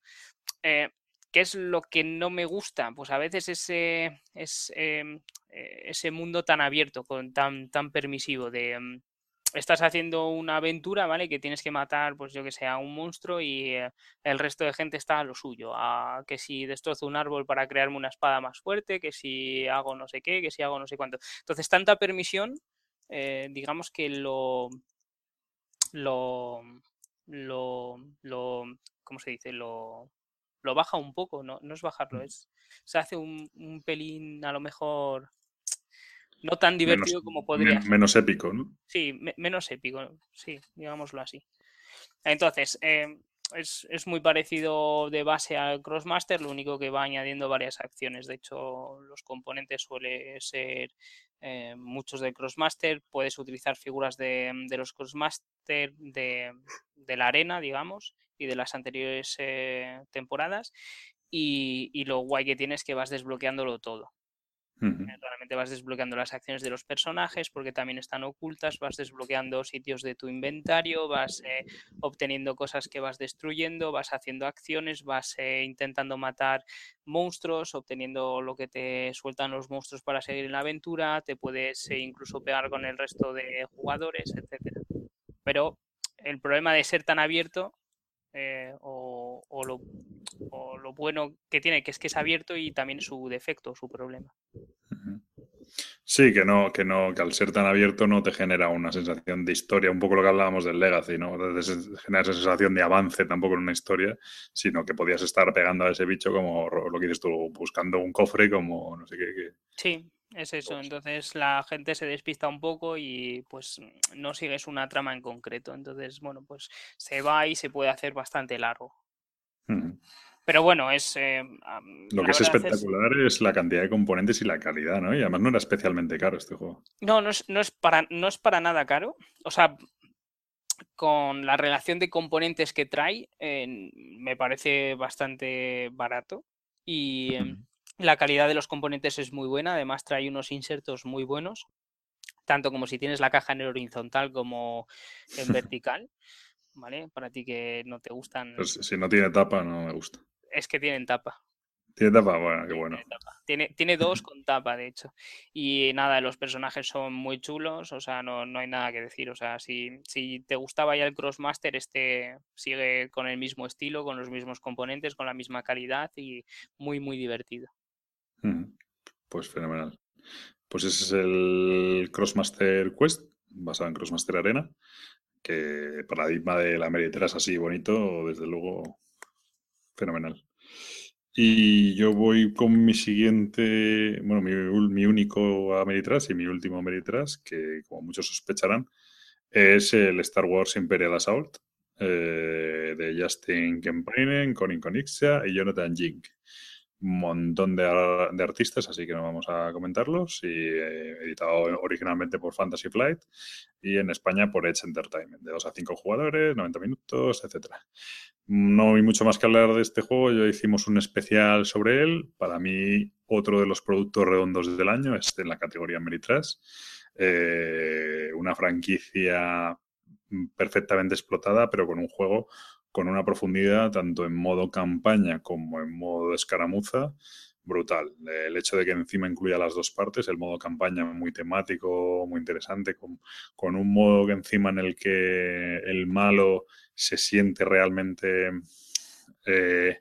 Eh, ¿Qué es lo que no me gusta? Pues a veces ese, em, eh, ese mundo tan abierto, con, tan, tan permisivo de... Em, estás haciendo una aventura, ¿vale? Que tienes que matar, pues yo que sé, a un monstruo y eh, el resto de gente está a lo suyo. A que si destrozo un árbol para crearme una espada más fuerte, que si hago no sé qué, que si hago no sé cuánto. Entonces, tanta permisión, eh, digamos que lo, lo, lo, lo, ¿cómo se dice? Lo, lo baja un poco, no, no es bajarlo, es se hace un, un pelín a lo mejor no tan divertido como podría. Menos épico, ¿no? Sí, menos épico, sí, digámoslo así. Entonces, em, es, es, muy parecido de base al Crossmaster, lo único que va añadiendo varias acciones. De hecho, los componentes suelen ser eh, muchos del Crossmaster. Puedes utilizar figuras de, de los Crossmaster de, de, la arena, digamos, y de las anteriores eh, temporadas. Y, y, lo guay que tiene es que vas desbloqueándolo todo. Eh, realmente vas desbloqueando las acciones de los personajes porque también están ocultas, vas desbloqueando sitios de tu inventario, vas eh, obteniendo cosas que vas destruyendo, vas haciendo acciones, vas eh, intentando matar monstruos, obteniendo lo que te sueltan los monstruos para seguir en la aventura, te puedes incluso pegar con el resto de jugadores, etcétera. Pero el problema de ser tan abierto o, o, lo, o, lo, bueno que tiene, que es que es abierto y también su defecto, su problema. Sí, que no, que no, que al ser tan abierto no te genera una sensación de historia, un poco lo que hablábamos del Legacy, ¿no? genera esa sensación de avance tampoco en una historia, sino que podías estar pegando a ese bicho como lo que dices tú, buscando un cofre como no sé qué. Sí, es eso. Entonces la gente se despista un poco y pues no sigues una trama en concreto. Entonces, bueno, pues se va y se puede hacer bastante largo. Pero bueno, es... Eh, Lo que es espectacular es... la cantidad de componentes y la calidad, ¿no? Y además no era especialmente caro este juego. No, no es, no es, para, no es para nada caro. O sea, con la relación de componentes que trae, me parece bastante barato. Y em, la calidad de los componentes es muy buena. Además, trae unos insertos muy buenos. Tanto como si tienes la caja en horizontal como en vertical. ¿Vale? Para ti que no te gustan. Pues si no tiene tapa, no me gusta es que tienen tapa. Tiene tapa, bueno, qué bueno. Tiene, tiene, dos con tapa, de hecho. Y nada, los personajes son muy chulos, o sea, no, hay nada que decir. O sea, si, si te gustaba ya el Crossmaster, este sigue con el mismo estilo, con los mismos componentes, con la misma calidad y muy, muy divertido. Pues fenomenal. Pues ese es el Crossmaster Quest, basado en Crossmaster Arena, que paradigma de la es así bonito, desde luego fenomenal. Y yo voy con mi siguiente, bueno, mi, único Ameritrash y mi último Ameritrash, que como muchos sospecharán, es el Star Wars Imperial Assault eh, de Justin Kemprinen, Corin Conixia y Jonathan Jink. Montón de, artistas, así que no vamos a comentarlos. Y eh, editado originalmente por Fantasy Flight y en España por Edge Entertainment, de 2 a 5 jugadores, 90 minutos, etcétera. No hay mucho más que hablar de este juego, ya hicimos un especial sobre él. Para mí, otro de los productos redondos del año es en la categoría Meritrash. Eh, una franquicia perfectamente explotada, pero con un juego con una profundidad tanto en modo campaña como en modo escaramuza brutal. El hecho de que encima incluya las dos partes, el modo campaña muy temático, muy interesante, con, con un modo que encima en el que el malo se siente realmente eh,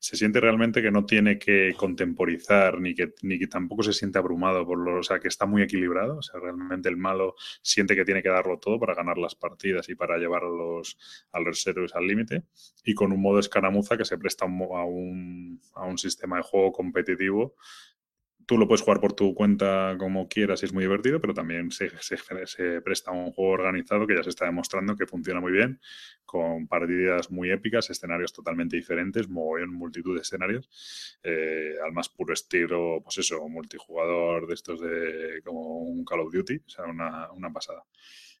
se siente realmente que no tiene que contemporizar ni que, ni que tampoco se siente abrumado por lo, o sea, que está muy equilibrado, o sea, realmente el malo siente que tiene que darlo todo para ganar las partidas y para llevar a los, a los al límite y con un modo escaramuza que se presta a un, a un sistema de juego competitivo tú lo puedes jugar por tu cuenta como quieras y es muy divertido, pero también se, presta a un juego organizado que ya se está demostrando que funciona muy bien, con partidas muy épicas, escenarios totalmente diferentes, en multitud de escenarios, eh, al más puro estilo, pues eso, multijugador de estos de como un Call of Duty, o sea, una, una pasada.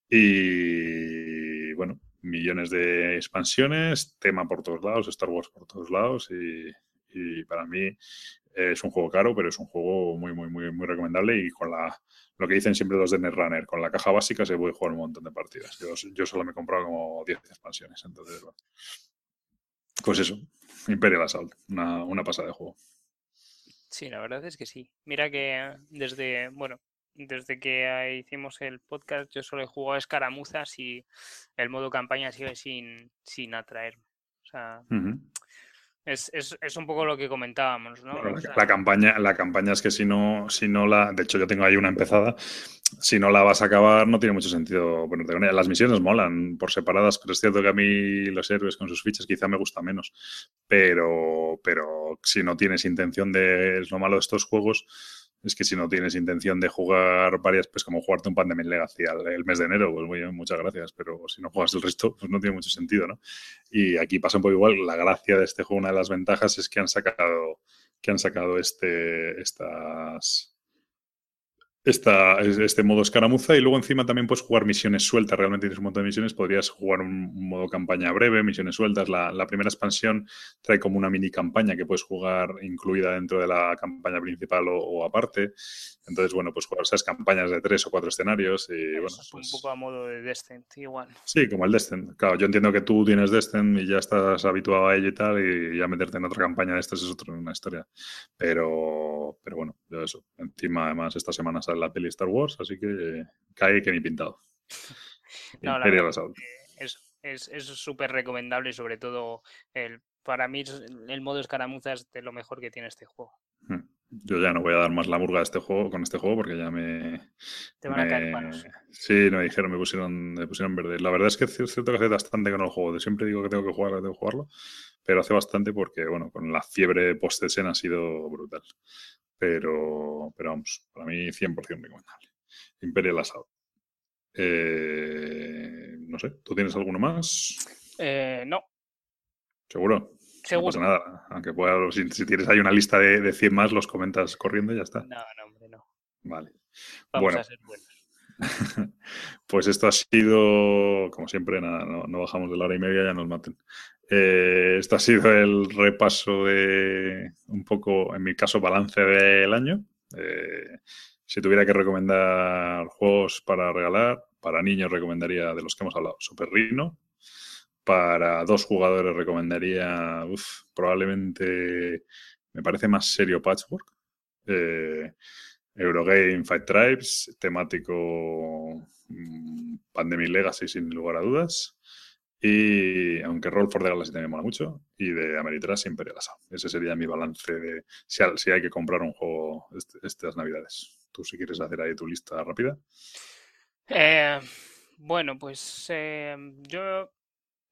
Y bueno, millones de expansiones, tema por todos lados, Star Wars por todos lados y, y para mí es un juego caro, pero es un juego muy, muy, muy, muy recomendable y con la, lo que dicen siempre los de Netrunner, con la caja básica se puede jugar un montón de partidas. Yo, solo me he comprado como 10 expansiones, entonces, bueno. Pues eso, Imperial Assault, una, una pasada de juego. Sí, la verdad es que sí. Mira que desde, bueno, desde que hicimos el podcast yo solo he jugado escaramuzas y el modo campaña sigue sin, sin atraerme. O sea, es, es, es, un poco lo que comentábamos, ¿no? la, campaña, la campaña es que si no, si no la. De hecho, yo tengo ahí una empezada. Si no la vas a acabar, no tiene mucho sentido ponerte con ella. Las misiones molan por separadas, pero es cierto que a mí los héroes con sus fichas quizá me gusta menos. Pero, pero si no tienes intención de. Es lo malo de estos juegos es que si no tienes intención de jugar varias, pues como jugarte un Pandemic Legacy el mes de enero, pues muy bien, muchas gracias, pero si no juegas el resto, pues no tiene mucho sentido, ¿no? Y aquí pasa un poco igual, la gracia de este juego, una de las ventajas es que han sacado, que han sacado este, estas, esta, este modo escaramuza y luego encima también puedes jugar misiones sueltas. Realmente tienes un montón de misiones. Podrías jugar un, modo campaña breve, misiones sueltas. La, la, primera expansión trae como una mini campaña que puedes jugar incluida dentro de la campaña principal o, aparte. Entonces, bueno, pues jugar esas campañas de tres o cuatro escenarios. Y, bueno, es un pues poco a modo de Descent, igual. Sí, como el Descent. Claro, yo entiendo que tú tienes Descent y ya estás habituado a ello y tal, y ya meterte en otra campaña de estas es otra una historia. Pero, pero bueno, eso. Encima, además, esta semana sale la peli Star Wars, así que cae que ni pintado. no, es súper recomendable y sobre todo el, para mí el modo escaramuza es de lo mejor que tiene este juego. Hmm. Yo ya no voy a dar más la burga a este juego, con este juego porque ya me... Te van a caer manos. Sí, me dijeron, me pusieron, me pusieron verde. La verdad es que es cierto que hace bastante que no lo juego. Siempre digo que tengo que jugarlo, tengo que jugarlo. Pero hace bastante porque, bueno, con la fiebre post-escena ha sido brutal. Pero, pero vamos, para mí 100% recomendable. Imperial Assault. Eh, no sé, ¿tú tienes alguno más? Eh, no. ¿Seguro? Seguro. No pasa nada. Aunque pueda, si, tienes ahí una lista de, de, 100 más, los comentas corriendo y ya está. No, no, hombre, no. Vale. Vamos a ser buenos. pues esto ha sido, como siempre, nada, no, no, bajamos de la hora y media, ya nos maten. Eh, esto ha sido el repaso de un poco, en mi caso, balance del año. Eh, si tuviera que recomendar juegos para regalar, para niños recomendaría de los que hemos hablado, Super Rino. Para dos jugadores recomendaría, probablemente me parece más serio Patchwork. Eh, Eurogame Fight Tribes, temático mm, Pandemic Legacy sin lugar a dudas. Y aunque Roll for the Galaxy también mola mucho, y de Ameritrash Imperial Assault. Ese sería mi balance de si, si hay que comprar un juego este, estas navidades. Tú si quieres hacer ahí tu lista rápida. Eh, bueno, pues eh, yo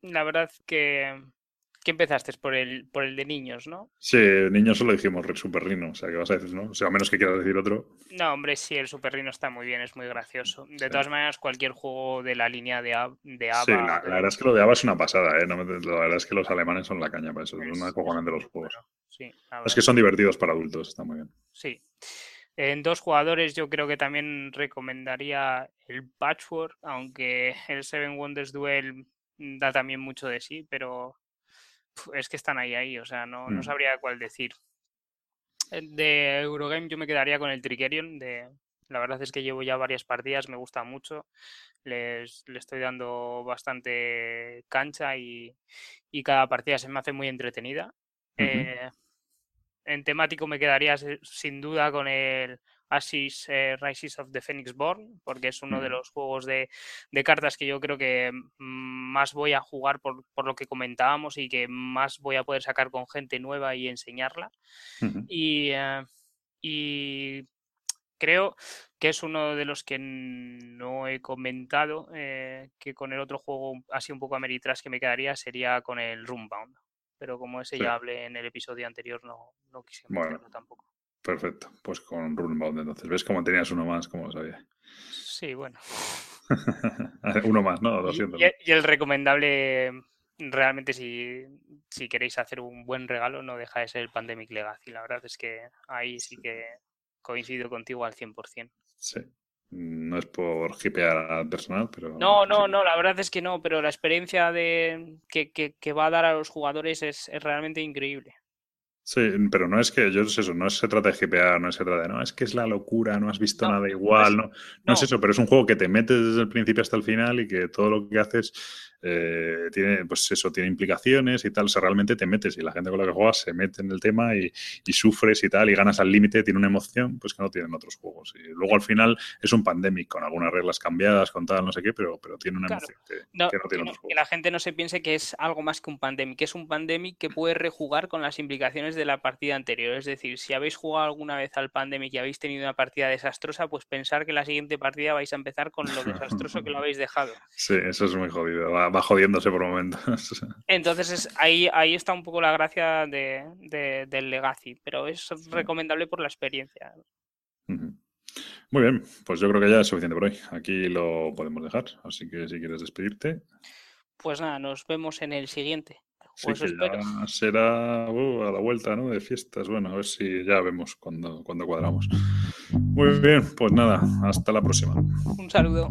la verdad que, ¿Qué empezaste? Por el, por el de niños, ¿no? Sí, niños solo dijimos Super Rino, o sea, ¿qué vas a decir, no? O sea, a menos que quieras decir otro. No, hombre, sí, el Super Rino está muy bien, es muy gracioso. De todas maneras, cualquier juego de la línea de, de ABA... Sí, la, verdad es que lo de ABA es una pasada, ¿eh? la verdad es que los alemanes son la caña para eso, es una acojonante de los juegos. Sí, es que son divertidos para adultos, está muy bien. Sí. En dos jugadores yo creo que también recomendaría el Patchwork, aunque el Seven Wonders Duel da también mucho de sí, pero es que están ahí, ahí, o sea, no, no mm. sabría cuál decir. Eh, de Eurogame yo me quedaría con el Trikerion, de, la verdad es que llevo ya varias partidas, me gusta mucho, les, le estoy dando bastante cancha y, cada partida se me hace muy entretenida. Eh, en temático me quedaría sin duda con el Asís eh, Rises of the Phoenix Born, porque es uno de los juegos de, cartas que yo creo que más voy a jugar por, lo que comentábamos y que más voy a poder sacar con gente nueva y enseñarla. Eh, y, creo que es uno de los que no he comentado, eh, que con el otro juego así un poco a Meritrash que me quedaría sería con el Roombound. Pero como ese ya hablé en el episodio anterior, no, no quise bueno. tampoco. Perfecto, pues con Runebound entonces. ¿Ves cómo tenías uno más? Como lo sabía. Sí, bueno. uno más, ¿no? Lo siento. Y, el recomendable, realmente si, si, queréis hacer un buen regalo, no deja de ser el Pandemic Legacy. La verdad es que ahí sí que coincido contigo al 100%. Sí. No es por hipear al personal, pero... No, no, no, la verdad es que no, pero la experiencia de que, que, va a dar a los jugadores es, es realmente increíble. Sí, pero no es que, yo es eso, no se trata de GPA, no se trata de, no, es que es la locura, no has visto nada igual, no, no, es eso, pero es un juego que te metes desde el principio hasta el final y que todo lo que haces eh, tiene, pues eso, tiene implicaciones y tal. O sea, realmente te metes y la gente con la que juegas se mete en el tema y, sufres y tal, y ganas al límite, tiene una emoción, pues que no tienen otros juegos. Y luego al final es un pandemic con algunas reglas cambiadas, con tal, no sé qué, pero, pero tiene una emoción que no, tiene otros juegos. Que la gente no se piense que es algo más que un pandemic, que es un pandemic que puede rejugar con las implicaciones de la partida anterior. Es decir, si habéis jugado alguna vez al pandemic y habéis tenido una partida desastrosa, pues pensar que la siguiente partida vais a empezar con lo desastroso que lo habéis dejado. Sí, eso es muy jodido. Va, jodiéndose por momentos. Entonces, ahí, ahí está un poco la gracia de, del Legacy, pero es recomendable por la experiencia. Muy bien, pues yo creo que ya es suficiente por hoy. Aquí lo podemos dejar, así que si quieres despedirte. Pues nada, nos vemos en el siguiente. Sí, que ya será uh, a la vuelta ¿no? de fiestas. Bueno, a ver si ya vemos cuando, cuando cuadramos. Muy bien, pues nada, hasta la próxima. Un saludo.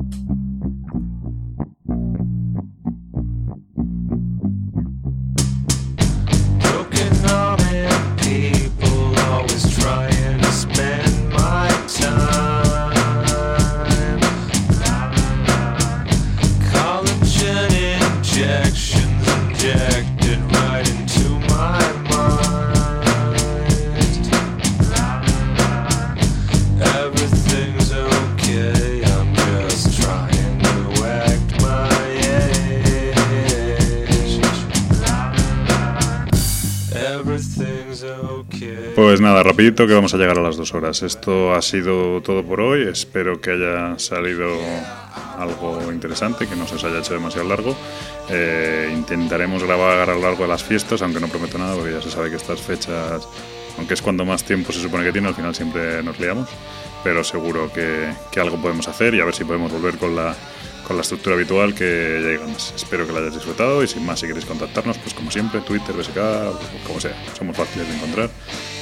Rapidito que vamos a llegar a las dos horas. Esto ha sido todo por hoy. Espero que haya salido algo interesante, que no se os haya hecho demasiado largo. Eh, intentaremos grabar a lo largo de las fiestas, aunque no prometo nada, porque ya se sabe que estas fechas, aunque es cuando más tiempo se supone que tiene, al final siempre nos liamos. Pero seguro que, que algo podemos hacer y a ver si podemos volver con la con la estructura habitual que ya llegamos. Espero que lo hayáis disfrutado y sin más, si queréis contactarnos, pues como siempre, Twitter, BSK, como sea, somos fáciles de encontrar.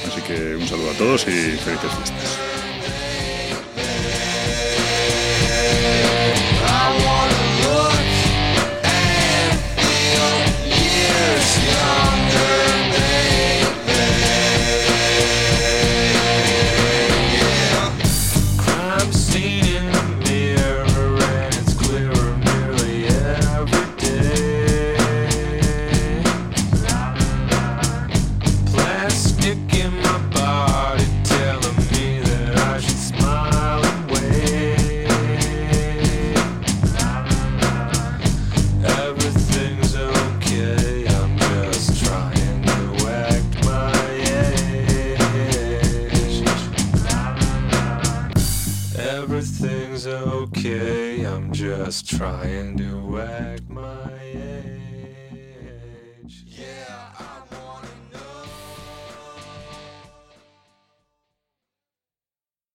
Así que un saludo a todos y felices fiestas. Just trying to act